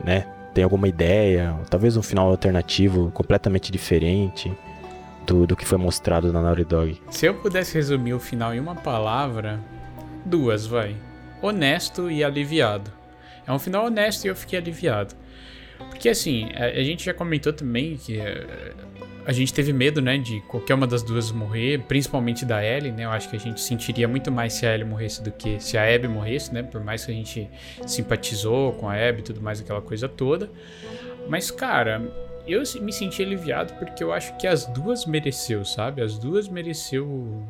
né, têm alguma ideia, talvez um final alternativo completamente diferente do, que foi mostrado na Naughty Dog. Se eu pudesse resumir o final em uma palavra, duas, vai. Honesto e aliviado. É um final honesto e eu fiquei aliviado. Porque assim, a, a gente já comentou também que eh, a gente teve medo, né, de qualquer uma das duas morrer, principalmente da Ellie, né? Eu acho que a gente sentiria muito mais se a Ellie morresse do que se a Abby morresse, né? Por mais que a gente simpatizou com a Abby e tudo mais, aquela coisa toda. Mas, cara, eu me senti aliviado porque eu acho que as duas mereceu, sabe? As duas mereceu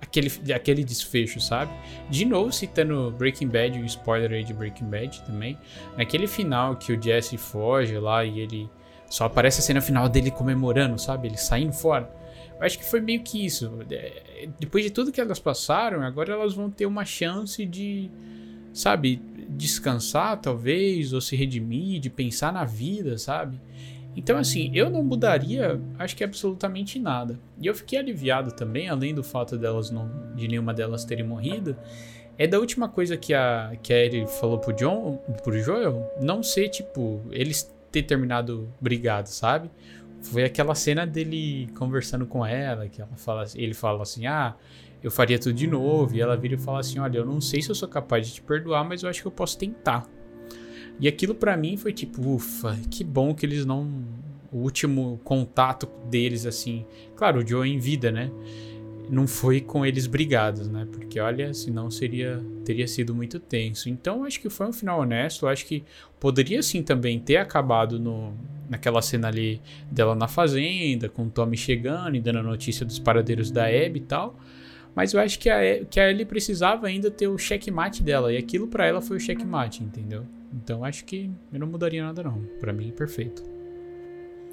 aquele, aquele desfecho, sabe? De novo citando Breaking Bad, um spoiler aí de Breaking Bad também. Naquele final que o Jesse foge lá e ele só aparece a cena final dele comemorando, sabe? Ele saindo fora. Eu acho que foi meio que isso. É, Depois de tudo que elas passaram, agora elas vão ter uma chance de, sabe, descansar talvez, ou se redimir, de pensar na vida, sabe? Então, assim, eu não mudaria, acho que absolutamente nada. E eu fiquei aliviado também, além do fato delas não, de nenhuma delas terem morrido, é da última coisa que a, que a Ellie falou pro John, pro Joel, não ser, tipo, eles ter terminado brigados, sabe? Foi aquela cena dele conversando com ela, que ela fala, ele fala assim, ah, eu faria tudo de novo, e ela vira e fala assim, olha, eu não sei se eu sou capaz de te perdoar, mas eu acho que eu posso tentar. E aquilo pra mim foi tipo, ufa, que bom que eles não. O último contato deles, assim. Claro, o Joe em vida, né? Não foi com eles brigados, né? Porque olha, senão seria. teria sido muito tenso. Então acho que foi um final honesto. Acho que poderia sim também ter acabado no, naquela cena ali dela na fazenda, com o Tommy chegando e dando a notícia dos paradeiros da Abby e tal. Mas eu acho que a, que a Ellie precisava ainda ter o checkmate dela. E aquilo pra ela foi o checkmate, entendeu? Então acho que eu não mudaria nada não. Pra mim, perfeito.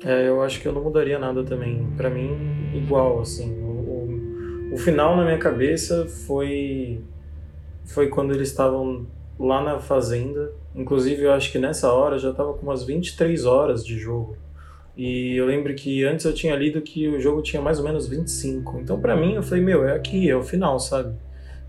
É, eu acho que eu não mudaria nada também. Pra mim, igual, assim. O, o, o final na minha cabeça foi. Foi quando eles estavam lá na fazenda. Inclusive, eu acho que nessa hora já tava com umas 23 horas de jogo. E eu lembro que antes eu tinha lido que o jogo tinha mais ou menos 25. Então, pra mim, eu falei, meu, é aqui, é o final, sabe?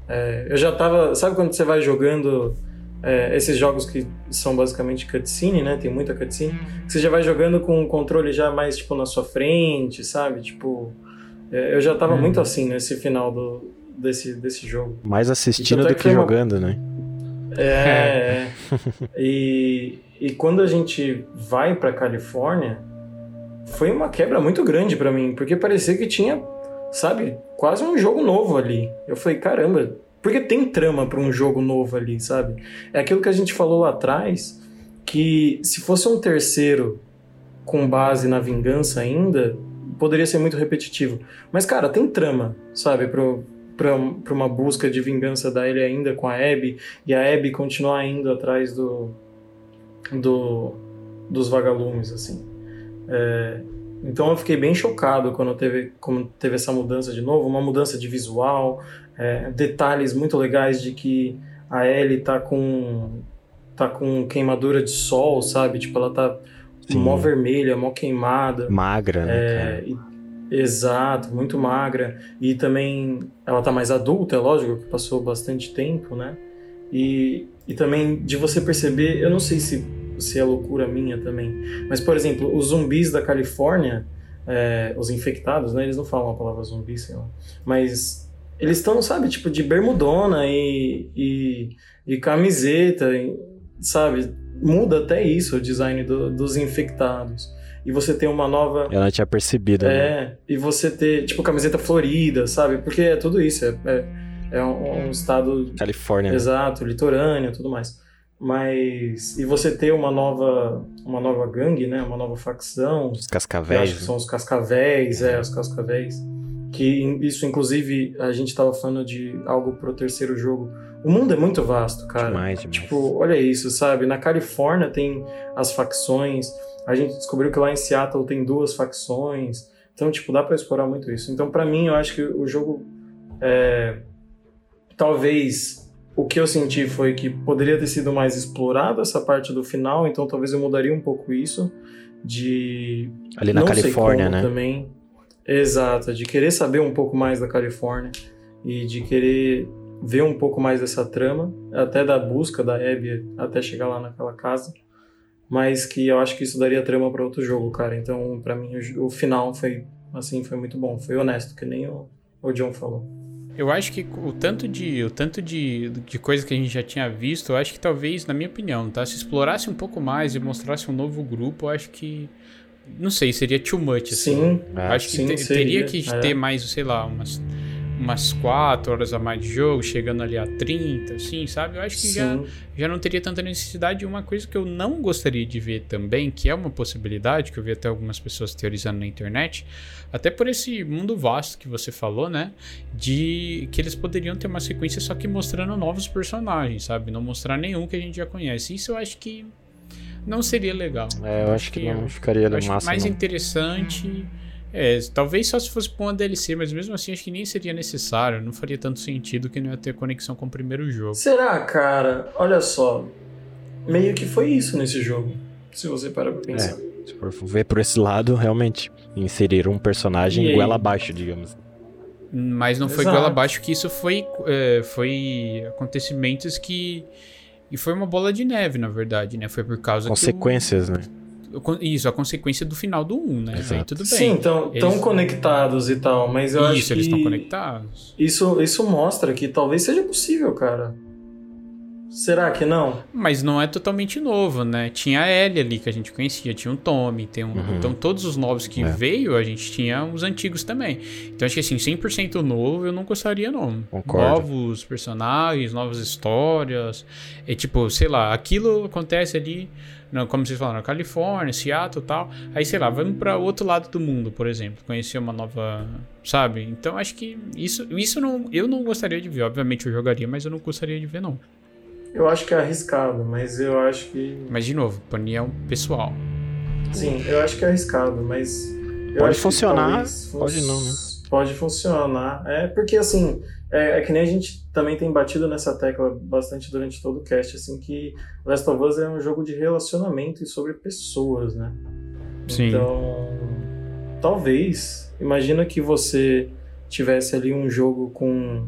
É, eu já tava. Sabe quando você vai jogando é, esses jogos que são basicamente cutscene, né? Tem muita cutscene. que Você já vai jogando com o controle já mais, tipo, na sua frente, sabe? Tipo. é, eu já tava muito assim nesse final do, desse, desse jogo. Mais assistindo é do que que foi uma- jogando, né? É, *laughs* é. E, e quando a gente vai pra Califórnia, foi uma quebra muito grande pra mim, porque parecia que tinha, sabe, quase um jogo novo ali. Eu falei, caramba, porque tem trama pra um jogo novo ali, sabe? É aquilo que a gente falou lá atrás, que se fosse um terceiro com base na vingança ainda, poderia ser muito repetitivo. Mas, cara, tem trama, sabe, pro, pra, pra uma busca de vingança da Ellie ainda com a Abby, e a Abby continuar indo atrás do, do dos vagalumes, assim. É, então eu fiquei bem chocado quando teve, quando teve essa mudança de novo, uma mudança de visual, é, detalhes muito legais de que a Ellie tá com tá com queimadura de sol, sabe? Tipo, ela tá Sim. mó vermelha, mó queimada. Magra, né, É, e- exato, muito magra. E também ela tá mais adulta, é lógico, que passou bastante tempo, né? E, e também de você perceber, eu não sei se, se é loucura minha também, mas por exemplo, os zumbis da Califórnia, é, os infectados, né? Eles não falam a palavra zumbi, sei lá. Mas eles estão, sabe, tipo de bermudona e, e, e camiseta, e, sabe? Muda até isso o design do- dos infectados. E você tem uma nova. Eu não tinha percebido, né? É, e você ter, tipo, camiseta florida, sabe? Porque é tudo isso. É, é, é um, um estado Califórnia. né? exato, litorâneo tudo mais. Mas. E você ter uma nova. Uma nova gangue, né? Uma nova facção. Os cascavéis. acho que são os cascavéis, é, os cascavéis. Que isso, inclusive, a gente tava falando de algo pro terceiro jogo. O mundo é muito vasto, cara. Demais, demais. Tipo, olha isso, sabe? Na Califórnia tem as facções. A gente descobriu que lá em Seattle tem duas facções. Então, tipo, dá pra explorar muito isso. Então, pra mim, eu acho que o jogo É, talvez o que eu senti foi que poderia ter sido mais explorado essa parte do final, então talvez eu mudaria um pouco isso de Ali na Califórnia, como né? Também. Exato, de querer saber um pouco mais da Califórnia e de querer ver um pouco mais dessa trama, até da busca da Abby até chegar lá naquela casa. Mas que eu acho que isso daria trama para outro jogo, cara. Então, pra mim, o, o final foi assim, foi muito bom, foi honesto, que nem o, o John falou. Eu acho que o tanto de o tanto de, de coisa que a gente já tinha visto, eu acho que talvez, na minha opinião, tá? Se explorasse um pouco mais e mostrasse um novo grupo, eu acho que não sei, seria too much assim. Sim, Eu acho que sim, te- seria, teria que é. ter mais, sei lá, umas umas 4 horas a mais de jogo, chegando ali a 30, assim, sabe? Eu acho que já sim, já não teria tanta necessidade. E uma coisa que eu não gostaria de ver também, que é uma possibilidade, que eu vi até algumas pessoas teorizando na internet, até por esse mundo vasto que você falou, né? De que eles poderiam ter uma sequência só que mostrando novos personagens, sabe? Não mostrar nenhum que a gente já conhece. Isso eu acho que não seria legal. É, eu acho que eu- não ficaria Eu no acho que máximo. mais não. interessante. É, talvez só se fosse pra uma DLC, mas mesmo assim acho que nem seria necessário. Não faria tanto sentido que não ia ter conexão com o primeiro jogo. Será, cara? Olha só. Meio que foi isso nesse jogo. Se você parar pra pensar. Se for ver por esse lado, realmente, inserir um personagem E goela abaixo, digamos. Mas não foi Exato. goela abaixo que isso foi, é, foi acontecimentos que. E foi uma bola de neve, na verdade, né? Foi por causa Consequências, né? que. o- isso, a consequência do final do 1, né? Exato. Aí tudo bem. Sim, estão Eles- conectados e tal, mas eu acho isso, que eles estão conectados. Isso, isso mostra que talvez seja possível, cara. Será que não? Mas não é totalmente novo, né? Tinha a Ellie ali que a gente conhecia, tinha um Tommy, tem um, Uhum. então todos os novos que É. veio, a gente tinha os antigos também. Então acho que assim, 100% novo eu não gostaria não. Concordo. Novos personagens, novas histórias. É tipo, sei lá, aquilo acontece ali, não, como vocês falaram, na Califórnia, Seattle e tal. Aí sei lá, vamos para outro lado do mundo, por exemplo, conhecer uma nova, sabe? Então acho que isso isso não, eu não gostaria de ver, obviamente eu jogaria, mas eu não gostaria de ver não. Eu acho que é arriscado, mas eu acho que. Mas de novo, opinião pessoal. Sim, eu acho que é arriscado, mas. eu Pode funcionar, fun- pode não, né? Pode funcionar. É porque assim. É, é que nem a gente também tem batido nessa tecla bastante durante todo o cast, assim, que Last of Us é um jogo de relacionamento e sobre pessoas, né? Sim. Então, talvez, imagina que você tivesse ali um jogo com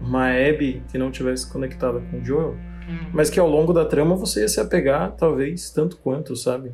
uma Abby que não tivesse conectada com o Joel, mas que ao longo da trama você ia se apegar, talvez, tanto quanto, sabe?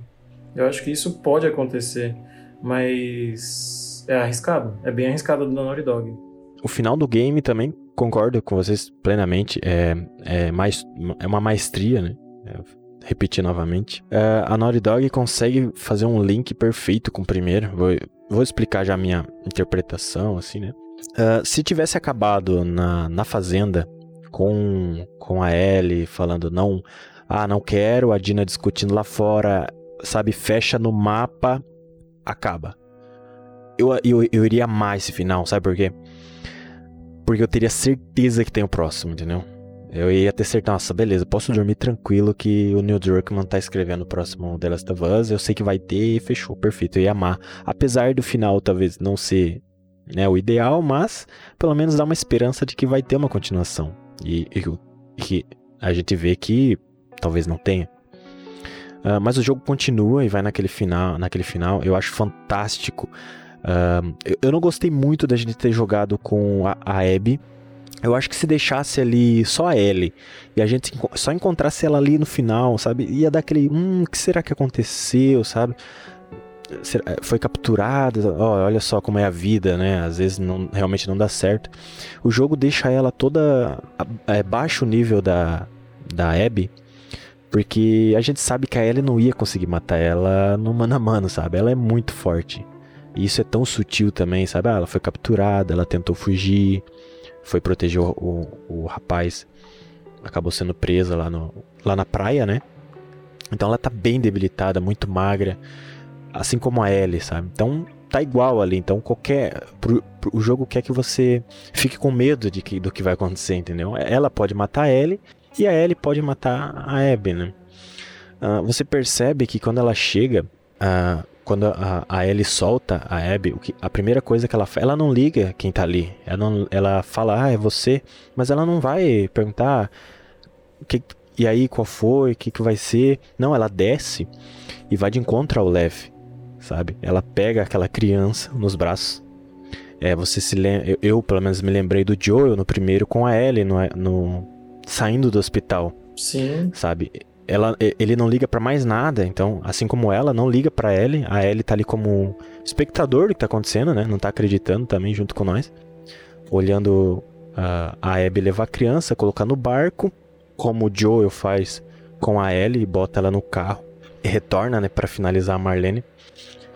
Eu acho que isso pode acontecer, mas é arriscado, é bem arriscado do Naughty Dog. O final do game também, concordo com vocês plenamente, é, é, mais, é uma maestria, né? É, repetir novamente. É, a Naughty Dog consegue fazer um link perfeito com o primeiro. Vou, vou explicar já a minha interpretação, assim, né? É, se tivesse acabado na, na fazenda com, com a Ellie falando não, ah, não quero, a Dina discutindo lá fora, sabe, fecha no mapa, acaba. Eu, eu, eu iria amar esse final, sabe por quê? Porque eu teria certeza que tem o próximo, entendeu? Eu ia ter certeza, nossa, beleza, posso dormir tranquilo que o Neil Druckmann tá escrevendo o próximo The Last of Us, eu sei que vai ter e fechou, perfeito, eu ia amar. Apesar do final talvez não ser né, o ideal, mas pelo menos dá uma esperança de que vai ter uma continuação. E, que a gente vê que talvez não tenha. Ah, mas o jogo continua e vai naquele final, naquele final. Eu acho fantástico. Ah, eu, eu não gostei muito da gente ter jogado com a, a Abby. Eu acho que se deixasse ali só a Ellie e a gente só encontrasse ela ali no final, sabe? Ia dar aquele, hum, o que será que aconteceu, sabe? Será- Foi capturada, ó, olha só como é a vida, né? Às vezes não, realmente não dá certo. O jogo deixa ela toda é, baixo nível da, da Abby, porque a gente sabe que a Ellie não ia conseguir matar ela no mano a mano, sabe? Ela é muito forte. E isso é tão sutil também, sabe? Ah, ela foi capturada, ela tentou fugir, foi proteger o, o, o rapaz, acabou sendo presa lá, no, lá na praia, né? Então ela tá bem debilitada, muito magra, assim como a Ellie, sabe? Então tá igual ali. Então qualquer. pro- pro- o jogo quer que você fique com medo de que, do que vai acontecer, entendeu? Ela pode matar a Ellie e a Ellie pode matar a Abby, né? Ah, você percebe que quando ela chega, ah, quando a, a Ellie solta a Abby, o que, a primeira coisa que ela faz, ela não liga quem tá ali. Ela, não, ela fala, ah, é você, mas ela não vai perguntar que, e aí qual foi, o que, que vai ser. Não, ela desce e vai de encontro ao Lev, sabe? Ela pega aquela criança nos braços. É, você se lembra, eu, eu, pelo menos me lembrei do Joel no primeiro com a Ellie no, no saindo do hospital, Sim. sabe? Ela, ele não liga pra mais nada, então, assim como ela não liga pra Ellie, a Ellie tá ali como espectador do que tá acontecendo, né? Não tá acreditando também junto com nós. Olhando ah, a Abby levar a criança, colocar no barco, como o Joel faz com a Ellie, e bota ela no carro e retorna, né, para finalizar a Marlene.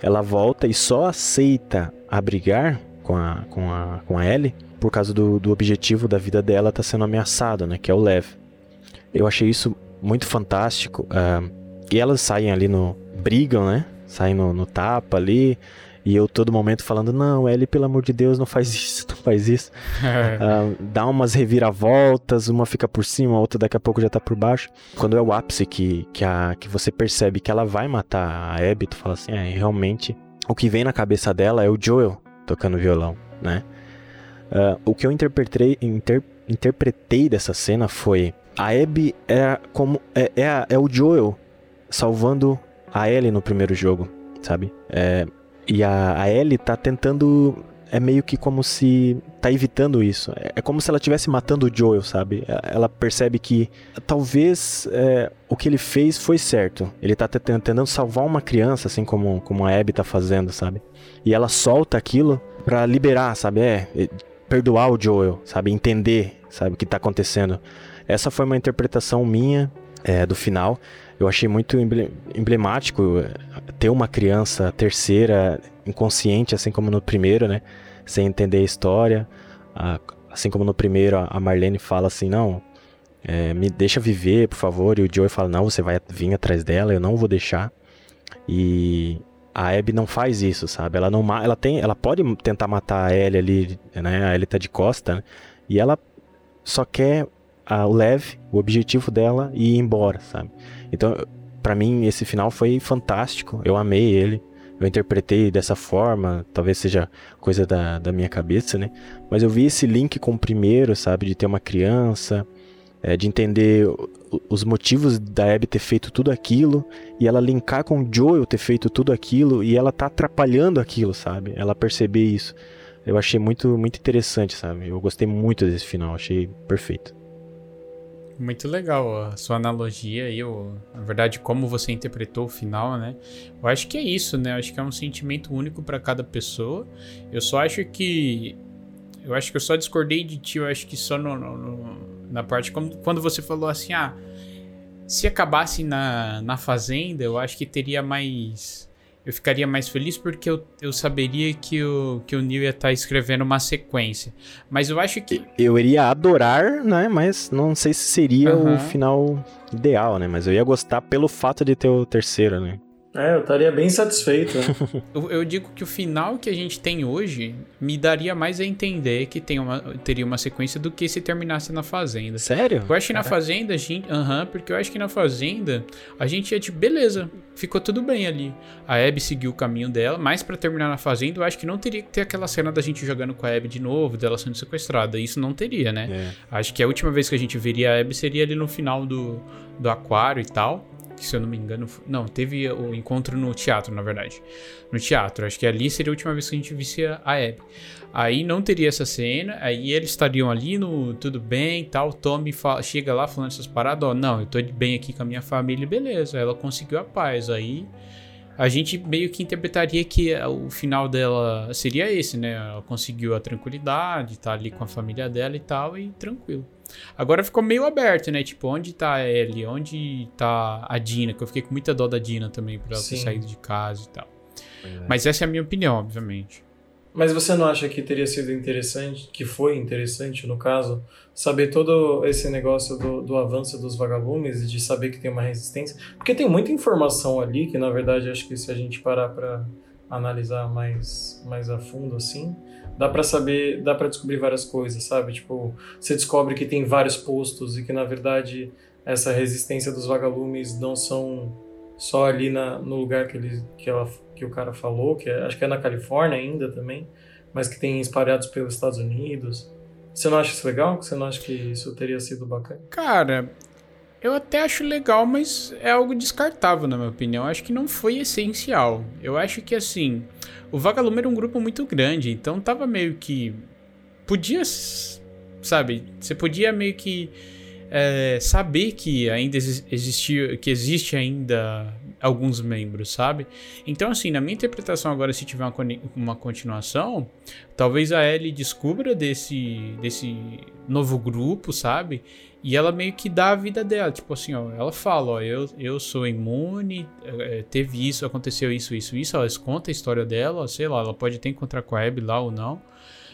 Ela volta e só aceita abrigar com a, com a, com a Ellie por causa do, do objetivo da vida dela tá sendo ameaçado, né, que é o Lev. Eu achei isso muito fantástico. ah, e elas saem ali no. brigam, né? Saem no, no tapa ali. E eu todo momento falando, não, Ellie, pelo amor de Deus, não faz isso, não faz isso. *laughs* Ah, dá umas reviravoltas, uma fica por cima, a outra daqui a pouco já tá por baixo. Quando é o ápice que, que, a, que você percebe que ela vai matar a Abby, tu fala assim, é, realmente. O que vem na cabeça dela é o Joel tocando violão, né? Ah, o que eu interpretei, inter- interpretei dessa cena foi a Abby é como é, é, a- é o Joel salvando a Ellie no primeiro jogo, sabe? É, e a, a Ellie tá tentando é meio que como se tá evitando isso. É, é como se ela estivesse matando o Joel, sabe? É- Ela percebe que talvez é, o que ele fez foi certo. Ele tá te- tentando salvar uma criança, assim como, como a Abby tá fazendo, sabe? E ela solta aquilo pra liberar, sabe? É, é, perdoar o Joel, sabe? Entender, sabe, o que tá acontecendo. Essa foi uma interpretação minha é, do final. Eu achei muito emble- emblemático é, ter uma criança terceira inconsciente, assim como no primeiro, né? Sem entender a história. Assim como no primeiro, a Marlene fala assim: não, é, me deixa viver, por favor. E o Joey fala: não, você vai vir atrás dela, eu não vou deixar. E a Abby não faz isso, sabe? Ela não ela tem, ela pode tentar matar a Ellie ali, né? A Ellie tá de costa, né? E ela só quer o Lev, o objetivo dela e ir embora, sabe? Então, pra mim esse final foi fantástico. Eu amei ele. Eu interpretei dessa forma, talvez seja coisa da, da minha cabeça, né? Mas eu vi esse link com o primeiro, sabe? De ter uma criança, é, de entender os motivos da Abby ter feito tudo aquilo e ela linkar com o Joel ter feito tudo aquilo e ela tá atrapalhando aquilo, sabe? Ela perceber isso. Eu achei muito, muito interessante, sabe? Eu gostei muito desse final, achei perfeito. Muito legal a sua analogia aí, o, na verdade, como você interpretou o final, né? Eu acho que é isso, né? Eu acho que é um sentimento único pra cada pessoa. Eu só acho que. Eu acho que eu só discordei de ti, eu acho que só no, no- no- na parte. Como, quando você falou assim, ah. Se acabasse na, na fazenda, eu acho que teria mais. Eu ficaria mais feliz porque eu, eu saberia que o, que o Neil ia estar escrevendo uma sequência. Mas eu acho que. Eu iria adorar, né? Mas não sei se seria Aham. o final ideal, né? Mas eu ia gostar pelo fato de ter o terceiro, né? É, eu estaria bem satisfeito. né? *laughs* Eu, eu digo que o final que a gente tem hoje me daria mais a entender que tem uma, teria uma sequência do que se terminasse na Fazenda. Sério? Eu acho que na Fazenda, a gente. Aham, porque eu acho que na Fazenda a gente ia tipo, beleza, ficou tudo bem ali. A Abby seguiu o caminho dela, mas pra terminar na Fazenda, eu acho que não teria que ter aquela cena da gente jogando com a Abby de novo, dela sendo sequestrada. Isso não teria, né? É. Acho que a última vez que a gente veria a Abby seria ali no final do, do aquário e tal. Que se eu não me engano. Não, teve o encontro no teatro, na verdade. No teatro. Acho que ali seria a última vez que a gente visse a Abby. Aí não teria essa cena. Aí eles estariam ali no tudo bem tal. Tommy fala- chega lá falando essas paradas. Ó, não, eu tô bem aqui com a minha família, beleza. Ela conseguiu a paz. Aí a gente meio que interpretaria que eh, o final dela seria esse, né? Ela conseguiu a tranquilidade, tá ali com a família dela e tal, e tranquilo. Agora ficou meio aberto, né? Tipo, onde tá a Ellie? Onde tá a Dina? Que eu fiquei com muita dó da Dina também, por ela ter Sim. saído de casa e tal. Mas essa é a minha opinião, obviamente. Mas você não acha que teria sido interessante, que foi interessante no caso, saber todo esse negócio do, do avanço dos vagalumes e de saber que tem uma resistência? Porque tem muita informação ali que, na verdade, acho que se a gente parar pra analisar mais, mais a fundo, assim, dá pra saber, dá pra descobrir várias coisas, sabe? Tipo, você descobre que tem vários postos e que, na verdade, essa resistência dos vagalumes não são só ali na, no lugar que, ele, que, ela, que o cara falou, que é- acho que é na Califórnia ainda também, mas que tem espalhados pelos Estados Unidos. Você não acha isso legal? Você não acha que isso teria sido bacana? Cara, eu até acho legal, mas é algo descartável, na minha opinião. Eu acho que não foi essencial. Eu acho que, assim, o Vagalume era um grupo muito grande, então tava meio que. Podia. Sabe? Você podia meio que. é, saber que ainda exi- existia. Que existe ainda alguns membros, sabe? Então, assim, na minha interpretação agora, se tiver uma, uma continuação, talvez a Ellie descubra desse, desse novo grupo, sabe? E ela meio que dá a vida dela. Tipo assim, ó, ela fala, ó, eu, eu sou imune, é, teve isso, aconteceu isso, isso, isso. Ela conta a história dela, sei lá, ela pode até encontrar com a Abby lá ou não.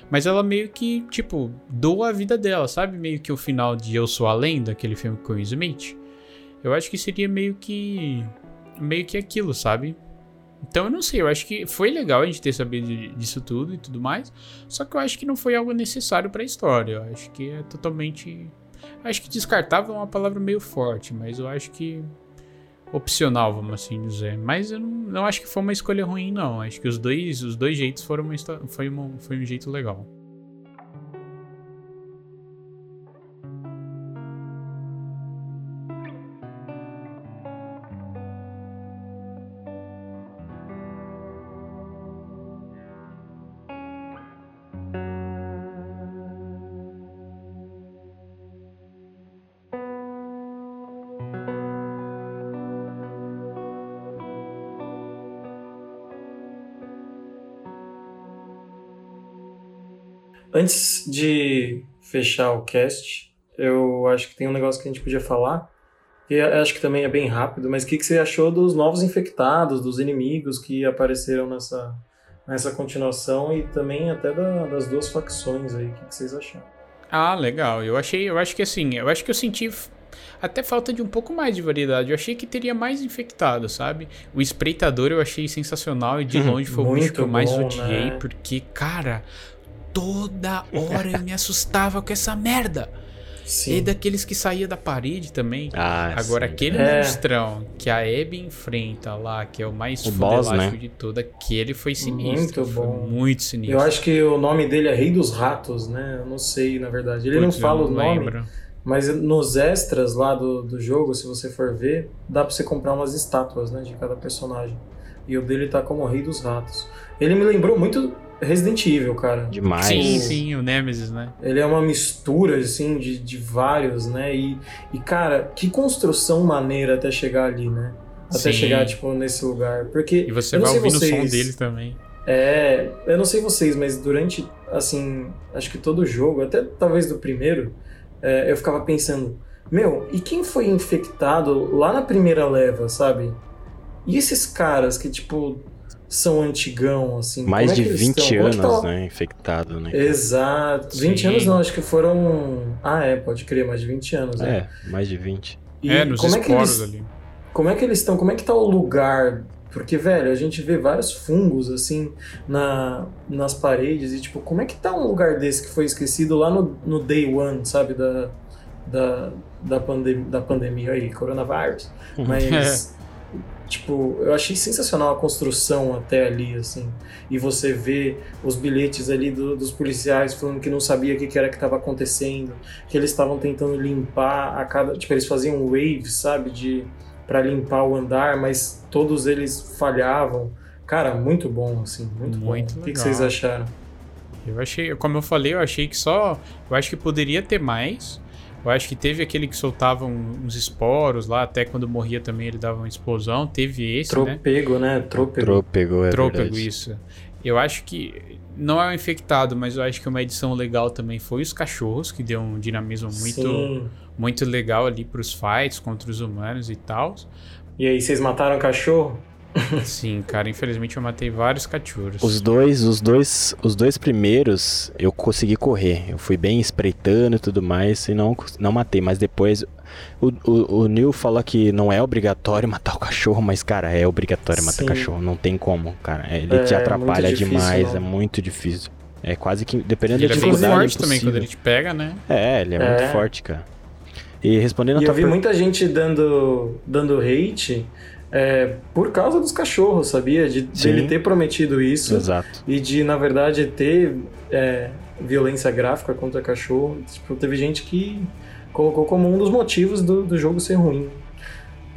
Mas ela meio que, tipo, doa a vida dela, sabe? Meio que o final de Eu Sou a Lenda, aquele filme com o Smith. Eu acho que seria meio que. Meio que aquilo, sabe? Então eu não sei, eu acho que foi legal a gente ter sabido disso tudo e tudo mais. Só que eu acho que não foi algo necessário pra história. Eu acho que é totalmente. Acho que descartável é uma palavra meio forte, mas eu acho que. opcional, vamos assim dizer. Mas eu não, não acho que foi uma escolha ruim, não. Acho que os dois, os dois jeitos foram uma, foi, uma, foi um jeito legal. Antes de fechar o cast, eu acho que tem um negócio que a gente podia falar, que eu acho que também é bem rápido, mas o que, que você achou dos novos infectados, dos inimigos que apareceram nessa, nessa continuação e também até da- das duas facções aí? O que, que vocês acharam? Ah, legal. Eu achei, eu acho que assim, eu acho que eu senti até falta de um pouco mais de variedade. Eu achei que teria mais infectado, sabe? O espreitador eu achei sensacional e de longe foi o bicho que eu mais bom, odiei, né? porque, cara, toda hora eu me assustava com essa merda. Sim. E daqueles que saía da parede também. Ah, Agora, sim. aquele É. monstrão que a Abby enfrenta lá, que é o mais O boss, né? de todo, aquele foi sinistro. Muito foi bom. muito sinistro. Eu acho que o nome dele é Rei dos Ratos, né? Eu não sei, na verdade. Ele Putz, não fala eu o nome, lembro. mas nos extras lá do, do jogo, se você for ver, dá pra você comprar umas estátuas, né? De cada personagem. E o dele tá como Rei dos Ratos. Ele me lembrou muito Resident Evil, cara. Demais. Sim, sim, o Nemesis, né? Ele é uma mistura, assim, de, de vários, né? E, e, cara, que construção maneira até chegar ali, né? Até Sim. chegar, tipo, nesse lugar. Porque. E você vai sei ouvindo o som vocês- dele também. É, eu não sei vocês, mas durante, assim, acho que todo jogo, até talvez do primeiro, é, eu ficava pensando, meu, e quem foi infectado lá na primeira leva, sabe? E esses caras que, tipo, são antigão, assim, Mais como é de que eles 20 estão? Como é que anos, tá- né? Infectado, né? Exato. 20 Sim. anos não, acho que foram. Ah, é, pode crer, mais de 20 anos. né? É, mais de 20. E é, nos como é que eles ali. como é que eles estão? Como é que tá o lugar? Porque, velho, a gente vê vários fungos, assim, na, nas paredes e, tipo, como é que tá um lugar desse que foi esquecido lá no, no day one, sabe, da, da, da, pandem da pandemia aí, coronavírus. Mas, *laughs* tipo, eu achei sensacional a construção até ali, assim. E você vê os bilhetes ali do- dos policiais falando que não sabia o que, que era que estava acontecendo, que eles estavam tentando limpar a cada. Tipo, eles faziam waves, sabe, de para limpar o andar, mas todos eles falhavam. Cara, muito bom, assim, muito, Muito bom. O que, que vocês acharam? Eu achei, como eu falei, eu achei que só. Eu acho que poderia ter mais. Eu acho que teve aquele que soltava uns esporos lá, até quando morria também ele dava uma explosão. Teve esse, né? Tropego, né? Tropego. Trôpego, é Trôpego, verdade. isso. Eu acho que. Não é um infectado, mas eu acho que uma edição legal também foi os cachorros, que deu um dinamismo muito, Sim. muito legal ali pros fights contra os humanos e tal. E aí, vocês mataram o cachorro? Sim, cara, infelizmente eu matei vários cachorros. Os dois, os dois, os dois primeiros eu consegui correr. Eu fui bem espreitando e tudo mais e não, não matei. Mas depois o, o, o Neil falou que não é obrigatório *laughs* matar o cachorro, mas cara, é obrigatório matar Sim. cachorro. Não tem como, cara. Ele É, te atrapalha difícil, demais, não. é muito difícil. É quase que dependendo ele da é bem dificuldade. forte também impossível. quando ele te pega, né? É, ele é, É. muito forte, cara. E respondendo a E tua eu vi per- muita gente dando, dando hate é, por causa dos cachorros, sabia? De. É. E de dele ter prometido isso Exato. e de, na verdade, ter é, violência gráfica contra cachorro. Tipo, teve gente que colocou como um dos motivos do, do jogo ser ruim.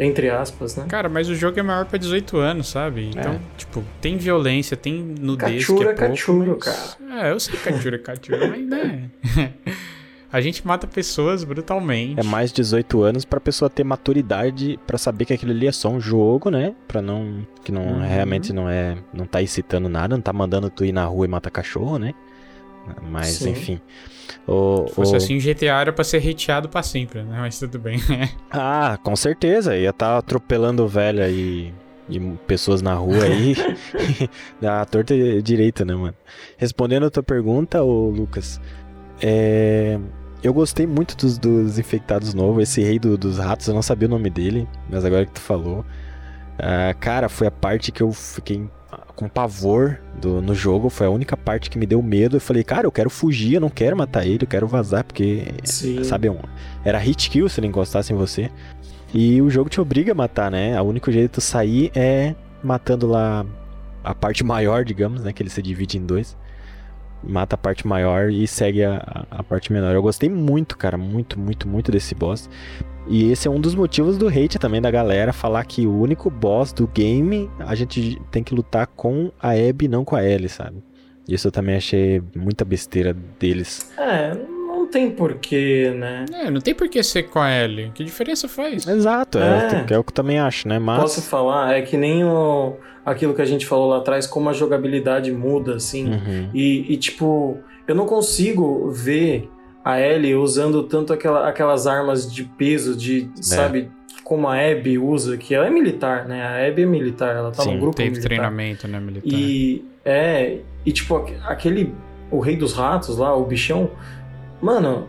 Entre aspas, né? Cara, mas o jogo é maior pra 18 anos, sabe? Então, É. tipo, tem violência, tem nudez Cachura, que é pouco, cachuro, mas- É, eu sei cachura, é cachura, mas né... *laughs* A gente mata pessoas brutalmente. É mais 18 anos pra pessoa ter maturidade pra saber que aquilo ali é só um jogo, né? Pra não. Que não Uhum. realmente não é. Não tá excitando nada, não tá mandando tu ir na rua e matar cachorro, né? Mas, Sim. enfim. O, Se fosse o- assim, GTA era pra ser hateado pra sempre, né? Mas tudo bem. Ah, com certeza. Ia estar atropelando velha e, e pessoas na rua aí. *laughs* *laughs* da torta direita, né, mano? Respondendo a tua pergunta, ô Lucas. É. Eu gostei muito dos, dos infectados novos. Esse rei do- dos ratos, eu não sabia o nome dele, mas agora que tu falou. ah, cara, foi a parte que eu fiquei com pavor do, no jogo. Foi a única parte que me deu medo. Eu falei, cara, eu quero fugir, eu não quero matar ele, eu quero vazar, porque Sim. Sabe, um- era hit kill se ele encostasse em você. E o jogo te obriga a matar, né? O único jeito de tu sair é matando lá a parte maior, digamos, né? Que ele se divide em dois. Mata a parte maior e segue a, a- parte menor. Eu gostei muito, cara, muito, muito, muito desse boss. E esse é um dos motivos do hate também da galera falar que o único boss do game a gente tem que lutar com a Abby, não com a Ellie, sabe? Isso eu também achei muita besteira deles. É, não tem porquê, né? é, não tem por que ser com a Ellie. Que diferença faz? Exato, é, É. é o que eu também acho, né? Mas. Posso falar? É que nem o, aquilo que a gente falou lá atrás, como a jogabilidade muda, assim. Uhum. E, e, tipo, eu não consigo ver a Ellie usando tanto aquela, aquelas armas de peso, de, É. sabe, como a Abby usa, que ela é militar, né? A Abby é militar, ela tá Sim, no grupo Teve militar. treinamento, né, militar? E é, e tipo, aque- aquele o rei dos ratos lá, o bichão, mano,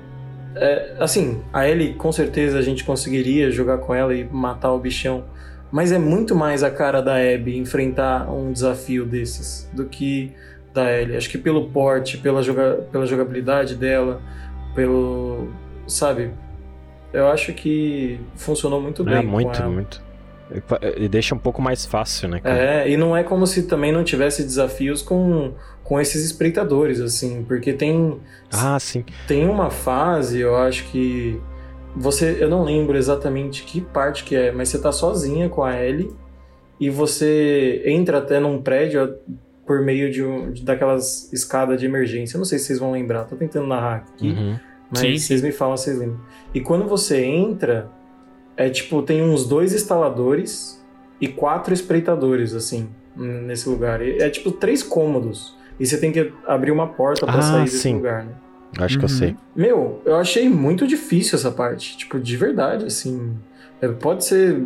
é, assim, a Ellie com certeza a gente conseguiria jogar com ela e matar o bichão, mas é muito mais a cara da Abby enfrentar um desafio desses do que da Ellie. Acho que pelo porte, pela, joga, pela jogabilidade dela, pelo, sabe? Eu acho que funcionou muito bem. É muito, muito. E deixa um pouco mais fácil, né, cara? É, e não é como se também não tivesse desafios com, com esses espreitadores, assim, porque tem, Ah, sim. tem uma fase, eu acho que você, eu não lembro exatamente que parte que é, mas você tá sozinha com a Ellie e você entra até num prédio por meio de, um, de daquelas escadas de emergência. Eu não sei se vocês vão lembrar, tô tentando narrar aqui. Uhum. Mas Sim. vocês me falam, vocês lembram. E quando você entra, é tipo, tem uns dois instaladores e quatro espreitadores, assim, nesse lugar. É tipo três cômodos. E você tem que abrir uma porta pra Ah, sair desse sim. lugar, né? Acho que eu Uhum. sei. Meu, eu achei muito difícil essa parte. Tipo, de verdade, assim. É, Pode ser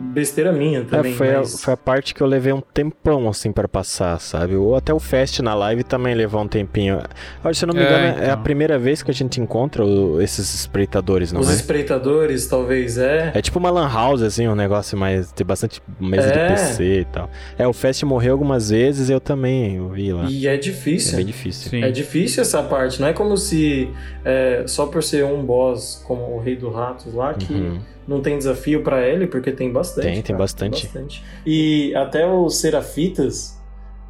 besteira minha também, é, foi, mas... a, foi a parte que eu levei um tempão, assim, pra passar, sabe? Ou até o Fest na live também levou um tempinho. Olha, se eu não me É, engano, é a então. primeira vez que a gente encontra o- esses espreitadores, não Os é? espreitadores, talvez, é. É tipo uma lan house, assim, um negócio mais... Tem bastante mesa É. de PC e tal. É, o Fest morreu algumas vezes, eu também, eu vi lá. E é É difícil. bem difícil. Sim. É difícil essa parte, não é como se é, só por ser um boss como o Rei do Ratos lá, que Uhum. Não tem desafio pra ele, porque tem bastante. Tem, tem cara, bastante. bastante. E até os Serafitas,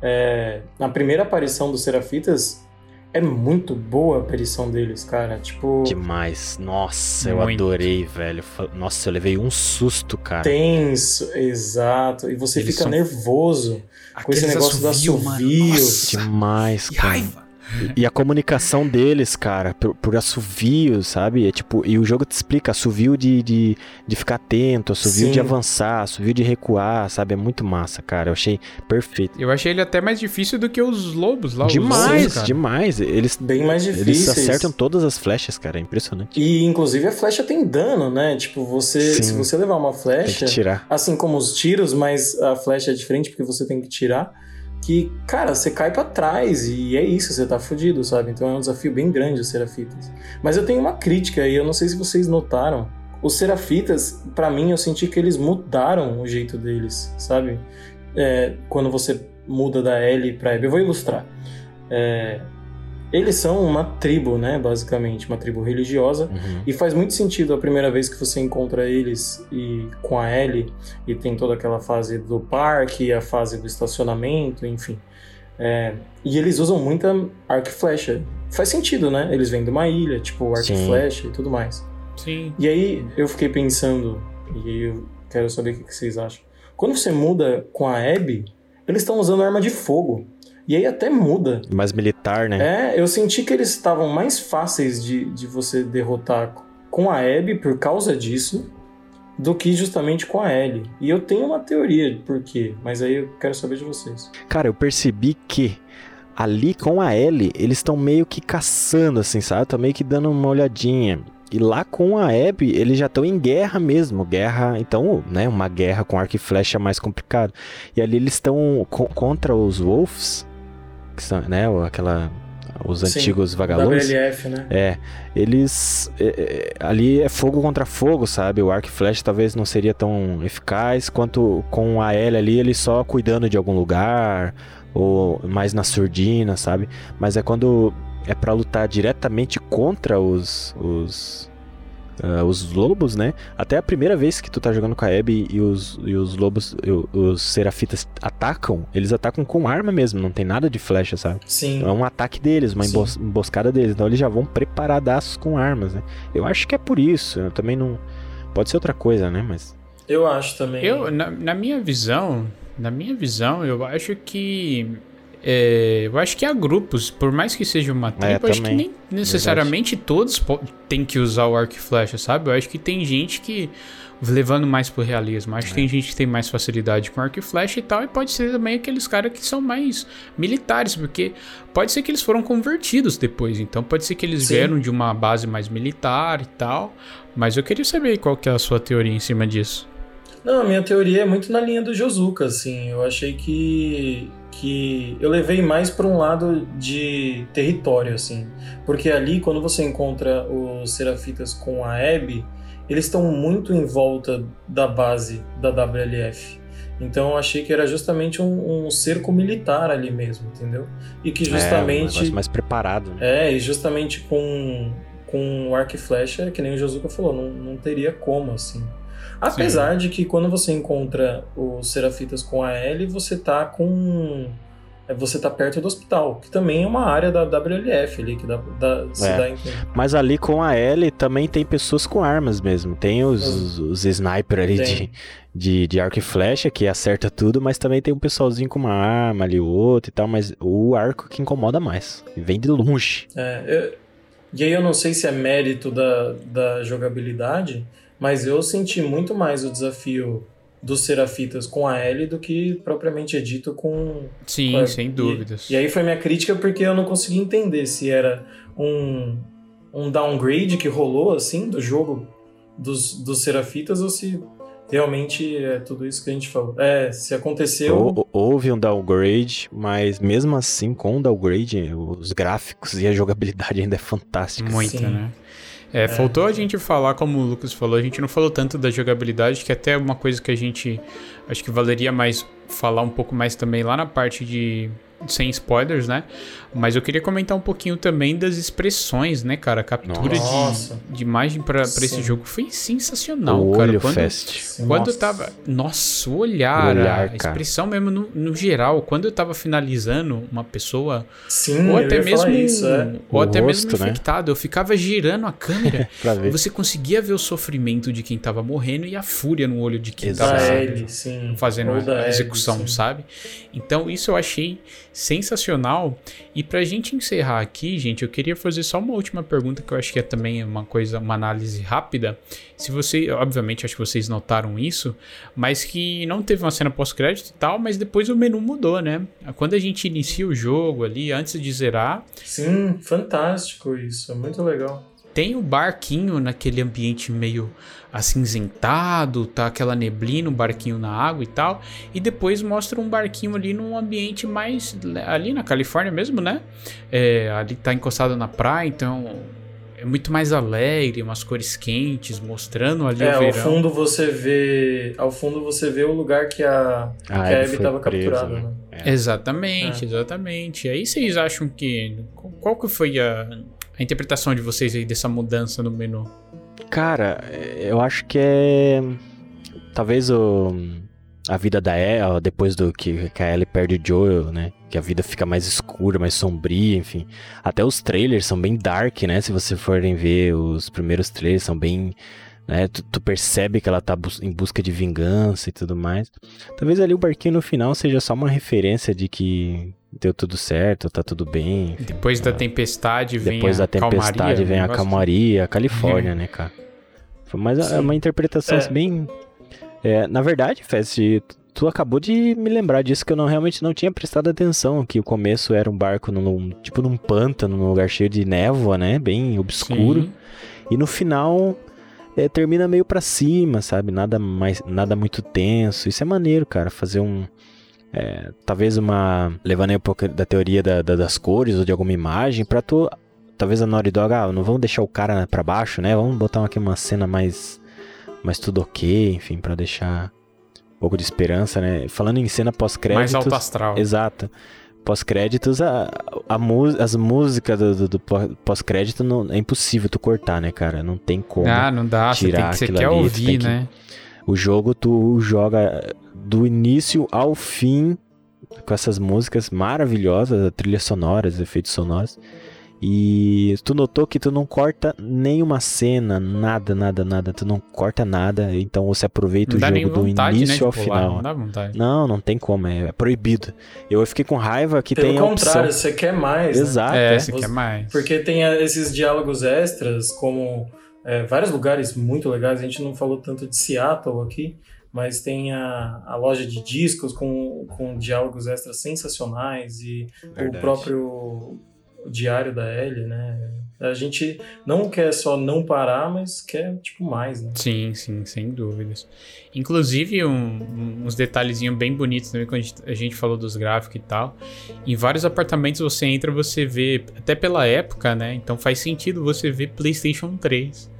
é, na primeira aparição dos Serafitas, é muito boa a aparição deles, cara. Tipo, Demais. Nossa, eu Muito. adorei, velho. Nossa, eu levei um susto, cara. tenso, exato. E você Eles fica são- nervoso com esse Aqueles negócio assovio, assovio. Nossa, Demais, cara. raiva. E a comunicação deles, cara, por, por assovio, sabe? É tipo, e o jogo te explica assovio de, de, de ficar atento, assovio Sim. de avançar, assovio de recuar, sabe? É muito massa, cara. Eu achei perfeito. Eu achei ele até mais difícil do que os lobos lá. demais, lobos, demais. Eles, Bem mais eles difíceis. acertam todas as flechas, cara. É impressionante. E inclusive a flecha tem dano, né? Tipo, você Sim. se você levar uma Tem flecha, que tirar. assim como os tiros, mas a flecha é diferente porque você tem que tirar, que, cara, você cai pra trás e é isso, você tá fudido, sabe? Então é um desafio bem grande os Serafitas. Mas eu tenho uma crítica e eu não sei se vocês notaram. Os Serafitas, pra mim, eu senti que eles mudaram o jeito deles, sabe? É, quando você muda da L pra Abby. Eu vou ilustrar. É, eles são uma tribo, né? Basicamente, uma tribo religiosa. Uhum. E faz muito sentido a primeira vez que você encontra eles e com a Ellie e tem toda aquela fase do parque, a fase do estacionamento, enfim. É, e eles usam muita arco e flecha. Faz sentido, né? Eles vêm de uma ilha, tipo arco e flecha e tudo mais. Sim. E aí eu fiquei pensando, e eu quero saber o que que vocês acham. Quando você muda com a Abby, eles estão usando arma de fogo. E aí até muda. Mais militar, né? É, eu senti que eles estavam mais fáceis de, de você derrotar com a Abby por causa disso do que justamente com a Ellie. E eu tenho uma teoria de por quê, mas aí eu quero saber de vocês. Cara, eu percebi que ali com a Ellie, eles estão meio que caçando, assim, sabe? Estão meio que dando uma olhadinha. E lá com a Abby, eles já estão em guerra mesmo. Guerra, então, né? Uma guerra com arco e flecha é mais complicado. E ali eles estão co- contra os Wolves, que são, né? Aquela. Os Sim, antigos vagalumes. WLF, né? É, eles. é, é, ali é fogo contra fogo, sabe? O arco e flecha talvez não seria tão eficaz quanto com a L ali, ele só cuidando de algum lugar, ou mais na surdina, sabe? Mas é quando é pra lutar diretamente contra os. os ah, os lobos, né? Até a primeira vez que tu tá jogando com a Abby e os, e os lobos, e os serafitas atacam, eles atacam com arma mesmo, não tem nada de flecha, sabe? Sim. É um ataque deles, uma embos- emboscada deles. Então eles já vão preparadaços com armas, né? Eu acho que é por isso. Eu também não. Pode ser outra coisa, né? Mas. Eu acho também. Eu, na, na minha visão, na minha visão, eu acho que. É, eu acho que há grupos, por mais que seja uma tribo, eu acho que nem necessariamente todos po- têm que usar o arco e flecha, sabe? Eu acho que tem gente que. Levando mais pro realismo. Acho que tem gente que tem mais facilidade com arco e flecha e tal, e pode ser também aqueles caras que são mais militares, porque pode ser que eles foram convertidos depois, então pode ser que eles Sim. vieram de uma base mais militar e tal. Mas eu queria saber qual que é a sua teoria em cima disso. Não, a minha teoria é muito na linha do Josuka, assim. Eu achei que que eu levei mais para um lado de território, assim, porque ali quando você encontra os Serafitas com a Abby, eles estão muito em volta da base da WLF. Então eu achei que era justamente um, um cerco militar ali mesmo, entendeu? E que É, um justamente mais preparado, né? é, e justamente com, com o arco e flecha, que nem o Josuka falou, não, não teria como, assim. Apesar de que quando você encontra os Serafitas com a L, você tá com. é, Você tá perto do hospital, que também é uma área da WLF ali, que dá, dá, se É. dá entender. Mas ali com a L também tem pessoas com armas mesmo. Tem os, os, os sniper ali de, de, de arco e flecha que acerta tudo, mas também tem um pessoalzinho com uma arma ali, o outro e tal. Mas o arco que incomoda mais. E vem de longe. É, eu- e aí eu não sei se é mérito da, da jogabilidade, mas eu senti muito mais o desafio dos Serafitas com a L do que propriamente é dito com, Sim, É, sem e- dúvidas. E, aí foi minha crítica porque eu não consegui entender se era um, um downgrade que rolou assim do jogo dos, dos Serafitas ou se realmente é tudo isso que a gente falou. É, se aconteceu. Hou- Houve um downgrade, mas mesmo assim, com o downgrade, os gráficos e a jogabilidade ainda é fantástica. Muito, Sim. né? É, faltou a gente falar, como o Lucas falou, a gente não falou tanto da jogabilidade, que até é uma coisa que a gente acho que valeria mais falar um pouco mais também lá na parte de sem spoilers, né? Mas eu queria comentar um pouquinho também das expressões, né, cara? A captura Nossa. de, de imagem pra, pra esse jogo foi sensacional, o cara. olho Quando- fest. Quando Nossa. eu tava. Nossa, o olhar, O olhar, a cara. expressão mesmo no, no geral. Quando eu tava finalizando uma pessoa, Sim, ou eu até mesmo. isso, é. Ou O até mesmo rosto, né? infectado, eu ficava girando a câmera *laughs* Pra e ver. você conseguia ver o sofrimento de quem tava morrendo e a fúria no olho de quem Exato. tava sim. fazendo a execução, sim. sabe? Então isso eu achei sensacional. E pra gente encerrar aqui, gente, eu queria fazer só uma última pergunta que eu acho que é também uma coisa, uma análise rápida. Se você, obviamente, acho que vocês notaram isso, mas que não teve uma cena pós-crédito e tal, mas depois o menu mudou, né? Quando a gente inicia o jogo ali, antes de zerar, Sim, fantástico isso, é muito legal. Tem o barquinho naquele ambiente meio acinzentado, tá aquela neblina, um barquinho na água e tal, e depois mostra um barquinho ali num ambiente mais ali na Califórnia mesmo, né? É, ali tá encostado na praia, então é muito mais alegre, umas cores quentes, mostrando ali É, o ao verão. fundo você vê. Ao fundo você vê o lugar que a, que a Abby estava capturada, né? né? É. Exatamente, exatamente. Aí vocês acham que. Qual que foi a, a interpretação de vocês aí dessa mudança no menu? Cara, eu acho que é. Talvez o. A vida da Ellie, depois do que, que a Ellie perde o Joel, né? Que a vida fica mais escura, mais sombria, enfim. Até os trailers são bem dark, né? Se você forem ver, os primeiros trailers são bem. Né? Tu, tu percebe que ela tá bus- em busca de vingança e tudo mais. Talvez ali o barquinho no final seja só uma referência de que deu tudo certo, tá tudo bem. Depois da tempestade vem Depois a da tempestade calmaria, vem a calmaria, a Califórnia, né, cara? Foi mais é Sim. uma interpretação É. bem. é, na verdade, Fest, tu acabou de me lembrar disso que eu não realmente não tinha prestado atenção. Que o começo era um barco num, tipo num pântano, num lugar cheio de névoa, né? Bem obscuro. Sim. E no final é, termina meio pra cima, sabe? Nada mais, nada muito tenso. Isso é maneiro, cara. Fazer um, é, talvez uma levando aí um pouco da teoria da- da- das cores ou de alguma imagem pra tu, talvez a Naughty Dog, ah, não vamos deixar o cara pra baixo, né? Vamos botar aqui uma cena mais, mais tudo ok, enfim, pra deixar um pouco de esperança, né? Falando em cena Mais pós-créditos, alto astral. Exato. Pós-créditos, a, a as músicas do, do- do pó- pós-crédito não, é impossível tu cortar, né, cara? Não tem como. Ah, não dá. Você, tem tirar que, você quer ali, ouvir, tem que- né? O jogo tu joga do início ao fim com essas músicas maravilhosas, trilhas sonoras, efeitos sonoros. E tu notou que tu não corta nenhuma cena, nada, nada, nada. Tu não corta nada, então você aproveita Não o jogo do vontade, né, início de ao pular, final. Não dá vontade. Não, não tem como, é, é proibido. Eu fiquei com raiva que Pelo tem a opção. contrário, você quer mais. né? Exato. é, é. você Você- quer mais. Porque tem a- esses diálogos extras, como é, vários lugares muito legais. A gente não falou tanto de Seattle aqui, mas tem a, a loja de discos com, com diálogos extras sensacionais e Verdade. o próprio diário da Ellie, né? A gente não quer só não parar, mas quer, tipo, mais, né? Sim, sim, sem dúvidas. Inclusive, um- uns detalhezinhos bem bonitos também, quando a gente, a gente falou dos gráficos e tal. Em vários apartamentos você entra, você vê, até pela época, né? Então faz sentido você ver PlayStation 3.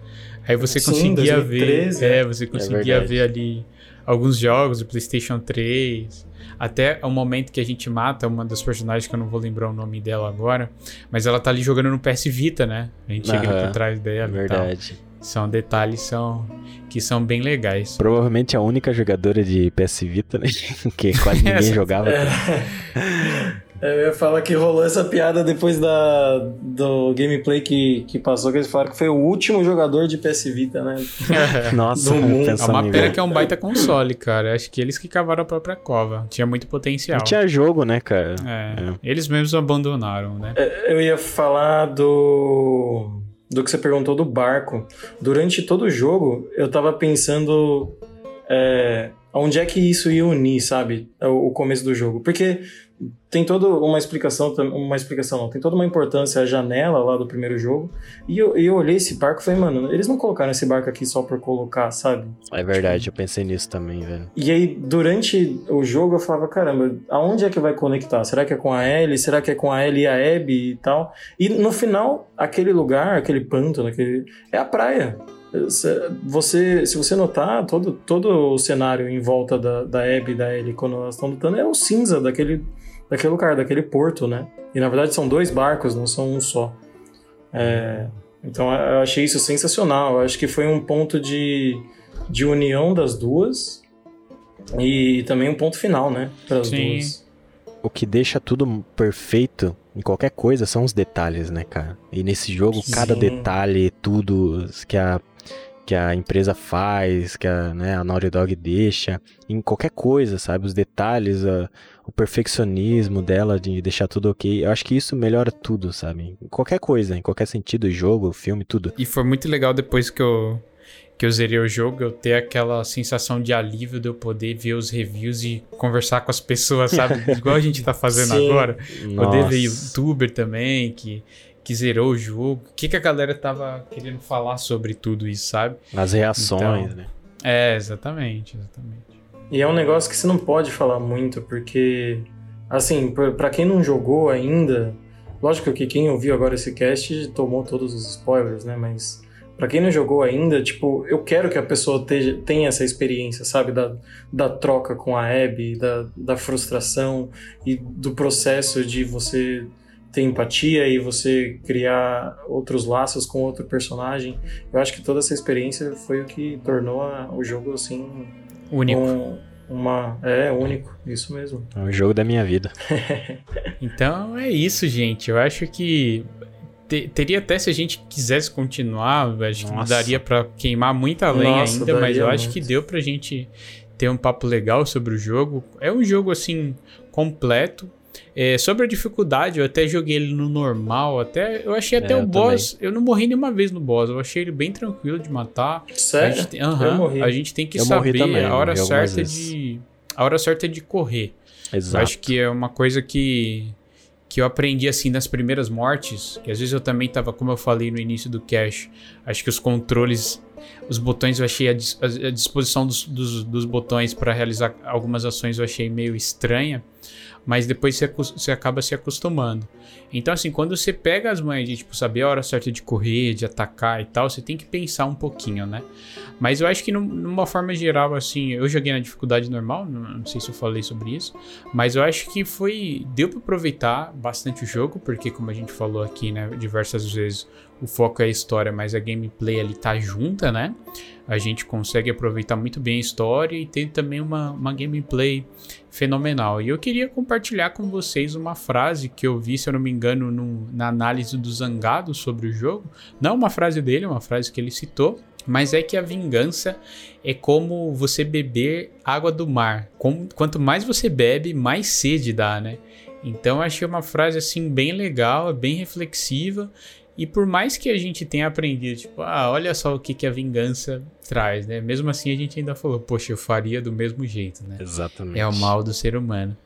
Aí você Sim, conseguia 2013, ver. É, é. você conseguia verdade. ver ali alguns jogos do PlayStation 3. Até o momento que a gente mata uma das personagens, que eu não vou lembrar o nome dela agora. Mas ela tá ali jogando no PS Vita, né? A gente chega Aham, por trás dela e tal. Verdade. São detalhes são, que são bem legais. Provavelmente a única jogadora de PS Vita, né? *laughs* que quase *laughs* ninguém jogava. *laughs* É, Eu ia falar que rolou essa piada depois da, do gameplay que, que passou, que eles falaram que foi o último jogador de PS Vita, né? *laughs* Nossa, do mundo. É uma pena que é um baita console, cara. Acho que eles que cavaram a própria cova. Tinha muito potencial. Não tinha jogo, né, cara? É, Eles mesmos abandonaram, né? Eu ia falar do. do que você perguntou do barco. Durante todo o jogo, eu tava pensando. É, onde é que isso ia unir, sabe? O, o começo do jogo. Porque tem toda uma explicação, uma explicação não, tem toda uma importância a janela lá do primeiro jogo. E eu, eu olhei esse barco e falei, mano, eles não colocaram esse barco aqui só por colocar, sabe? É verdade, eu pensei nisso também, velho. E aí, durante o jogo, eu falava, caramba, aonde é que vai conectar? Será que é com a Ellie? Será que é com a Ellie e a Abby e tal? E no final, aquele lugar, aquele pântano, aquele... é a praia. Se- Você, se você notar, todo, todo o cenário em volta da, da Abby e da Ellie quando elas estão lutando é o cinza daquele, daquele lugar, daquele porto, né? E na verdade são dois barcos, não são um só. É, então eu achei isso sensacional. Eu acho que foi um ponto de, de união das duas e também um ponto final, né? Para as Sim. duas. O que deixa tudo perfeito em qualquer coisa são os detalhes, né, cara? E nesse jogo, cada Sim. detalhe, tudo que a, que a empresa faz, que a, né, a Naughty Dog deixa, em qualquer coisa, sabe? Os detalhes, a- o perfeccionismo dela de deixar tudo ok. Eu acho que isso melhora tudo, sabe? Em qualquer coisa, em qualquer sentido, jogo, filme, tudo. E foi muito legal depois que eu, que eu zerei o jogo, eu ter aquela sensação de alívio de eu poder ver os reviews e conversar com as pessoas, sabe? *laughs* Igual a gente tá fazendo Sim. agora. Poder ver Nossa. youtuber também, que, que zerou o jogo. O que, que a galera tava querendo falar sobre tudo isso, sabe? As reações, Então. né? É, exatamente, exatamente. E é um negócio que você não pode falar muito, porque, assim, pra quem não jogou ainda, Lógico que quem ouviu agora esse cast tomou todos os spoilers, né? Mas pra quem não jogou ainda, tipo, eu quero que a pessoa tenha essa experiência, sabe? Da, da troca com a Abby, da, da frustração e do processo de você ter empatia e você criar outros laços com outro personagem. Eu acho que toda essa experiência foi o que tornou a- o jogo assim Único. um- uma é único, isso mesmo. É o jogo da minha vida. *laughs* Então é isso, gente. Eu acho que te- teria até se a gente quisesse continuar, acho que Nossa. daria pra queimar muita lenha Nossa, ainda, mas eu acho muito. que deu pra gente ter um papo legal sobre o jogo. É um jogo assim completo. É, sobre a dificuldade, eu até joguei ele no normal, até eu achei até É, o eu boss, eu não morri nenhuma vez no boss, eu achei ele bem tranquilo de matar. A Sério? gente, tem- Eu aham, morri. a gente tem que Eu saber também, a hora certa vezes. de a hora certa de correr. Eu Exato. acho que é uma coisa que, que eu aprendi assim nas primeiras mortes, que às vezes eu também tava, como eu falei no início do cache, acho que os controles, os botões eu achei a, dis- a- a disposição dos, dos, dos botões para realizar algumas ações eu achei meio estranha, mas depois você, você acaba se acostumando. Então assim, quando você pega as manhas de tipo saber a hora certa de correr, de atacar e tal, você tem que pensar um pouquinho, né? Mas eu acho que num- numa forma geral, assim, eu joguei na dificuldade normal, não, sei se eu falei sobre isso, mas eu acho que foi. Deu pra aproveitar bastante o jogo, porque, como a gente falou aqui, né, diversas vezes, o foco é a história, mas a gameplay ali tá junta, né? A gente consegue aproveitar muito bem a história e tem também uma, uma gameplay fenomenal. E eu queria compartilhar com vocês uma frase que eu vi, se eu não me engano, no- na análise do Zangado sobre o jogo. Não uma frase dele, uma frase que ele citou. Mas é que a vingança é como você beber água do mar. Com- quanto mais você bebe, mais sede dá, né? Então achei uma frase assim bem legal, bem reflexiva. E por mais que a gente tenha aprendido, tipo, ah, olha só o que, que a vingança traz, né? Mesmo assim a gente ainda falou, poxa, eu faria do mesmo jeito, né? Exatamente. É o mal do ser humano.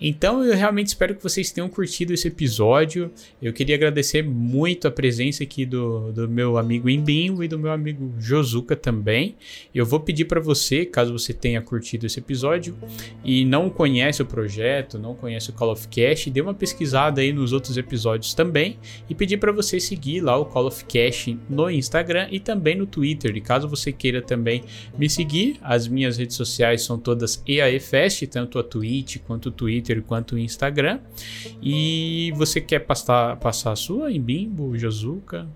Então eu realmente espero que vocês tenham curtido esse episódio. Eu queria agradecer muito a presença aqui do, do meu amigo Imbinho e do meu amigo Josuka também. Eu vou pedir para você, caso você tenha curtido esse episódio e não conhece o projeto, não conhece o Call of Cash, dê uma pesquisada aí nos outros episódios também e pedir para você seguir lá o Call of Cash no Instagram e também no Twitter. E caso você queira também me seguir, as minhas redes sociais são todas EAEFest, tanto a Twitch quanto o Twitter quanto o Instagram. E você quer passar, passar a sua em Bimbo, Josuka?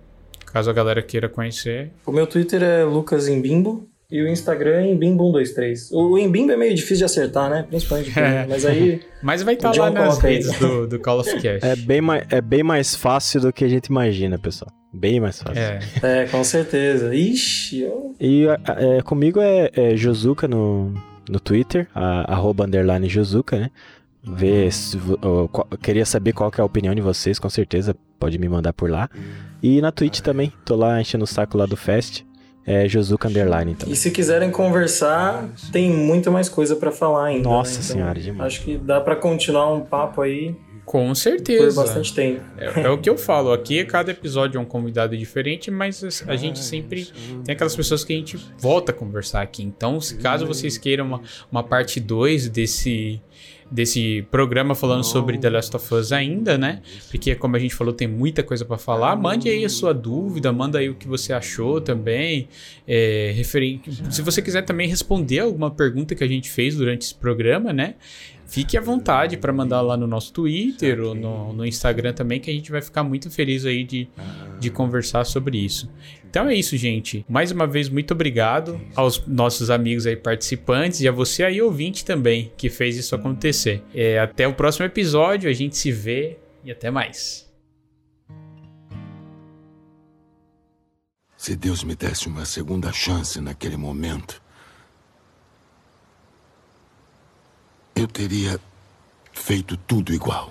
Caso a galera queira conhecer. O meu Twitter é Lucas Embimbo e o Instagram é Embimbo123. O Embimbo é meio difícil de acertar, né? Principalmente mim, *laughs* mas aí Mas vai estar O lá nas redes do, do Call of Cash. É bem, mais, é bem mais fácil do que a gente imagina, pessoal. Bem mais fácil. É. *laughs* é, com certeza. Ixi, eu... E é, comigo é, é Josuka no, no Twitter, a- arroba underline Josuka, né? Ver se, ó, qual- queria saber qual que é a opinião de vocês, com certeza pode me mandar por lá. E na Twitch também, tô lá enchendo o saco lá do Fest, é Josuka underline então. E se quiserem conversar, tem muito mais coisa pra falar ainda. Nossa né? senhora, demais. Acho que dá pra continuar um papo aí Com por certeza. bastante tempo. É, é o que eu falo, aqui cada episódio é um convidado diferente, mas a- a gente sempre tem aquelas pessoas que a gente volta a conversar aqui. Então, se caso vocês queiram uma, uma parte 2 desse, desse programa falando sobre The Last of Us ainda, né? Porque, como a gente falou, tem muita coisa pra falar. Mande aí a sua dúvida, manda aí o que você achou também. É, referen- Se você quiser também responder alguma pergunta que a gente fez durante esse programa, né? Fique à vontade para mandar lá no nosso Twitter ou no, no Instagram também, que a gente vai ficar muito feliz aí de, de conversar sobre isso. Então é isso, gente. Mais uma vez, muito obrigado aos nossos amigos aí participantes e a você aí ouvinte também que fez isso acontecer. É, até o próximo episódio, a gente se vê e até mais. Se Deus me desse uma segunda chance naquele momento, eu teria feito tudo igual.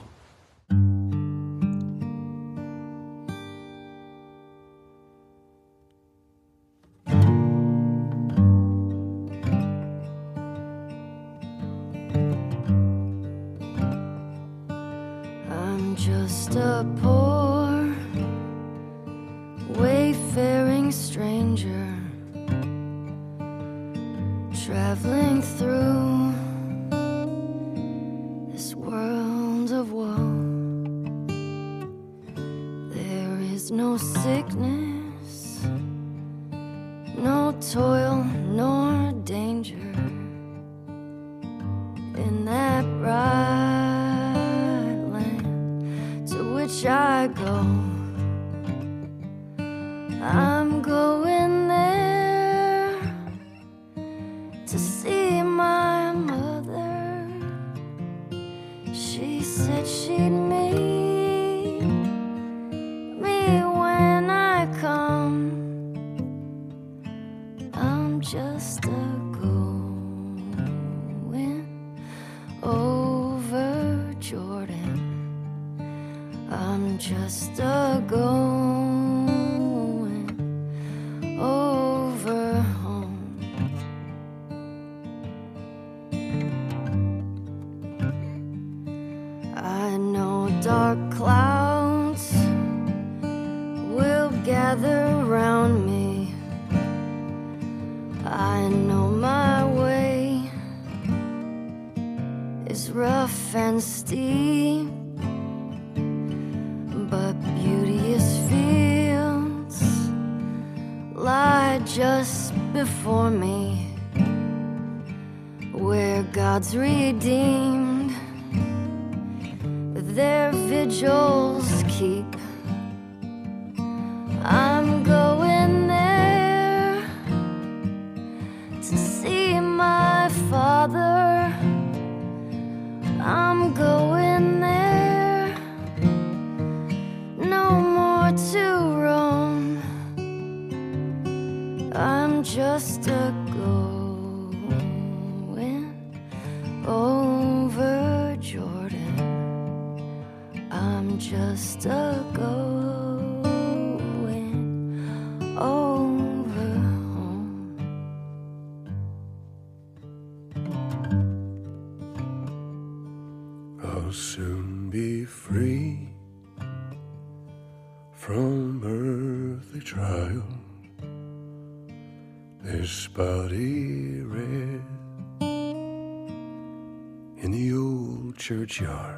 future.